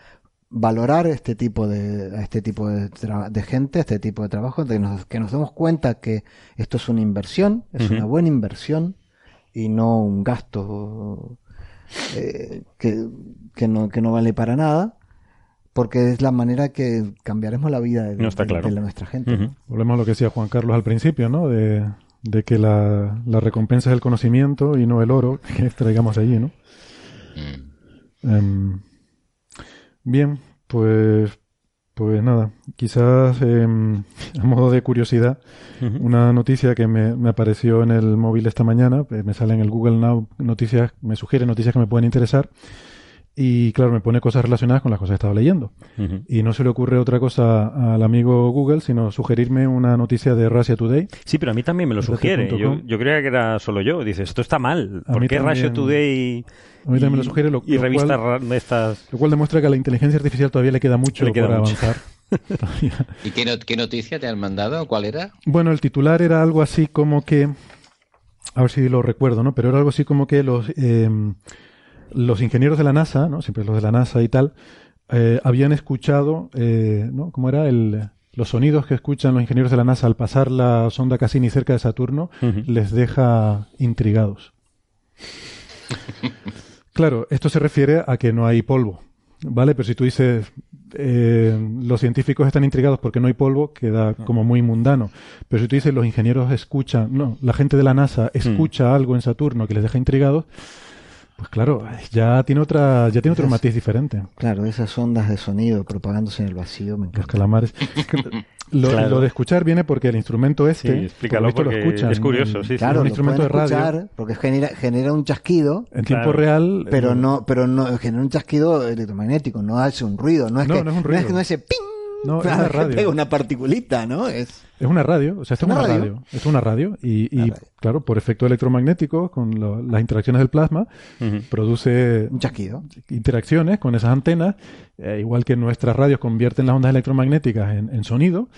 valorar este tipo de este tipo de, de gente, este tipo de trabajo, de nos- que nos demos cuenta que esto es una inversión, es una buena inversión y no un gasto eh, que, que no, que no vale para nada, porque es la manera que cambiaremos la vida de, No está de- claro. de la- nuestra gente. ¿no? Volvemos a lo que decía Juan Carlos al principio, ¿no? De, de que la, la recompensa es el conocimiento y no el oro (laughs) que extraigamos de allí, ¿no? Em, bien, pues, pues nada, quizás em, (laughs) a modo de curiosidad, una noticia que me, me apareció en el móvil esta mañana, eh, me sale en el Google Now noticias, me sugiere noticias que me pueden interesar. Y claro, me pone cosas relacionadas con las cosas que estaba leyendo. Y no se le ocurre otra cosa al amigo Google, sino sugerirme una noticia de Russia Today. Sí, pero a mí también me lo sugiere. Yo, yo creía que era solo yo. Dices, esto está mal. A ¿Por mí qué también- Russia Today A mí también me lo sugiere, lo, y lo revistas cual, estas... lo cual demuestra que a la inteligencia artificial todavía le queda mucho Le queda por mucho. avanzar. (laughs) ¿Y qué noticia te han mandado? ¿Cuál era? Bueno, el titular era algo así como que, a ver si lo recuerdo, ¿no? Pero era algo así como que los, eh, los ingenieros de la NASA, ¿no? Siempre los de la NASA y tal, eh, habían escuchado, eh, ¿no? ¿Cómo era? El, los sonidos que escuchan los ingenieros de la NASA al pasar la sonda Cassini cerca de Saturno les deja intrigados. (laughs) Claro, esto se refiere a que no hay polvo, ¿vale? Pero si tú dices, eh, los científicos están intrigados porque no hay polvo, queda como muy mundano. Pero si tú dices, los ingenieros escuchan, no, la gente de la NASA escucha algo en Saturno que les deja intrigados, pues claro, ya tiene otra, ya tiene otro Esas- matiz diferente. Claro, esas ondas de sonido propagándose en el vacío me Los encanta. calamares. (laughs) Lo, Claro. lo de escuchar viene porque el instrumento Sí, este, explícalo por porque lo escuchan es curioso, sí, sí. Claro, un lo instrumento de radio. escuchar porque genera, genera un chasquido, En tiempo Claro. real. pero eh, no, pero no genera un chasquido electromagnético, no hace un ruido, no es No, que no es un que ruido. no hace ping, No, es una radio. pega una particulita, ¿no? Es Es una radio, o sea, esto es ¿Una una radio? radio. Esto es una radio y, y, Una radio. claro, por efecto electromagnético, con lo- las interacciones del plasma, produce un chasquido. interacciones con esas antenas, eh, igual que nuestras radios convierten las ondas electromagnéticas en, en sonido.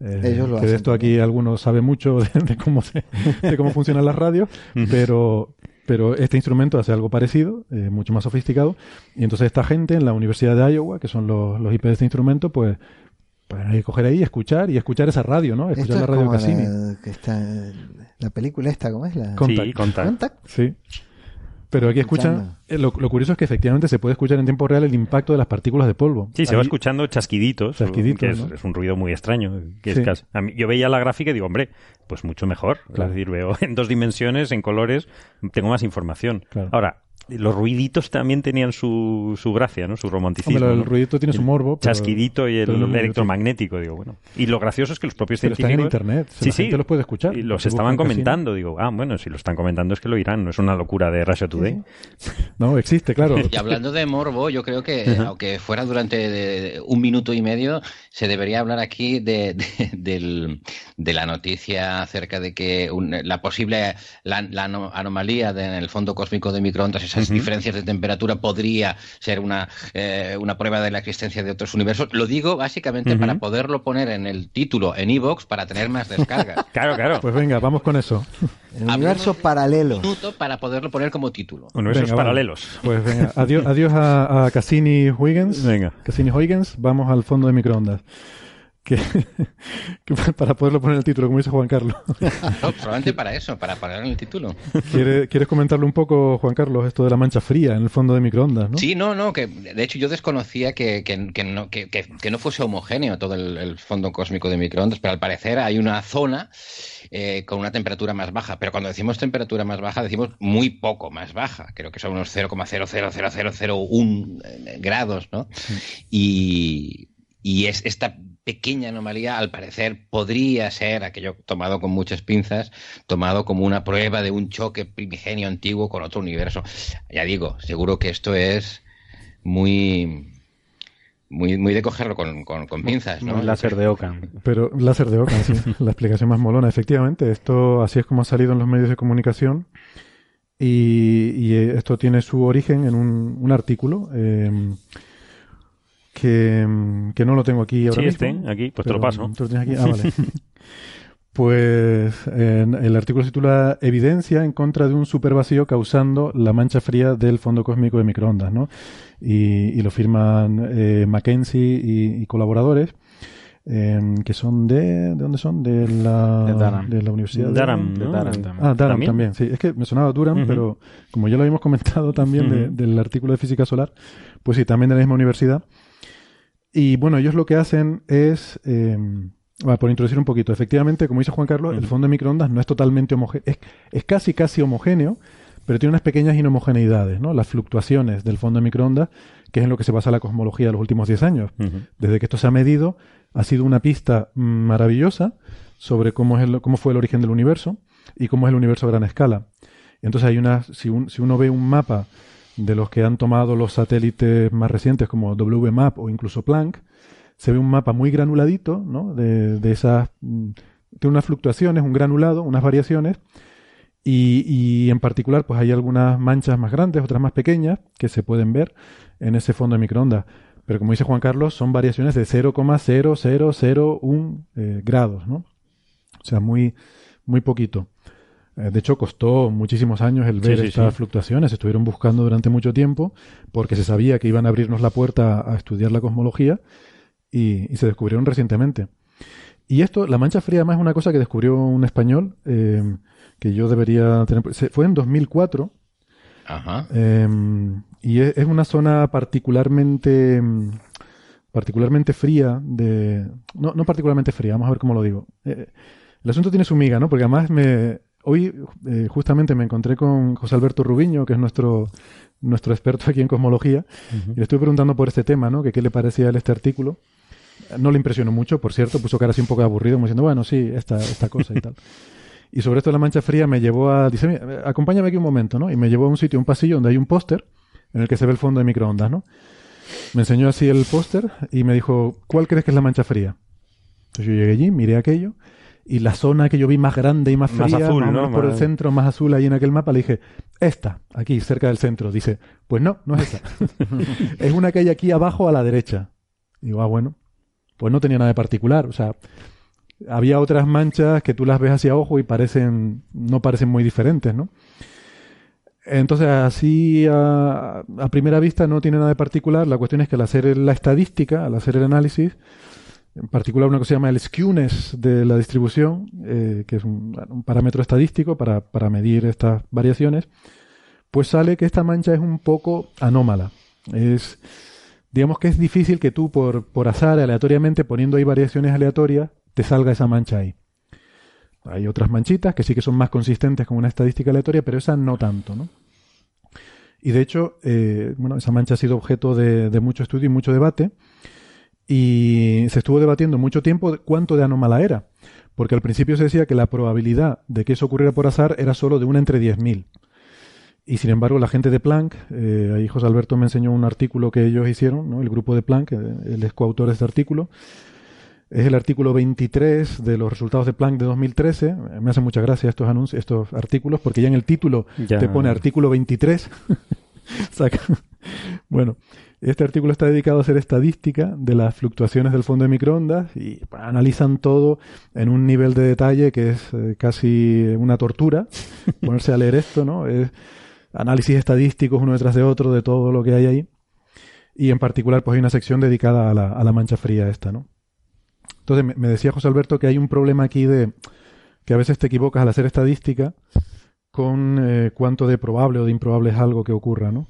eh, Ellos lo que de hacen esto aquí algunos saben mucho (laughs) de, de cómo se, de cómo funcionan las radios, pero pero este instrumento hace algo parecido, eh, mucho más sofisticado, y entonces esta gente en la Universidad de Iowa, que son los, los IP de este instrumento, pues, pues hay que coger ahí y escuchar, y escuchar esa radio, ¿no? Escuchar es la radio como Cassini. la, que está, la película esta, ¿cómo es? La... Contact. Sí, contact. Contact. Sí. Pero aquí escuchan, eh, lo, lo curioso es que efectivamente se puede escuchar en tiempo real el impacto de las partículas de polvo. Sí, se va escuchando chasquiditos, Chasquiditos, que es, ¿no? es un ruido muy extraño. Que Sí. es casi- a mí- yo veía la gráfica y digo, hombre, pues mucho mejor. Claro. Es decir, veo (laughs) en dos dimensiones, en colores, tengo más información. Claro. Ahora, los ruiditos también tenían su, su gracia, ¿no? Su romanticismo. Hombre, el ¿no? ruidito tiene su morbo. pero- chasquidito y el electromagnético, digo, bueno. Y lo gracioso es que los propios Pero está en científicos... internet, Sí, la sí. gente los puede escuchar. Y los estaban comentando, digo, ah, bueno, si lo están comentando es que lo irán, no es una locura de Russia Today. No, existe, claro. Y hablando de morbo, yo creo que, eh, aunque fuera durante de- de un minuto y medio, se debería hablar aquí de, de- del- de la noticia acerca de que un- la posible la, la ano- anomalía de- en el fondo cósmico de microondas, esas diferencias de temperatura, podría ser una, eh, una prueba de la existencia de otros universos. Lo digo básicamente para poderlo poner en el título, en iVoox, para tener más descargas. (laughs) Claro, claro. Pues venga, vamos con eso. El universo paralelo. Un minuto para poderlo poner como título. Universos Venga, vale. paralelos. Pues venga, adiós, adiós a, a Cassini Huygens. Venga. Cassini Huygens, vamos al fondo de microondas. Que, (laughs) que para poderlo poner en el título, como dice Juan Carlos. No, solamente para eso, para poner en el título. ¿Quieres, ¿Quieres comentarle un poco, Juan Carlos, esto de la mancha fría en el fondo de microondas, no? Sí, no, no, que de hecho yo desconocía que, que, que no, que, no fuese homogéneo todo el, el, fondo cósmico de microondas, pero al parecer hay una zona eh, con una temperatura más baja. Pero cuando decimos temperatura más baja, decimos muy poco más baja. Creo que son unos 0,0000001 eh, grados, ¿no? Sí. Y, y es esta pequeña anomalía, al parecer, podría ser aquello tomado con muchas pinzas, tomado como una prueba de un choque primigenio antiguo con otro universo. Ya digo, seguro que esto es muy muy, muy de cogerlo con, con, con pinzas, ¿no? Un láser de Ockham. Pero láser de sí. (laughs) La explicación más molona. Efectivamente, esto así es como ha salido en los medios de comunicación. Y, y esto tiene su origen en un, un artículo eh, que, que, no lo tengo aquí ahora sí, mismo. Este, aquí, pues te lo paso. ¿Tú lo tienes aquí? Ah, vale. (laughs) Pues el artículo se titula Evidencia en contra de un supervacío causando la mancha fría del fondo cósmico de microondas, ¿no? Y, y lo firman eh, Mackenzie y, y colaboradores. Eh, que son de ¿de dónde son? De la, de, Durham. de la Universidad Durham, de, ¿no? Durham Ah, Durham ¿También? también, sí. Es que me sonaba Durham, uh -huh. pero como ya lo habíamos comentado también uh -huh. de, del artículo de física solar, pues sí, también de la misma universidad. Y bueno, ellos lo que hacen es eh, bueno, por introducir un poquito, efectivamente, como dice Juan Carlos, uh -huh. el fondo de microondas no es totalmente homogéneo, es, es, casi casi homogéneo, pero tiene unas pequeñas inhomogeneidades, ¿no? Las fluctuaciones del fondo de microondas, que es en lo que se basa la cosmología de los últimos 10 años. Uh -huh. Desde que esto se ha medido, ha sido una pista maravillosa sobre cómo, es el, cómo fue el origen del universo y cómo es el universo a gran escala. Entonces hay una, si, un, si uno ve un mapa de los que han tomado los satélites más recientes como WMAP o incluso Planck, se ve un mapa muy granuladito, ¿no? De, de esas, tiene unas fluctuaciones, un granulado, unas variaciones, y, y, en particular, pues hay algunas manchas más grandes, otras más pequeñas, que se pueden ver en ese fondo de microondas. Pero como dice Juan Carlos, son variaciones de 0,0001 eh, grados, ¿no? O sea, muy, muy poquito. Eh, de hecho, costó muchísimos años el ver sí, sí, estas sí. fluctuaciones. Estuvieron buscando durante mucho tiempo porque se sabía que iban a abrirnos la puerta a estudiar la cosmología y, y se descubrieron recientemente. Y esto, la mancha fría, además, es una cosa que descubrió un español eh, que yo debería tener. Fue en 2004. Ajá. Eh, y es, es, una zona particularmente particularmente fría de no, no particularmente fría vamos a ver cómo lo digo eh, el asunto tiene su miga no porque además me hoy eh, justamente me encontré con José Alberto Rubiño que es nuestro nuestro experto aquí en cosmología uh -huh. y le estoy preguntando por este tema no que qué le parecía a él este artículo no le impresionó mucho por cierto puso cara así un poco aburrido como diciendo bueno sí esta esta cosa y tal (laughs) y sobre esto de la mancha fría me llevó a dice acompáñame aquí un momento no y me llevó a un sitio un pasillo donde hay un póster en el que se ve el fondo de microondas, ¿no? Me enseñó así el póster y me dijo, ¿cuál crees que es la mancha fría? Entonces yo llegué allí, miré aquello y la zona que yo vi más grande y más fría, más azul, más ¿no? por el centro, más azul ahí en aquel mapa, le dije, esta, aquí, cerca del centro. Dice, pues no, no es esa. (laughs) es una que hay aquí abajo a la derecha. Y digo, ah, bueno, pues no tenía nada de particular. O sea, había otras manchas que tú las ves hacia ojo y parecen, no parecen muy diferentes, ¿no? Entonces, así a, a, primera vista no tiene nada de particular. La cuestión es que al hacer la estadística, al hacer el análisis, en particular una cosa que se llama el skewness de la distribución, eh, que es un, parámetro estadístico para, para medir estas variaciones, pues sale que esta mancha es un poco anómala. Es, digamos que es difícil que tú por, por azar, aleatoriamente, poniendo ahí variaciones aleatorias, te salga esa mancha ahí. Hay otras manchitas que sí que son más consistentes con una estadística aleatoria, pero esa no tanto, ¿no? Y de hecho, eh, bueno, esa mancha ha sido objeto de, de, mucho estudio y mucho debate. Y se estuvo debatiendo mucho tiempo cuánto de anómala era. Porque al principio se decía que la probabilidad de que eso ocurriera por azar era solo de una entre 10.000. Y sin embargo, la gente de Planck, eh, ahí José Alberto me enseñó un artículo que ellos hicieron, ¿no? el grupo de Planck, él es coautor de este artículo, es el artículo 23 de los resultados de Planck de 2013. Me hacen mucha gracia estos anuncios, estos artículos, porque ya en el título ya. te pone artículo 23. (laughs) bueno, este artículo está dedicado a hacer estadística de las fluctuaciones del fondo de microondas y analizan todo en un nivel de detalle que es eh, casi una tortura. (laughs) Ponerse a leer esto, ¿no? Es análisis estadísticos uno detrás de otro de todo lo que hay ahí. Y en particular, pues hay una sección dedicada a la, a la mancha fría esta, ¿no? Entonces me, me decía José Alberto que hay un problema aquí de que a veces te equivocas al hacer estadística con eh, cuánto de probable o de improbable es algo que ocurra, ¿no?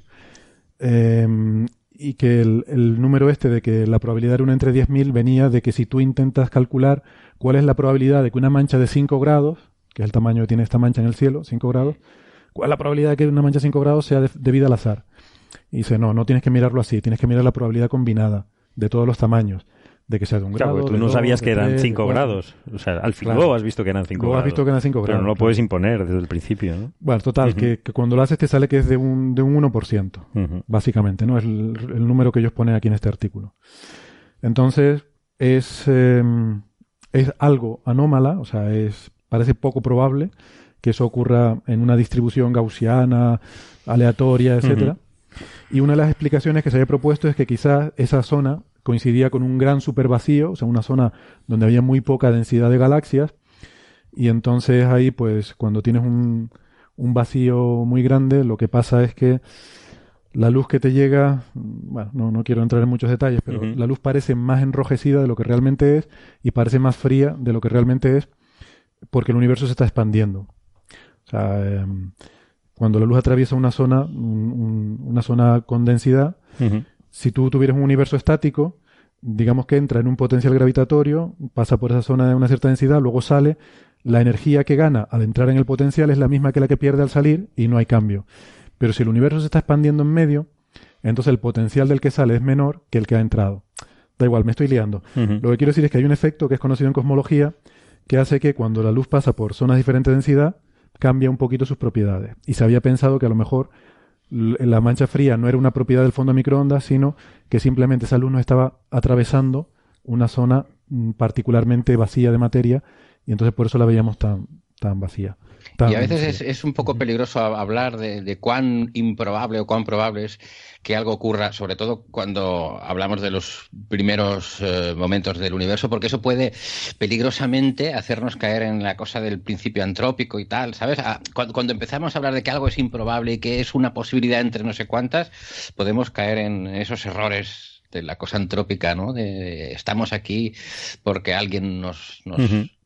Eh, y que el, número este de que la probabilidad era una entre 10.000 venía de que si tú intentas calcular cuál es la probabilidad de que una mancha de 5 grados, que es el tamaño que tiene esta mancha en el cielo, 5 grados, cuál es la probabilidad de que una mancha de 5 grados sea de, debida al azar. Y dice, no, no tienes que mirarlo así, tienes que mirar la probabilidad combinada de todos los tamaños de que sea de un claro, grado. tú no dos, sabías que eran tres, 5 de cuatro. grados. O sea, al fin Claro. has visto que eran 5 Luego grados. has visto que eran 5 Pero grados, no lo puedes imponer desde el principio, ¿no? Bueno, total, que, que cuando lo haces te sale que es de un, de un 1%, Ujú. básicamente, ¿no? Es el, el número que ellos ponen aquí en este artículo. Entonces, es, eh, es algo anómala, o sea, es, parece poco probable que eso ocurra en una distribución gaussiana, aleatoria, etcétera. Y una de las explicaciones que se había propuesto es que quizás esa zona coincidía con un gran supervacío, o sea, una zona donde había muy poca densidad de galaxias, y entonces ahí, pues, cuando tienes un, un vacío muy grande, lo que pasa es que la luz que te llega, bueno, no, no quiero entrar en muchos detalles, pero la luz parece más enrojecida de lo que realmente es y parece más fría de lo que realmente es porque el universo se está expandiendo. O sea, em, cuando la luz atraviesa una zona, un- un- una zona con densidad. Si tú tuvieras un universo estático, digamos que entra en un potencial gravitatorio, pasa por esa zona de una cierta densidad, luego sale, la energía que gana al entrar en el potencial es la misma que la que pierde al salir y no hay cambio. Pero si el universo se está expandiendo en medio, entonces el potencial del que sale es menor que el que ha entrado. Da igual, me estoy liando. Lo que quiero decir es que hay un efecto que es conocido en cosmología que hace que cuando la luz pasa por zonas de diferente densidad, cambia un poquito sus propiedades. Y se había pensado que a lo mejor la mancha fría no era una propiedad del fondo de microondas, sino que simplemente esa luz no estaba atravesando una zona mm, particularmente vacía de materia y entonces por eso la veíamos tan, tan vacía. Tan- Y a veces es, es un poco peligroso hablar de, de cuán improbable o cuán probable es que algo ocurra, sobre todo cuando hablamos de los primeros eh, momentos del universo, porque eso puede peligrosamente hacernos caer en la cosa del principio antrópico y tal, ¿sabes? Ah, Cuando, cuando empezamos a hablar de que algo es improbable y que es una posibilidad entre no sé cuántas, podemos caer en esos errores de la cosa antrópica, ¿no? De, de estamos aquí porque alguien nos, nos,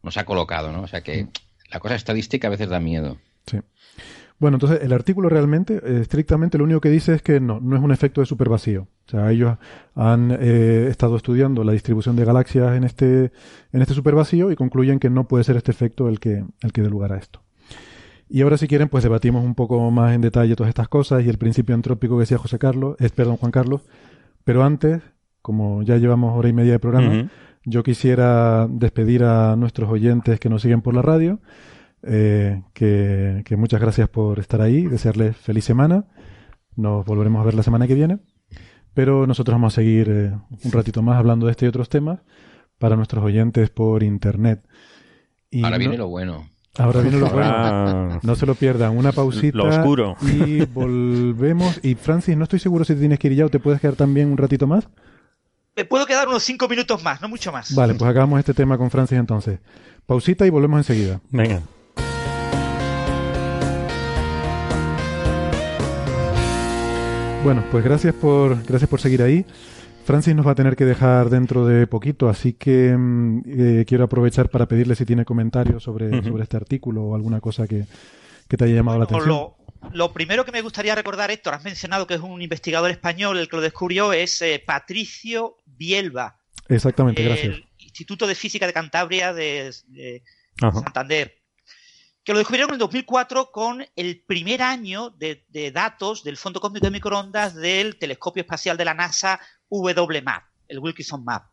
nos ha colocado, ¿no? O sea que la cosa estadística a veces da miedo. Sí. Bueno, entonces el artículo realmente, eh, estrictamente, lo único que dice es que no, no es un efecto de supervacío. O sea, ellos han eh, estado estudiando la distribución de galaxias en este, en este supervacío y concluyen que no puede ser este efecto el que, el que dé lugar a esto. Y ahora, si quieren, pues debatimos un poco más en detalle todas estas cosas y el principio antrópico que decía José Carlos, es, perdón, Juan Carlos. Pero antes, como ya llevamos hora y media de programa, yo quisiera despedir a nuestros oyentes que nos siguen por la radio. eh, que, que muchas gracias por estar ahí, desearles feliz semana. Nos volveremos a ver la semana que viene. Pero nosotros vamos a seguir eh, un ratito más hablando de este y otros temas para nuestros oyentes por internet. Y Ahora no- viene lo bueno. Ahora viene lo (laughs) bueno. No se lo pierdan. Una pausita. Lo oscuro. Y volvemos. Y Francis, no estoy seguro si te tienes que ir ya o te puedes quedar también un ratito más. Me puedo quedar unos cinco minutos más, no mucho más. Vale, pues acabamos este tema con Francis entonces. Pausita y volvemos enseguida. Venga. Bueno, pues gracias por, gracias por seguir ahí. Francis nos va a tener que dejar dentro de poquito, así que mm, eh, quiero aprovechar para pedirle si tiene comentarios sobre, sobre este artículo o alguna cosa que, que te haya llamado la atención. lo, lo primero que me gustaría recordar, Héctor, has mencionado que es un investigador español el que lo descubrió, es eh, Patricio Bielba, Exactamente, gracias. el Instituto de Física de Cantabria de. Santander, que lo descubrieron en el 2004 con el primer año de, de datos del Fondo Cósmico de Microondas del Telescopio Espacial de la NASA WMAP, el Wilkinson Map.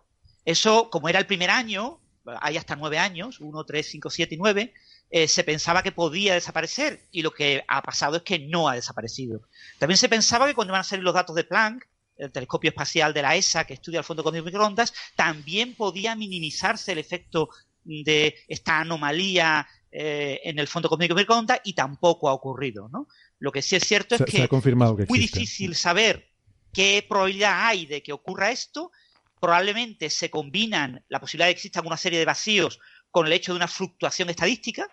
Eso, como era el primer año, hay hasta nueve años, uno, tres, cinco, siete y nueve, eh, se pensaba que podía desaparecer y lo que ha pasado es que no ha desaparecido. También se pensaba que cuando iban a salir los datos de Planck, el telescopio espacial de la ESA que estudia el fondo cósmico de microondas, también podía minimizarse el efecto de esta anomalía eh, en el fondo cósmico de microondas y tampoco ha ocurrido. ¿no? Lo que sí es cierto es se que ha confirmado que es muy existe. difícil saber qué probabilidad hay de que ocurra esto. Probablemente se combinan la posibilidad de que existan una serie de vacíos con el hecho de una fluctuación estadística.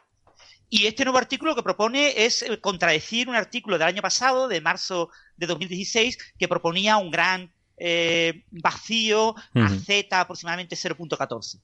Y este nuevo artículo lo que propone es eh, contradecir un artículo del año pasado, de marzo de 2016, que proponía un gran eh, vacío a z aproximadamente 0.14.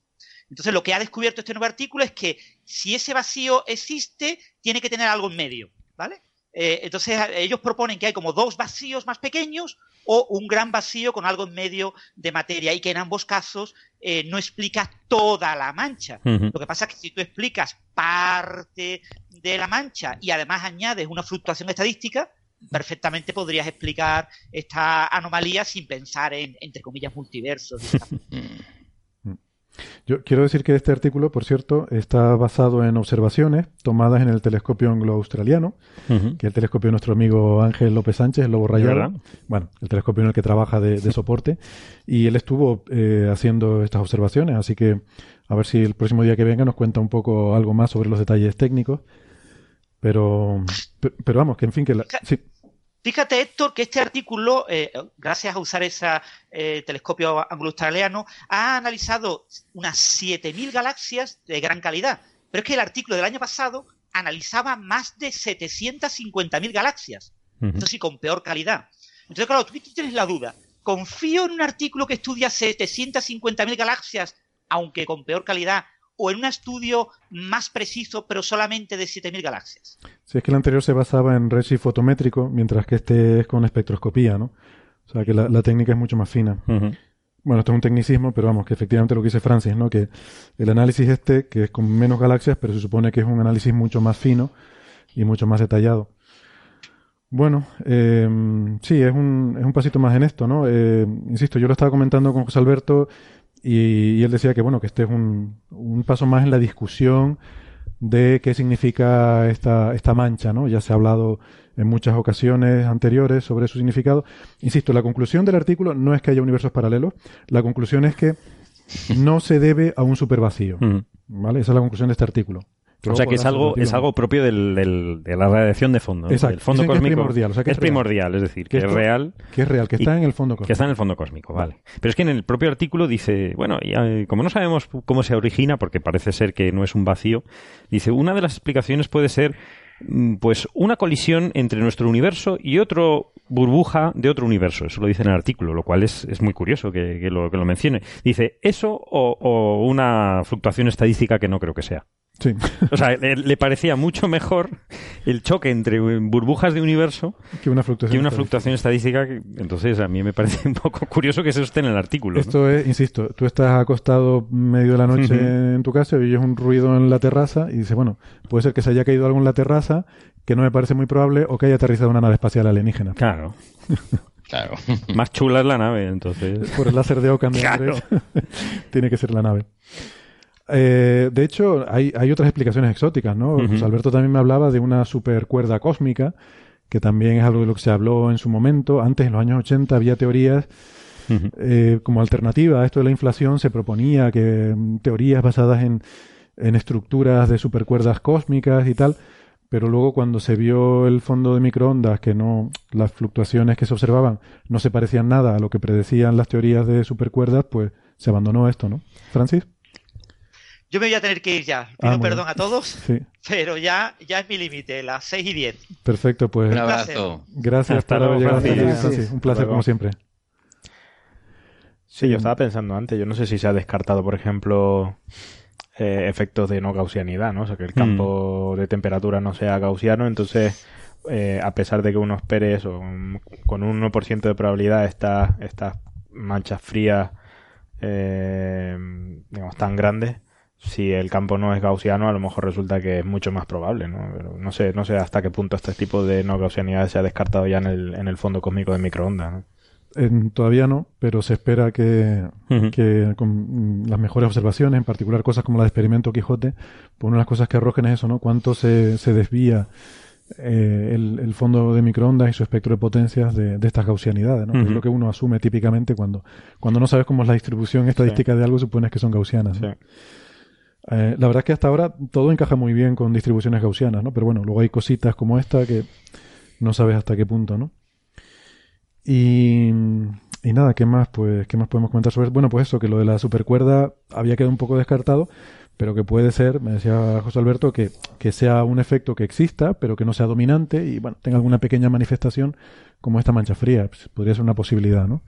Entonces, lo que ha descubierto este nuevo artículo es que si ese vacío existe, tiene que tener algo en medio, ¿vale? Eh, entonces, ellos proponen que hay como dos vacíos más pequeños o un gran vacío con algo en medio de materia y que en ambos casos eh, no explica toda la mancha. Lo que pasa es que si tú explicas parte de la mancha y además añades una fluctuación estadística, perfectamente podrías explicar esta anomalía sin pensar en, entre comillas, multiversos. (laughs) Yo quiero decir que este artículo, por cierto, está basado en observaciones tomadas en el telescopio anglo-australiano, que es el telescopio de nuestro amigo Ángel López Sánchez, el Lobo Rayado. verdad? Bueno, el telescopio en el que trabaja de, de soporte. Y él estuvo eh, haciendo estas observaciones, así que a ver si el próximo día que venga nos cuenta un poco algo más sobre los detalles técnicos. Pero, pe- pero vamos, que en fin, que la, sí, Fíjate, Héctor, que este artículo, eh, gracias a usar ese telescopio anglo-australiano, ha analizado unas 7.000 galaxias de gran calidad. Pero es que el artículo del año pasado analizaba más de 750.000 galaxias. Ujú. Eso sí, con peor calidad. Entonces, claro, tú tienes la duda. ¿Confío en un artículo que estudia 750.000 galaxias, aunque con peor calidad, o en un estudio más preciso, pero solamente de 7.000 galaxias? Si es que el anterior se basaba en redshift fotométrico, mientras que este es con espectroscopía, ¿no? O sea que la, la técnica es mucho más fina. Bueno, esto es un tecnicismo, pero vamos, que efectivamente lo que dice Francis, ¿no? Que el análisis este, que es con menos galaxias, pero se supone que es un análisis mucho más fino y mucho más detallado. Bueno, eh, sí, es un, es un pasito más en esto, ¿no? Eh, insisto, yo lo estaba comentando con José Alberto y, y él decía que, bueno, que este es un, un paso más en la discusión de qué significa esta, esta mancha, ¿no? Ya se ha hablado en muchas ocasiones anteriores sobre su significado. Insisto, la conclusión del artículo no es que haya universos paralelos, la conclusión es que no se debe a un supervacío, Ujú. ¿vale? Esa es la conclusión de este artículo. O sea que es algo, es algo propio del, del- de la radiación de fondo. Exacto. Del fondo Dicen que es cósmico. primordial, o sea que es primordial, es decir, que, Que es real. que es real, que está en el fondo cósmico. Que está en el fondo cósmico, vale. Pero es que en el propio artículo dice, bueno, eh, como no sabemos cómo se origina, porque parece ser que no es un vacío, dice, una de las explicaciones puede ser, mm, pues, una colisión entre nuestro universo y otro burbuja de otro universo. Eso lo dice en el artículo, lo cual es, es muy curioso que, que lo, que lo mencione. Dice, eso o, o una fluctuación estadística que no creo que sea. Sí. O sea, le, le parecía mucho mejor el choque entre burbujas de universo que una fluctuación, que una estadística. fluctuación estadística. que- Entonces, a mí me parece un poco curioso que eso esté en el artículo. ¿no? Esto es, insisto, tú estás acostado medio de la noche en tu casa y oyes un ruido en la terraza y dices, bueno, puede ser que se haya caído algo en la terraza, que no me parece muy probable, o que haya aterrizado una nave espacial alienígena. Claro. (laughs) Claro. Más chula es la nave, entonces. Por el láser de Ockham de Claro. Andrés, (laughs) tiene que ser la nave. Eh, de hecho, hay, hay otras explicaciones exóticas, ¿no? José Alberto también me hablaba de una supercuerda cósmica, que también es algo de lo que se habló en su momento. Antes, en los años 80, había teorías eh, como alternativa a esto de la inflación, se proponía que mm, teorías basadas en, en estructuras de supercuerdas cósmicas y tal, pero luego cuando se vio el fondo de microondas, que no, las fluctuaciones que se observaban no se parecían nada a lo que predecían las teorías de supercuerdas, pues se abandonó esto, ¿no? Francis? Yo me voy a tener que ir ya. Pido Ah, muy perdón bien. a todos, Sí, (laughs) pero ya, ya es mi límite, las 6 y 10. perfecto, pues Un abrazo. gracias Hasta por haber llegado hasta. Un placer como siempre. Sí, yo estaba pensando antes, yo no sé si se ha descartado, por ejemplo, eh, efectos de no gaussianidad, ¿no? O sea, que el campo de temperatura no sea gaussiano, entonces, eh, a pesar de que uno espere eso, un- con un 1% de probabilidad estas estas manchas frías, eh, digamos, tan grandes, si el campo no es gaussiano, a lo mejor resulta que es mucho más probable, ¿no? Pero no sé, no sé hasta qué punto este tipo de no gaussianidad se ha descartado ya en el, en el fondo cósmico de microondas, ¿no? En- todavía no, pero se espera que, que con mm, las mejores observaciones, en particular cosas como la de experimento Quijote, pues una de las cosas que arrojen es eso, ¿no? Cuánto se, se desvía eh, el, el fondo de microondas y su espectro de potencias de, de estas gaussianidades, ¿no? Que es lo que uno asume típicamente cuando, cuando no sabes cómo es la distribución estadística de algo, supones que son gaussianas. ¿no? Sí. Eh, la verdad es que hasta ahora todo encaja muy bien con distribuciones gaussianas, ¿no? Pero bueno, luego hay cositas como esta que no sabes hasta qué punto, ¿no? Y, y nada, ¿qué más? Pues, ¿qué más podemos comentar sobre Bueno, pues eso, que lo de la supercuerda había quedado un poco descartado, pero que puede ser, me decía José Alberto, que, que sea un efecto que exista, pero que no sea dominante y, bueno, tenga alguna pequeña manifestación como esta mancha fría. Pues, podría ser una posibilidad, ¿no?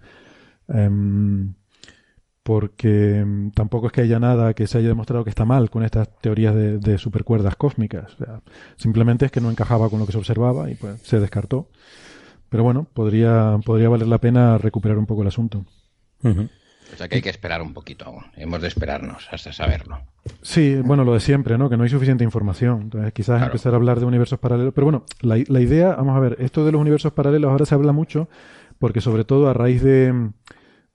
Em, porque mm, tampoco es que haya nada que se haya demostrado que está mal con estas teorías de, de supercuerdas cósmicas. O sea, simplemente es que no encajaba con lo que se observaba y pues se descartó. Pero bueno, podría, podría valer la pena recuperar un poco el asunto. O sea que hay que esperar un poquito aún. Hemos de esperarnos hasta saberlo. Sí, bueno, lo de siempre, ¿no? Que no hay suficiente información. Entonces, quizás empezar a hablar de universos paralelos. Pero bueno, la, la idea, vamos a ver, esto de los universos paralelos ahora se habla mucho porque sobre todo a raíz de,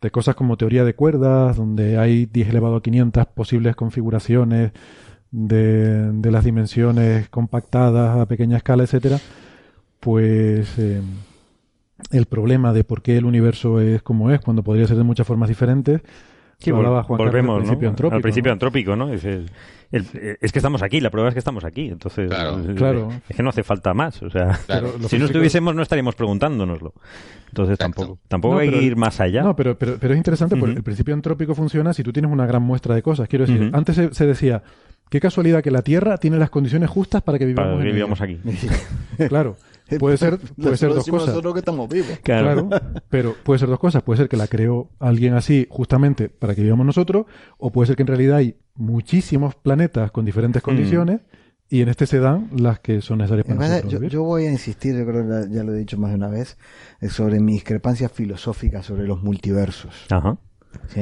de cosas como teoría de cuerdas, donde hay 10 elevado a 500 posibles configuraciones de, de las dimensiones compactadas a pequeña escala, etcétera, pues eh, el problema de por qué el universo es como es, cuando podría ser de muchas formas diferentes, Sí, lo hablaba Juan Carlos volvemos al principio ¿no? antrópico. al principio ¿no? antrópico, ¿no? Es, el- el- es que estamos aquí, la prueba es que estamos aquí, entonces es- Claro. es que no hace falta más, o sea, Claro. Si no estuviésemos no estaríamos preguntándonoslo. Entonces tampoco, tampoco No, hay pero que ir más allá. No, pero, pero, pero es interesante porque el principio antrópico funciona si tú tienes una gran muestra de cosas. Quiero decir, antes se, se decía, qué casualidad que la Tierra tiene las condiciones justas para que vivamos, Para que en ella". vivamos aquí. (laughs) claro, puede ser, (laughs) puede ser dos cosas. Nosotros que estamos vivos. Claro. pero puede ser dos cosas. Puede ser que la creó alguien así justamente para que vivamos nosotros, o puede ser que en realidad hay muchísimos planetas con diferentes condiciones y en este se dan las que son necesarias En para verdad, nosotros yo, vivir. yo voy a insistir, yo creo que ya lo he dicho más de una vez, eh, sobre mi discrepancia filosófica sobre los multiversos. Ajá. ¿sí?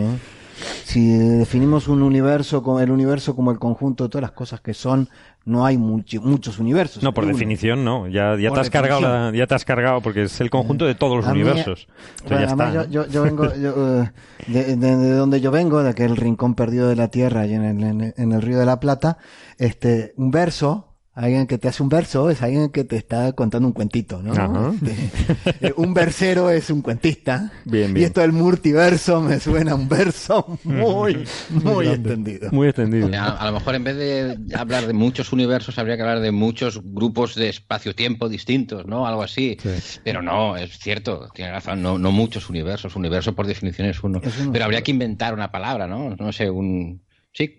Si definimos un universo el universo como el conjunto de todas las cosas que son, no hay muchi- muchos universos. No, por Uno. definición no, ya, ya Por te has cargado, la- ya te has cargado porque es el conjunto de todos los A universos. Entonces Bueno, ya además está. yo, yo- yo vengo (laughs) yo, eh, de, de- de donde yo vengo, de aquel rincón perdido de la tierra y en el, en el- en el río de la Plata, este, un verso, alguien que te hace un verso es alguien que te está contando un cuentito, ¿no? Ajá. (laughs) Este, eh, un versero es un cuentista. Bien, Y bien. esto del multiverso me suena a un verso muy, muy extendido. Muy extendido. A, a lo mejor en vez de hablar de muchos universos, habría que hablar de muchos grupos de espacio-tiempo distintos, ¿no? Algo así. Pero no, es cierto, tiene razón, no, no muchos universos. Universo por definición es uno. Es uno Pero habría que inventar una palabra, ¿no? No sé, un... Sí,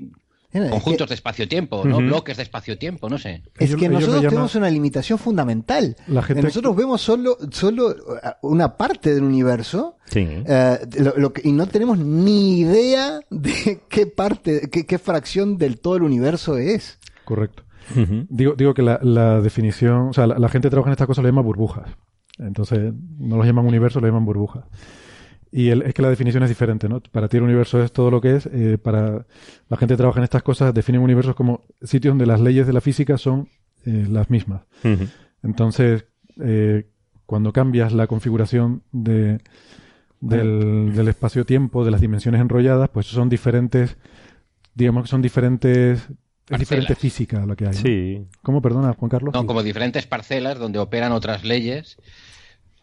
conjuntos que- de espacio-tiempo, ¿no? Bloques de espacio-tiempo, no sé. Es que ellos nosotros tenemos una limitación fundamental. La gente- Nosotros vemos solo, solo uh, una parte del universo Sí. eh, lo- lo que- y no tenemos ni idea de (laughs) qué parte, qué, qué fracción del todo el universo es. Correcto. Digo, digo que la, la definición, o sea, la, la gente que trabaja en estas cosas lo llama burbujas. Entonces, no los llaman universo, lo llaman burbujas. Y el- es que la definición es diferente, ¿no? Para ti el universo es todo lo que es. eh, para la gente que trabaja en estas cosas definen universos como sitios donde las leyes de la física son eh, las mismas. Entonces, eh, cuando cambias la configuración de, del, del espacio-tiempo, de las dimensiones enrolladas, pues son diferentes, digamos que son diferentes, es diferente física lo que hay. ¿no? Sí. ¿Cómo, perdona, Juan Carlos? No, como diferentes parcelas donde operan otras leyes,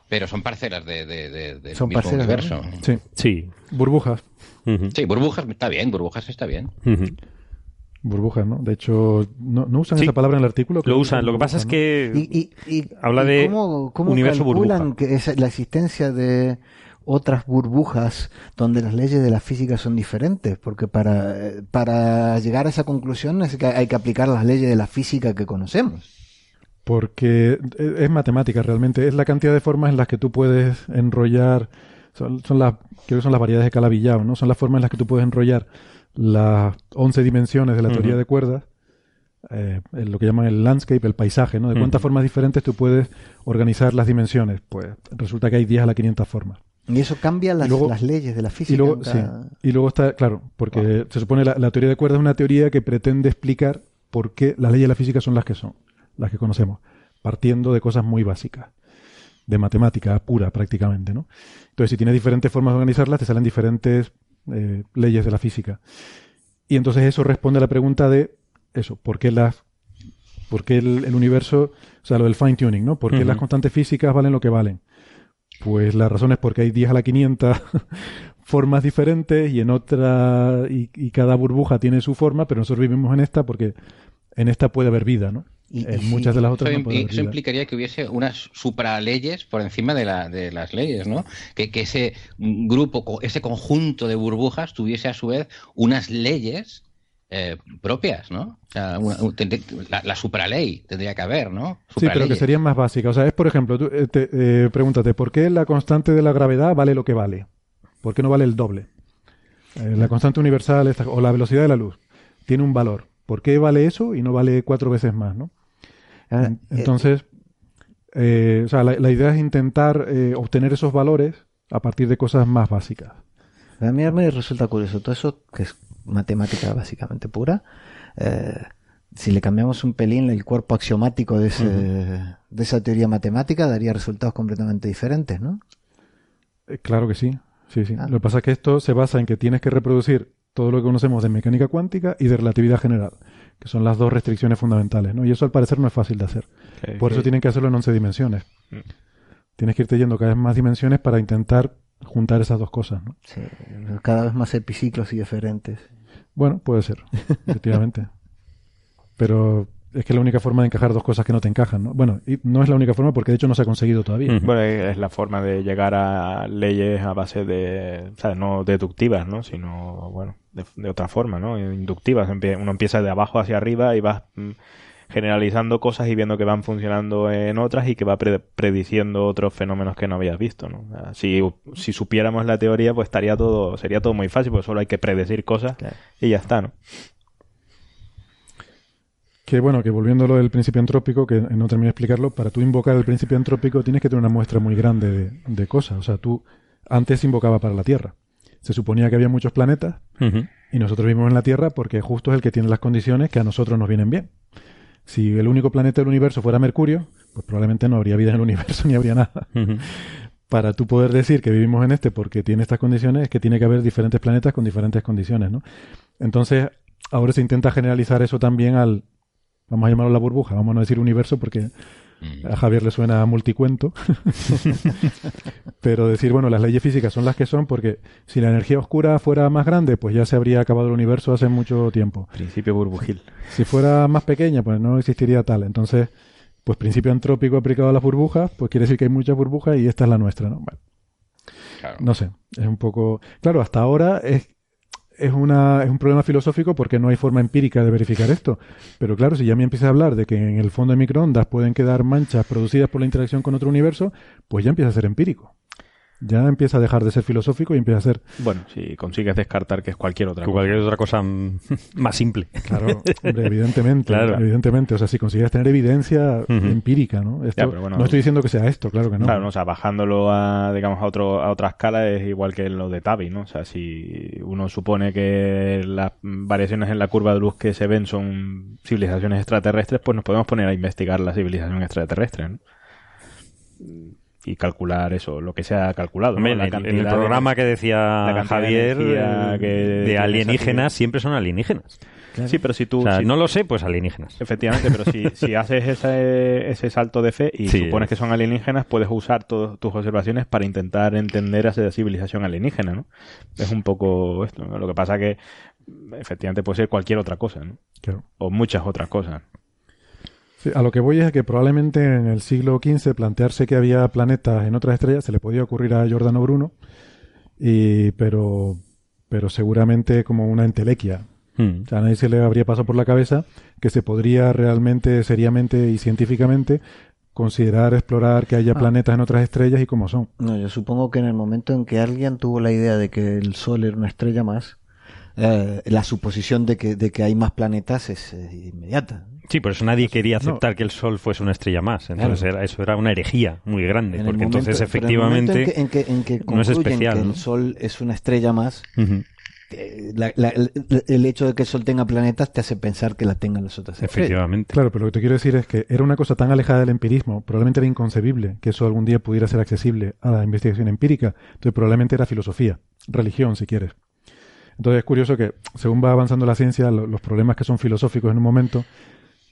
pero son parcelas de, de- de- del Son mismo parcelas, universo. ¿no? Sí. Sí. Burbujas. Sí, burbujas está bien, burbujas está bien. Burbujas, ¿no? De hecho, no, no usan Sí. esa palabra en el artículo. Lo usan, lo que pasa es que Y, y- habla y de cómo, cómo universo calculan burbuja. que es la existencia de otras burbujas donde las leyes de la física son diferentes? Porque para, eh, para llegar a esa conclusión es que hay que aplicar las leyes de la física que conocemos. Porque es es matemática realmente, es la cantidad de formas en las que tú puedes enrollar, son, son las, creo que son las variedades de Calabi-Yau, ¿no? Son las formas en las que tú puedes enrollar las 11 dimensiones de la teoría de cuerdas, eh, en lo que llaman el landscape, el paisaje, ¿no? De cuántas formas diferentes tú puedes organizar las dimensiones. Pues resulta que hay 10 a la 500 formas. Y eso cambia las, Y luego- las leyes de la física. Y luego, en sí, cada- y luego está, claro, porque se supone la, la teoría de cuerdas es una teoría que pretende explicar por qué las leyes de la física son las que son, las que conocemos, partiendo de cosas muy básicas, de matemática pura prácticamente, ¿no? Entonces, si tienes diferentes formas de organizarlas, te salen diferentes eh, leyes de la física. Y entonces eso responde a la pregunta de eso, ¿por qué las por qué el, el universo, o sea, lo del fine tuning, ¿no? ¿Por qué las constantes físicas valen lo que valen? Pues la razón es porque hay 10 a la 500 (laughs) formas diferentes y en otra, y, y cada burbuja tiene su forma, pero nosotros vivimos en esta porque en esta puede haber vida, ¿no? en muchas de las otras Eso, no puede impli- haber eso vida. implicaría que hubiese unas supraleyes por encima de, la, de las leyes, ¿no? Que, que ese grupo, ese conjunto de burbujas tuviese a su vez unas leyes eh, propias, ¿no? O sea, una- la, la supraley tendría que haber, ¿no? Sí, pero que serían más básicas. O sea, es por ejemplo, tú, eh, te- eh, pregúntate, ¿por qué la constante de la gravedad vale lo que vale? ¿Por qué no vale el doble? Eh, la constante universal esta- o la velocidad de la luz tiene un valor. ¿Por qué vale eso y no vale cuatro veces más? ¿no? En- eh, Entonces, eh, o sea, la, la idea es intentar eh, obtener esos valores a partir de cosas más básicas. A mí me resulta curioso todo eso, que es matemática básicamente pura. eh, si le cambiamos un pelín el cuerpo axiomático de, ese, de esa teoría matemática, daría resultados completamente diferentes, ¿no? Claro que sí. Sí, sí. Ah. Lo que pasa es que esto se basa en que tienes que reproducir todo lo que conocemos de mecánica cuántica y de relatividad general, que son las dos restricciones fundamentales, ¿no? Y eso al parecer no es fácil de hacer. Por eso tienen que hacerlo en 11 dimensiones. Mm. Tienes que irte yendo cada vez más dimensiones para intentar juntar esas dos cosas, ¿no? Sí, cada vez más epiciclos y diferentes. Bueno, puede ser, (laughs) efectivamente. Pero es que es la única forma de encajar dos cosas que no te encajan, ¿no? Bueno, y no es la única forma porque de hecho no se ha conseguido todavía. Bueno, es la forma de llegar a leyes a base de, o sea, no deductivas, ¿no? Sino, bueno, de, de otra forma, ¿no? Inductivas. Uno empieza de abajo hacia arriba y vas mm, generalizando cosas y viendo que van funcionando en otras y que va pre- prediciendo otros fenómenos que no habías visto, ¿no? O sea, si, si supiéramos la teoría, pues estaría todo, sería todo muy fácil, pues solo hay que predecir cosas Claro. y ya está, ¿no? Que bueno, que volviendo a lo del principio antrópico, que no terminé de explicarlo, para tú invocar el principio antrópico tienes que tener una muestra muy grande de, de cosas. O sea, tú antes invocaba para la Tierra. Se suponía que había muchos planetas y nosotros vivimos en la Tierra porque justo es el que tiene las condiciones que a nosotros nos vienen bien. Si el único planeta del universo fuera Mercurio, pues probablemente no habría vida en el universo (laughs) ni habría nada. Para tú poder decir que vivimos en este porque tiene estas condiciones, es que tiene que haber diferentes planetas con diferentes condiciones, ¿no? Entonces, ahora se intenta generalizar eso también al, vamos a llamarlo la burbuja, vamos a no decir universo porque a Javier le suena a multicuento, (laughs) pero decir, bueno, las leyes físicas son las que son porque si la energía oscura fuera más grande, pues ya se habría acabado el universo hace mucho tiempo. Principio burbujil. Si fuera más pequeña, pues no existiría tal. Entonces, pues principio antrópico aplicado a las burbujas, pues quiere decir que hay muchas burbujas y esta es la nuestra, ¿no? Bueno, Claro. no sé, es un poco... Claro, hasta ahora es, es, una, es un problema filosófico porque no hay forma empírica de verificar esto. Pero claro, si ya me empieza a hablar de que en el fondo de microondas pueden quedar manchas producidas por la interacción con otro universo, pues ya empieza a ser empírico. Ya empieza a dejar de ser filosófico y empieza a ser... Bueno, si consigues descartar que es cualquier otra cosa. cualquier otra cosa (laughs) más simple. Claro, hombre, (laughs) evidentemente, Claro. evidentemente. O sea, si consigues tener evidencia empírica, ¿no? Esto, Ya, pero bueno, no estoy diciendo que sea esto, claro que no. Claro, ¿no? o sea, bajándolo a, digamos, a, otro, a otra escala es igual que lo de Tabi, ¿no? O sea, si uno supone que las variaciones en la curva de luz que se ven son civilizaciones extraterrestres, pues nos podemos poner a investigar la civilización extraterrestre, ¿no? Y calcular eso, lo que se ha calculado. ¿no? Hombre, en, La el, en el cantidad de- programa que decía de Javier que de alienígenas, siempre son alienígenas. Sí, pero si tú... O sea, si- no lo sé, pues alienígenas. Efectivamente, pero si, si haces ese, ese salto de fe y Sí. supones que son alienígenas, puedes usar todas tus observaciones para intentar entender a esa civilización alienígena, ¿no? Es un poco esto, ¿no? Lo que pasa que efectivamente puede ser cualquier otra cosa, ¿no? Claro. O muchas otras cosas. Sí, a lo que voy es que probablemente en el siglo XV plantearse que había planetas en otras estrellas se le podía ocurrir a Giordano Bruno, y, pero, pero seguramente como una entelequia. Mm. O sea, a nadie se le habría pasado por la cabeza que se podría realmente, seriamente y científicamente considerar explorar que haya Ah. planetas en otras estrellas y cómo son. No, yo supongo que en el momento en que alguien tuvo la idea de que el Sol era una estrella más, eh, la suposición de que, de que hay más planetas es eh, inmediata. Sí, por eso nadie quería No. aceptar que el Sol fuese una estrella más. Entonces Claro. era- eso era una herejía muy grande, En porque momento- entonces efectivamente en que, en que, en que no es especial. que ¿no? el Sol es una estrella más, eh, la- la- el, el hecho de que el Sol tenga planetas te hace pensar que la tengan las otras estrellas. Efectivamente. Claro, pero lo que te quiero decir es que era una cosa tan alejada del empirismo, probablemente era inconcebible que eso algún día pudiera ser accesible a la investigación empírica. Entonces probablemente era filosofía, religión, si quieres. Entonces es curioso que según va avanzando la ciencia, lo- los problemas que son filosóficos en un momento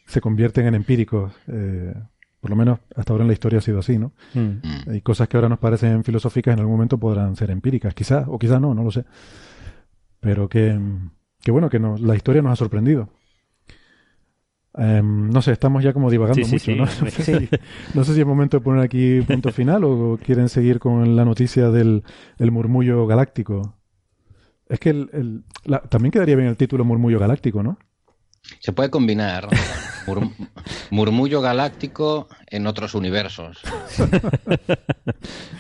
se convierten en empíricos. eh, por lo menos hasta ahora en la historia ha sido así, ¿no? Mm. Hay cosas que ahora nos parecen filosóficas en algún momento podrán ser empíricas, quizás, o quizás no, no lo sé. Pero que, que bueno, que nos, la historia nos ha sorprendido. Em, no sé, estamos ya como divagando Sí, sí, mucho, sí. ¿no? (laughs) No sé, si, no sé si es momento de poner aquí punto final o quieren seguir con la noticia del el murmullo galáctico. Es que el, el- la- también quedaría bien el título murmullo galáctico, ¿no? Se puede combinar (laughs) mur- murmullo galáctico en otros universos. (laughs)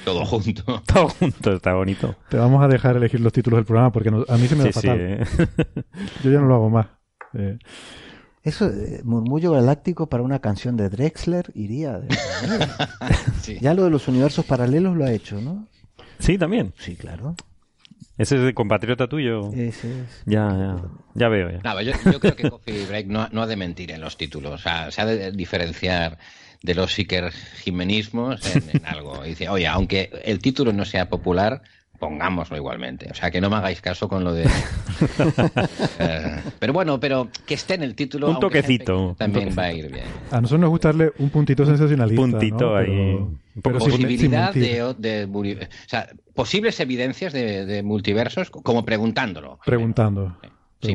Todo junto. Todo junto, está bonito. Te vamos a dejar elegir los títulos del programa porque no- a mí se me da Sí, sí, eh. (laughs) Yo ya no lo hago más. Eh, Eso, eh, murmullo galáctico para una canción de Drexler iría. de. Sí. Ya lo de los universos paralelos lo ha hecho, ¿no? Sí, también. Sí, claro. Ese es de compatriota tuyo. Ese es. Ya, ya. Ya veo, ya. Nada, yo, yo creo que Coffee Break no, no ha de mentir en los títulos. O sea, se ha de diferenciar de los jimenismos en, en algo. Y dice, oye, aunque el título no sea popular, pongámoslo igualmente. O sea, que no me hagáis caso con lo de... (laughs) Eh, pero bueno, pero que esté en el título... Un toquecito, pequeño, un También toquecito. va a ir bien. a nosotros nos gusta darle un puntito sensacionalista. Puntito ¿no? ahí, Pero- Posibilidad de, o sea, posibles evidencias de, de multiversos como preguntándolo. Preguntando. Sí,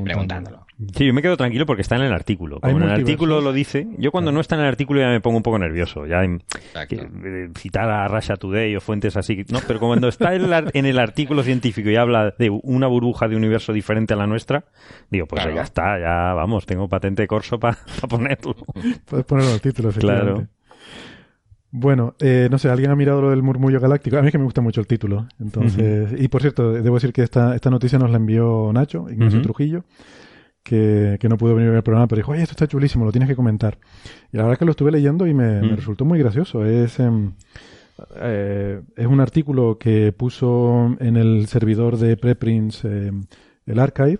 preguntándolo. Sí, yo me quedo tranquilo porque está en el artículo. Como en el artículo lo dice, yo cuando no está en el artículo ya me pongo un poco nervioso. Ya en- eh, citar a Russia Today o fuentes así. No, pero cuando está en el, ar- en el artículo científico y habla de una burbuja de universo diferente a la nuestra, digo, pues Claro. ya está, ya vamos, tengo patente de corso para (laughs) ponerlo. Puedes ponerlo en el título, efectivamente. Claro. Bueno, eh, no sé, ¿alguien ha mirado lo del murmullo galáctico? A mí es que me gusta mucho el título. Entonces, y por cierto, debo decir que esta, esta noticia nos la envió Nacho, Ignacio Ujú. Trujillo, que, que no pudo venir al programa, pero dijo, oye, esto está chulísimo, lo tienes que comentar. Y la verdad que lo estuve leyendo y me, me resultó muy gracioso. Es, em, eh, es un artículo que puso en el servidor de preprints em, el archive.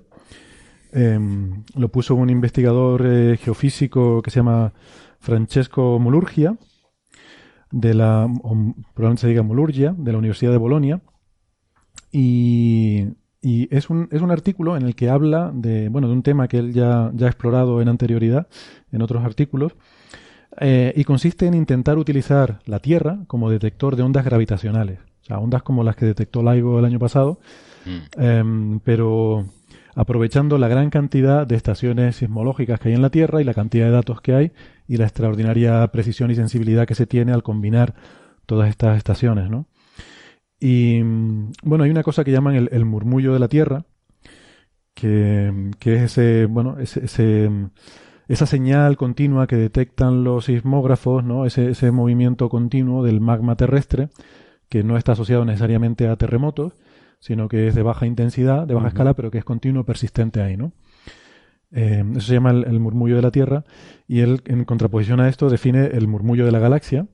Em, lo puso un investigador eh, geofísico que se llama Francesco Molurgia, de la, o probablemente se diga Molurgia, de la Universidad de Bolonia. Y, y es, un, es un artículo en el que habla de, bueno, de un tema que él ya, ya ha explorado en anterioridad, en otros artículos, eh, y consiste en intentar utilizar la Tierra como detector de ondas gravitacionales. O sea, ondas como las que detectó LIGO el año pasado, Mm. Em, pero aprovechando la gran cantidad de estaciones sismológicas que hay en la Tierra y la cantidad de datos que hay y la extraordinaria precisión y sensibilidad que se tiene al combinar todas estas estaciones, ¿no? Y mm, bueno, hay una cosa que llaman el, el murmullo de la Tierra, que, que es ese, bueno, ese, ese, mm, esa señal continua que detectan los sismógrafos, ¿no? Ese, ese movimiento continuo del magma terrestre, que no está asociado necesariamente a terremotos, sino que es de baja intensidad, de baja escala, pero que es continuo, persistente ahí, ¿no? Eh, eso se llama el, el murmullo de la Tierra, y él, en contraposición a esto, define el murmullo de la galaxia,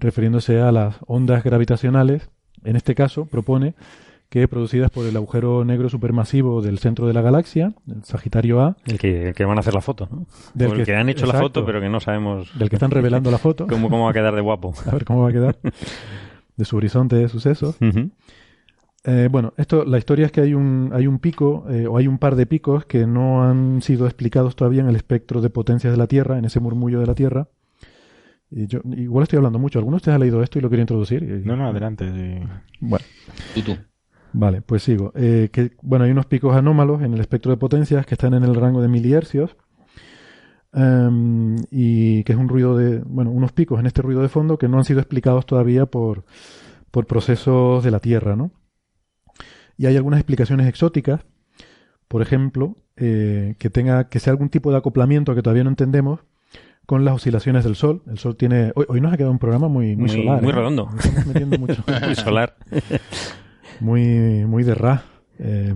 refiriéndose a las ondas gravitacionales, en este caso propone que producidas por el agujero negro supermasivo del centro de la galaxia, el Sagitario A, El que, el que van a hacer la foto, ¿no? Del O el que- que, han hecho la foto, pero que no sabemos del que están revelando la foto, (laughs) cómo, cómo va a quedar de guapo. (laughs) a ver cómo va a quedar, (laughs) de su horizonte de sucesos. Eh, bueno, esto, la historia es que hay un, hay un pico, eh, o hay un par de picos que no han sido explicados todavía en el espectro de potencias de la Tierra, en ese murmullo de la Tierra. Y yo, igual estoy hablando mucho. ¿Alguno de ustedes ha leído esto y lo quiere introducir? Y- No, no, adelante. sí. Bueno, Tú, tú. vale, pues sigo. Eh, que, bueno, hay unos picos anómalos en el espectro de potencias que están en el rango de milihercios. em, y que es un ruido de, bueno, unos picos en este ruido de fondo que no han sido explicados todavía por, por procesos de la Tierra, ¿no? Y hay algunas explicaciones exóticas, por ejemplo, eh, que tenga, que sea algún tipo de acoplamiento que todavía no entendemos con las oscilaciones del Sol. El Sol tiene, hoy, hoy nos ha quedado un programa muy, muy, Muy- solar. muy ¿eh? redondo. Nos estamos metiendo (laughs) mucho Muy solar. muy, muy de ra. Eh,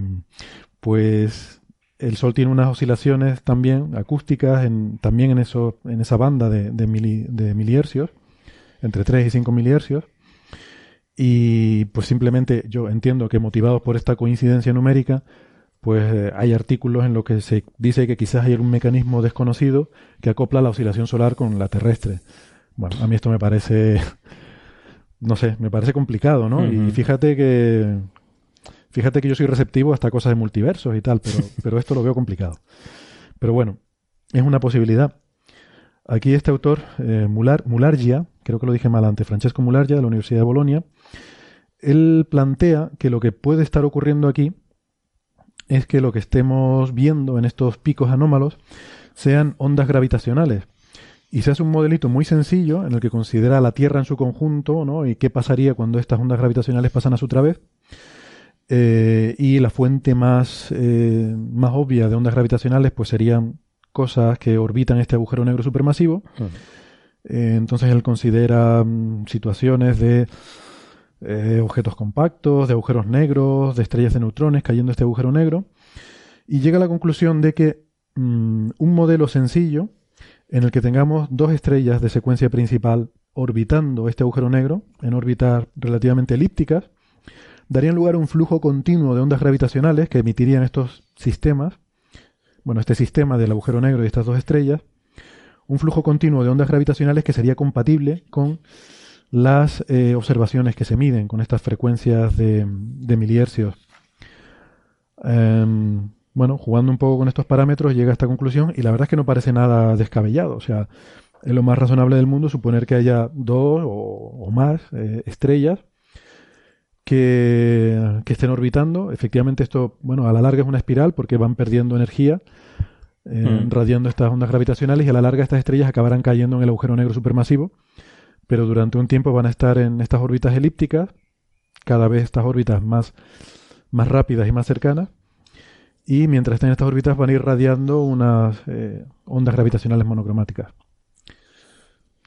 pues el Sol tiene unas oscilaciones también acústicas, en, también en, eso, en esa banda de, de, mili- de milihercios, entre 3 y 5 milihercios. Y pues simplemente yo entiendo que motivados por esta coincidencia numérica, pues eh, hay artículos en los que se dice que quizás hay algún mecanismo desconocido que acopla la oscilación solar con la terrestre. Bueno, a mí esto me parece, (laughs) no sé, me parece complicado, ¿no? Y fíjate que, fíjate que yo soy receptivo hasta cosas de multiversos y tal, pero, (laughs) pero esto lo veo complicado. Pero bueno, es una posibilidad. Aquí este autor, eh, Mular, Mulargia, creo que lo dije mal antes, Francesco Mulargia de la Universidad de Bolonia, él plantea que lo que puede estar ocurriendo aquí es que lo que estemos viendo en estos picos anómalos sean ondas gravitacionales. Y se hace un modelito muy sencillo en el que considera la Tierra en su conjunto, ¿no? Y qué pasaría cuando estas ondas gravitacionales pasan a su través. Eh, y la fuente más, eh, más obvia de ondas gravitacionales, pues serían cosas que orbitan este agujero negro supermasivo. Eh, entonces él considera mm, situaciones de eh, objetos compactos, de agujeros negros, de estrellas de neutrones cayendo este agujero negro, y llega a la conclusión de que mm, un modelo sencillo en el que tengamos dos estrellas de secuencia principal orbitando este agujero negro, en órbitas relativamente elípticas, darían lugar a un flujo continuo de ondas gravitacionales que emitirían estos sistemas, bueno, este sistema del agujero negro y estas dos estrellas, un flujo continuo de ondas gravitacionales que sería compatible con las eh, observaciones que se miden con estas frecuencias de, de miliercios. Em, bueno, jugando un poco con estos parámetros llega a esta conclusión y la verdad es que no parece nada descabellado. O sea, es lo más razonable del mundo suponer que haya dos o, más eh, estrellas que, que, estén orbitando. Efectivamente, esto, bueno, a la larga es una espiral porque van perdiendo energía, eh, Mm. radiando estas ondas gravitacionales y a la larga estas estrellas acabarán cayendo en el agujero negro supermasivo. Pero durante un tiempo van a estar en estas órbitas elípticas, cada vez estas órbitas más, más rápidas y más cercanas. Y mientras estén en estas órbitas van a ir radiando unas eh, ondas gravitacionales monocromáticas.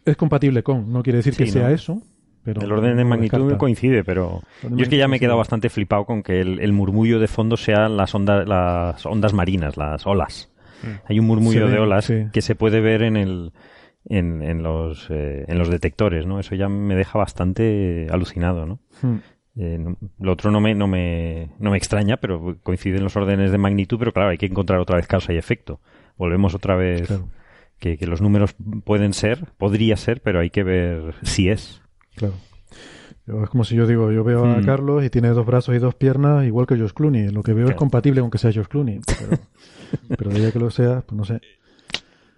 Es compatible con, no quiere decir que sea eso, pero el orden de magnitud descarta. coincide, pero yo es que ya me he quedado bastante flipado con que el, el murmullo de fondo sean las ondas, las ondas marinas, las olas. Hay un murmullo de olas sí. que se puede ver en el en, en los eh, en los detectores, ¿no? Eso ya me deja bastante alucinado, ¿no? Hmm. Eh, no- lo otro no me, no me no me extraña, pero coinciden los órdenes de magnitud, pero claro, hay que encontrar otra vez causa y efecto. Volvemos otra vez Claro. que, que los números pueden ser, podría ser, pero hay que ver si es. Claro. Es como si yo digo, yo veo a Hmm. Carlos y tiene dos brazos y dos piernas, igual que George Clooney. Lo que veo es compatible con que sea George Clooney. Pero, (laughs) pero de que lo sea, pues no sé.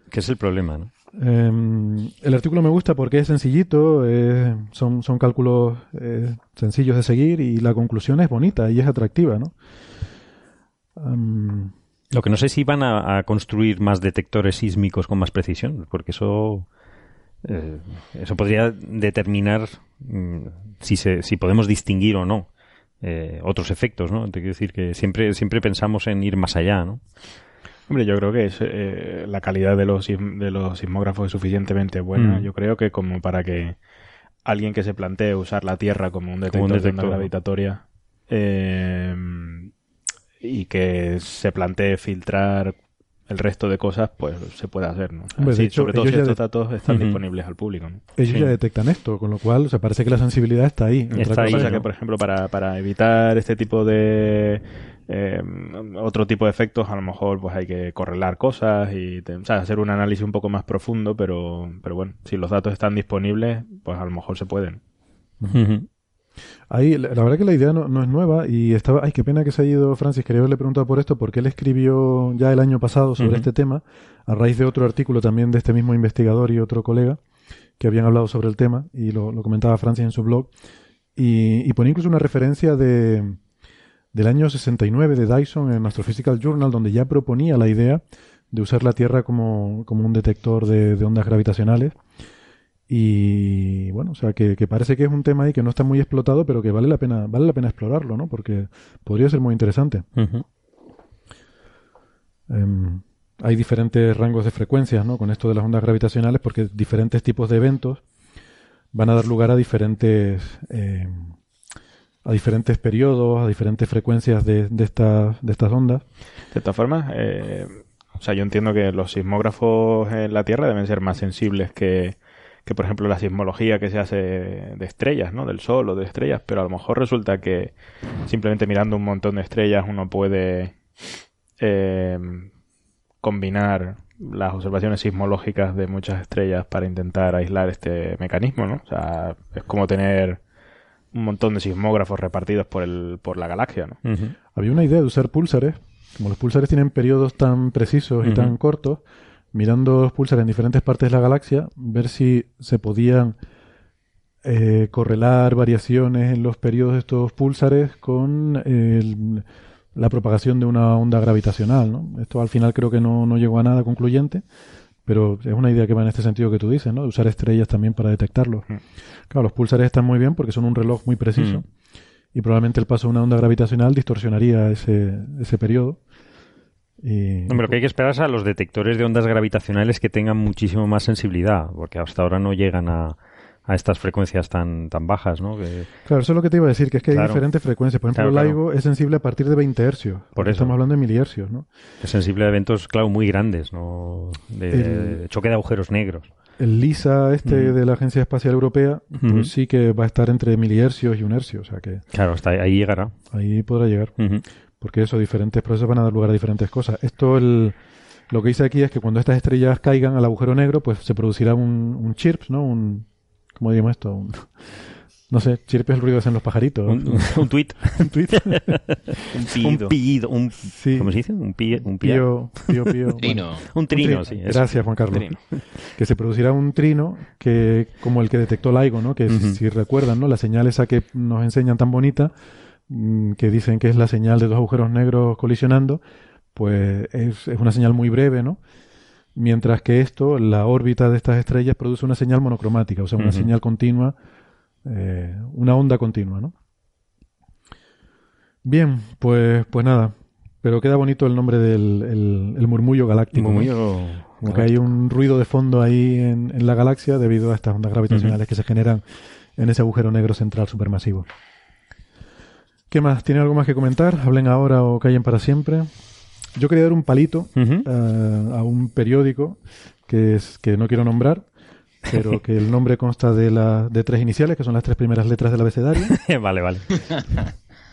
Que es el problema, ¿no? Eh, el artículo me gusta porque es sencillito, eh, son, son cálculos eh, sencillos de seguir y la conclusión es bonita y es atractiva, ¿no? Lo que no sé si van a, a construir más detectores sísmicos con más precisión, porque eso eh, eso podría determinar mm, si se, si podemos distinguir o no eh, otros efectos, ¿no? Te quiero decir que siempre siempre pensamos en ir más allá, ¿no? Hombre, yo creo que es, eh, la calidad de los, de los sismógrafos es suficientemente buena. Mm. Yo creo que como para que alguien que se plantee usar la Tierra como un detector, Como un de onda detector, gravitatoria eh, y que se plantee filtrar el resto de cosas, pues se puede hacer, ¿no? O sea, Hombre, de sí, hecho, sobre todo si estos datos están disponibles al público, ¿no? ellos Sí. ya detectan esto, con lo cual, o sea, parece que la sensibilidad está ahí. Otra Está cosa ahí, O sea que por ejemplo, para, para evitar este tipo de eh, otro tipo de efectos, a lo mejor pues hay que correlar cosas y te- o sea, hacer un análisis un poco más profundo, pero, pero bueno, si los datos están disponibles, pues a lo mejor se pueden. Ahí, la la verdad que la idea no, no es nueva y estaba, ay, qué pena que se ha ido Francis, quería haberle preguntado por esto porque él escribió ya el año pasado sobre este tema a raíz de otro artículo también de este mismo investigador y otro colega que habían hablado sobre el tema y lo, lo comentaba Francis en su blog. Y, y ponía incluso una referencia de del año 69 de Dyson en Astrophysical Journal donde ya proponía la idea de usar la Tierra como, como un detector de, de ondas gravitacionales y bueno, o sea, que, que parece que es un tema ahí que no está muy explotado, pero que vale la pena, vale la pena explorarlo, ¿no? Porque podría ser muy interesante. Em, hay diferentes rangos de frecuencias, ¿no? Con esto de las ondas gravitacionales, porque diferentes tipos de eventos van a dar lugar a diferentes em, a diferentes periodos, a diferentes frecuencias de, de estas de estas ondas. De todas formas, eh, o sea, yo entiendo que los sismógrafos en la Tierra deben ser más sensibles que, que, por ejemplo, la sismología que se hace de estrellas, ¿no? Del Sol o de estrellas, pero a lo mejor resulta que simplemente mirando un montón de estrellas uno puede eh, combinar las observaciones sismológicas de muchas estrellas para intentar aislar este mecanismo, ¿no? O sea, es como tener un montón de sismógrafos repartidos por el por la galaxia, ¿no? Había una idea de usar púlsares, como los púlsares tienen periodos tan precisos y tan cortos, mirando los púlsares en diferentes partes de la galaxia, ver si se podían eh, correlar variaciones en los periodos de estos púlsares con el- la propagación de una onda gravitacional. ¿no? Esto al final creo que no, no llegó a nada concluyente, pero es una idea que va en este sentido que tú dices, ¿no? de usar estrellas también para detectarlos. Mm. Claro, los púlsares están muy bien porque son un reloj muy preciso Mm. y probablemente el paso de una onda gravitacional distorsionaría ese, ese periodo. Hombre, lo que hay que esperar es a los detectores de ondas gravitacionales que tengan muchísimo más sensibilidad, porque hasta ahora no llegan a, a estas frecuencias tan, tan bajas, ¿no? Que- Claro, eso es lo que te iba a decir, que es que hay diferentes frecuencias. Por ejemplo, Claro, el LIGO es sensible a partir de 20 hercios. Por eso. Estamos hablando de milihercios, ¿no? es sensible a eventos, claro, muy grandes, ¿no? De, El- de choque de agujeros negros. El LISA este Ujú. de la Agencia Espacial Europea, pues sí que va a estar entre milihercios y un hercio, o sea que Claro, hasta ahí llegará. ahí podrá llegar. Ujú. Porque eso, diferentes procesos van a dar lugar a diferentes cosas. Esto, el, lo que dice aquí es que cuando estas estrellas caigan al agujero negro, pues se producirá un, un chirp, ¿no? Un, ¿Cómo diríamos esto? Un- no sé, chirp es el ruido que hacen los pajaritos. Un, un tuit. Un tuit. (laughs) (laughs) Un pillido. Un pillido. Un, Sí. ¿Cómo se dice? Un, pi- un Pío, pío, pío. (laughs) Trino. Bueno, Un trino, tri- sí. eso. Gracias, Juan Carlos. Trino. Que se producirá un trino que, como el que detectó LIGO, ¿no? Que si, si recuerdan, ¿no? La señal esa que nos enseñan tan bonita, que dicen que es la señal de dos agujeros negros colisionando, pues es, es una señal muy breve, ¿no? Mientras que esto, la órbita de estas estrellas produce una señal monocromática, o sea, una señal continua, eh, una onda continua, ¿no? Bien, pues, pues nada. Pero queda bonito el nombre del el, el murmullo galáctico. ¿no? Murmullo Como que hay un ruido de fondo ahí en, en la galaxia debido a estas ondas gravitacionales que se generan en ese agujero negro central supermasivo. ¿Qué más? ¿Tiene algo más que comentar? Hablen ahora o callen para siempre. Yo quería dar un palito Ujú. eh, a un periódico que es que no quiero nombrar, pero que el nombre consta de, la, de tres iniciales, que son las tres primeras letras del abecedario, (laughs) vale, vale.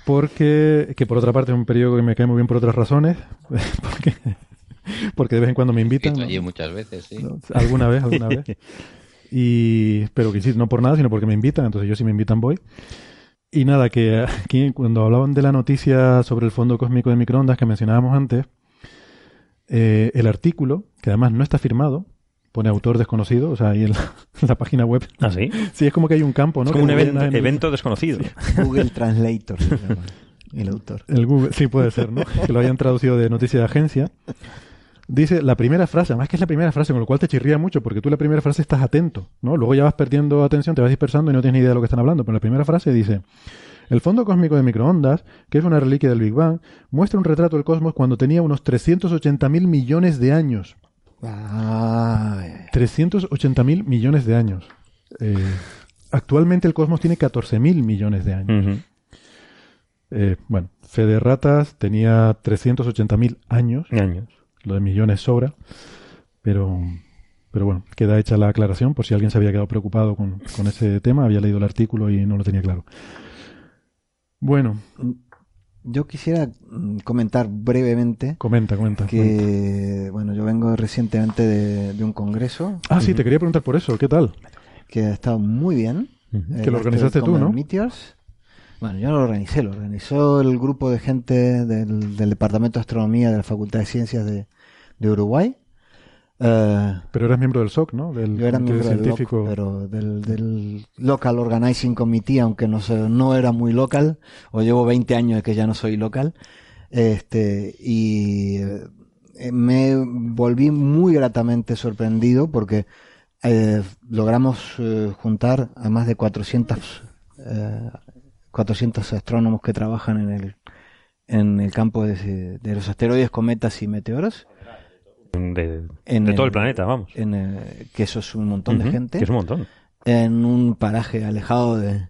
porque que por otra parte es un periódico que me cae muy bien por otras razones, (laughs) porque, porque de vez en cuando me invitan. ¿no? allí muchas veces, sí. ¿no? Alguna vez, alguna vez. (laughs) Y, pero que sí, no por nada, sino porque me invitan, entonces yo si me invitan voy. Y nada, que aquí cuando hablaban de la noticia sobre el fondo cósmico de microondas que mencionábamos antes, eh, el artículo, que además no está firmado, pone autor desconocido, o sea, ahí en la, (laughs) en la página web. ¿Ah, sí? Sí, es como que hay un campo, ¿no? Es como un Que evento, llena en- evento desconocido. (laughs) Google Translator se llama el autor. El Google, sí puede ser, ¿no? que lo hayan traducido de noticia de agencia. Dice la primera frase, además que es la primera frase, con lo cual te chirría mucho, porque tú la primera frase estás atento, ¿no? Luego ya vas perdiendo atención, te vas dispersando y no tienes ni idea de lo que están hablando. Pero la primera frase dice: El fondo cósmico de microondas, que es una reliquia del Big Bang, muestra un retrato del cosmos cuando tenía unos 380 mil millones de años. Ay, 380 mil millones de años. Eh, actualmente el cosmos tiene 14 mil millones de años. Eh, bueno, Fede Ratas tenía 380 mil años. Años. Lo de millones sobra. Pero, pero bueno, queda hecha la aclaración por si alguien se había quedado preocupado con, con ese tema, había leído el artículo y no lo tenía claro. Bueno, Yo quisiera mm, comentar brevemente comenta, comenta. comenta. que, bueno, yo vengo recientemente de, de un congreso Ah, sí, te quería preguntar por eso, ¿qué tal? que ha estado muy bien. El Que lo organizaste tú, ¿no? Meteors. Bueno, yo no lo organicé, lo organizó el grupo de gente del, del Departamento de Astronomía de la Facultad de Ciencias de, de Uruguay. Eh, Pero eres miembro del SOC, ¿no? Del yo era miembro del, científico. LOC, pero del, del Local Organizing Committee, aunque no, no era muy local, o llevo 20 años de que ya no soy local. Este, y eh, me volví muy gratamente sorprendido porque eh, logramos eh, juntar a más de 400, eh, 400 astrónomos que trabajan en el, en el campo de, de los asteroides, cometas y meteoros. De, En de todo el- planeta, vamos. En, eh, que eso es un montón de gente Que es un montón. en un paraje alejado de,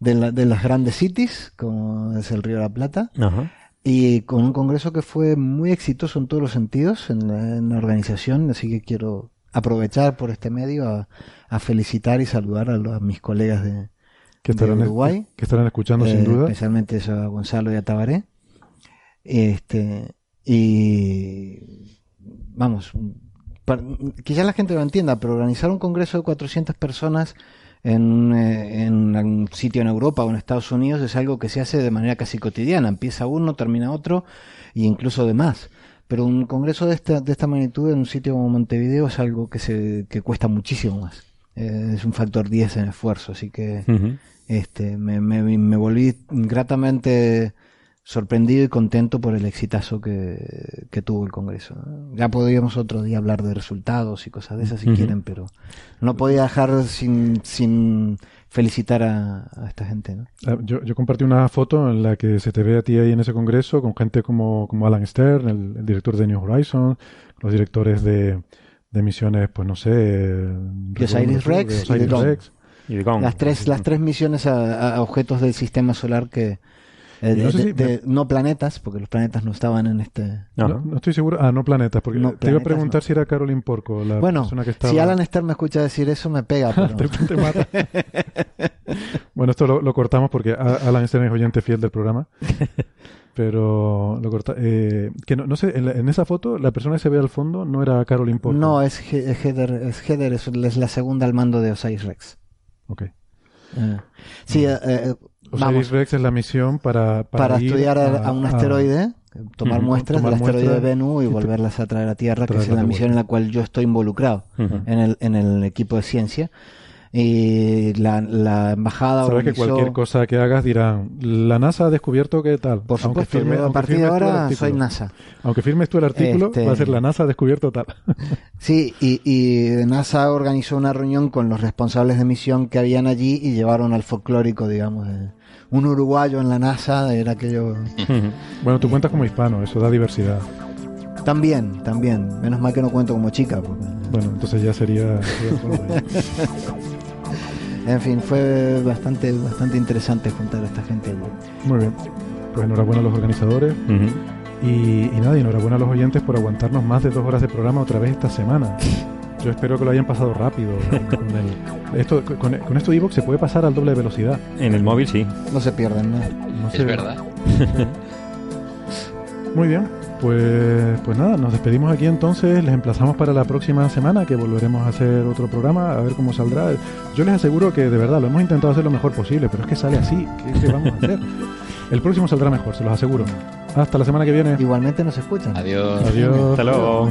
de, la- de las grandes cities, como es el Río de la Plata, Ajá. y con un congreso que fue muy exitoso en todos los sentidos en la, en la organización, así que quiero aprovechar por este medio a, a felicitar y saludar a, los- a mis colegas de, que de estarán, Uruguay, que estarán escuchando eh, sin duda. especialmente eso a Gonzalo y a Tabaré. Este, y vamos, para- quizás la gente lo entienda, pero organizar un congreso de 400 personas en, eh, en un sitio en Europa o en Estados Unidos es algo que se hace de manera casi cotidiana. Empieza uno, termina otro, e incluso de más. Pero un congreso de esta, de esta magnitud en un sitio como Montevideo es algo que, se, que cuesta muchísimo más. Eh, es un factor 10 en esfuerzo, así que este, me, me, me volví gratamente sorprendido y contento por el exitazo que, que tuvo el Congreso. Ya podríamos otro día hablar de resultados y cosas de esas si Ujú. quieren, pero no podía dejar sin, sin felicitar a, a esta gente. ¿no? Ah, Yo, yo compartí una foto en la que se te ve a ti ahí en ese congreso con gente como, como Alan Stern, el, el director de New Horizons, los directores de, de misiones, pues no sé, De Osiris Rex de y de Osiris. Rex. Y de Gong. Las tres, las tres misiones a, a objetos del sistema solar que eh, no de- sé si de- me- de- no planetas, porque los planetas no estaban en este. No, no estoy seguro. Ah, no planetas, porque No, te iba a preguntar si era Caroline Porco, la bueno, persona que estaba. si Alan Stern me escucha decir eso, me pega. Pero... (laughs) te, te mata. (laughs) bueno, esto lo, lo cortamos porque Alan Stern es oyente fiel del programa. (laughs) Pero lo corta. Eh, que no, no sé, en, la- en esa foto, la persona que se ve al fondo no era Caroline Porco. No, es, He- es Heather, es, Heather, es, es la segunda al mando de Osiris Rex. Ok. Eh, sí, eh, Rex es la misión para, para, para ir estudiar a, a un asteroide, tomar muestras tomar del asteroide muestras. Bennu y volverlas a traer a Tierra, que es la de misión en la cual yo estoy involucrado en, el, en el equipo de ciencia. Y la, la embajada Sabes que organizó- cualquier cosa que hagas dirán, la NASA ha descubierto que tal. Por supuesto, yo a aunque partir de ahora artículo. soy NASA. Aunque firmes tú el artículo, Este- va a ser la NASA ha descubierto tal. (laughs) Sí, y, y NASA organizó una reunión con los responsables de misión que habían allí y llevaron al folclórico, digamos, de un uruguayo en la NASA, era aquello... (laughs) bueno, tú cuentas como hispano, eso da diversidad. También, también. Menos mal que no cuento como chica. porque- Bueno, entonces ya sería... (laughs) En fin, fue bastante, bastante interesante juntar a esta gente allí. Muy bien. Pues enhorabuena a los organizadores. y, y nada, y enhorabuena a los oyentes por aguantarnos más de dos horas de programa otra vez esta semana. (laughs) Yo espero que lo hayan pasado rápido. Con, el- esto, con, con esto Evox se puede pasar al doble de velocidad. En el móvil sí. No se pierden, ¿no? No Es verdad. (laughs) Muy bien, pues, pues nada, nos despedimos aquí entonces, les emplazamos para la próxima semana que volveremos a hacer otro programa, a ver cómo saldrá. Yo les aseguro que de verdad lo hemos intentado hacer lo mejor posible, pero es que sale así, ¿qué, qué vamos a hacer? (laughs) El próximo saldrá mejor, se los aseguro. Hasta la semana que viene. Igualmente nos escuchan. Adiós. Adiós. Hasta luego.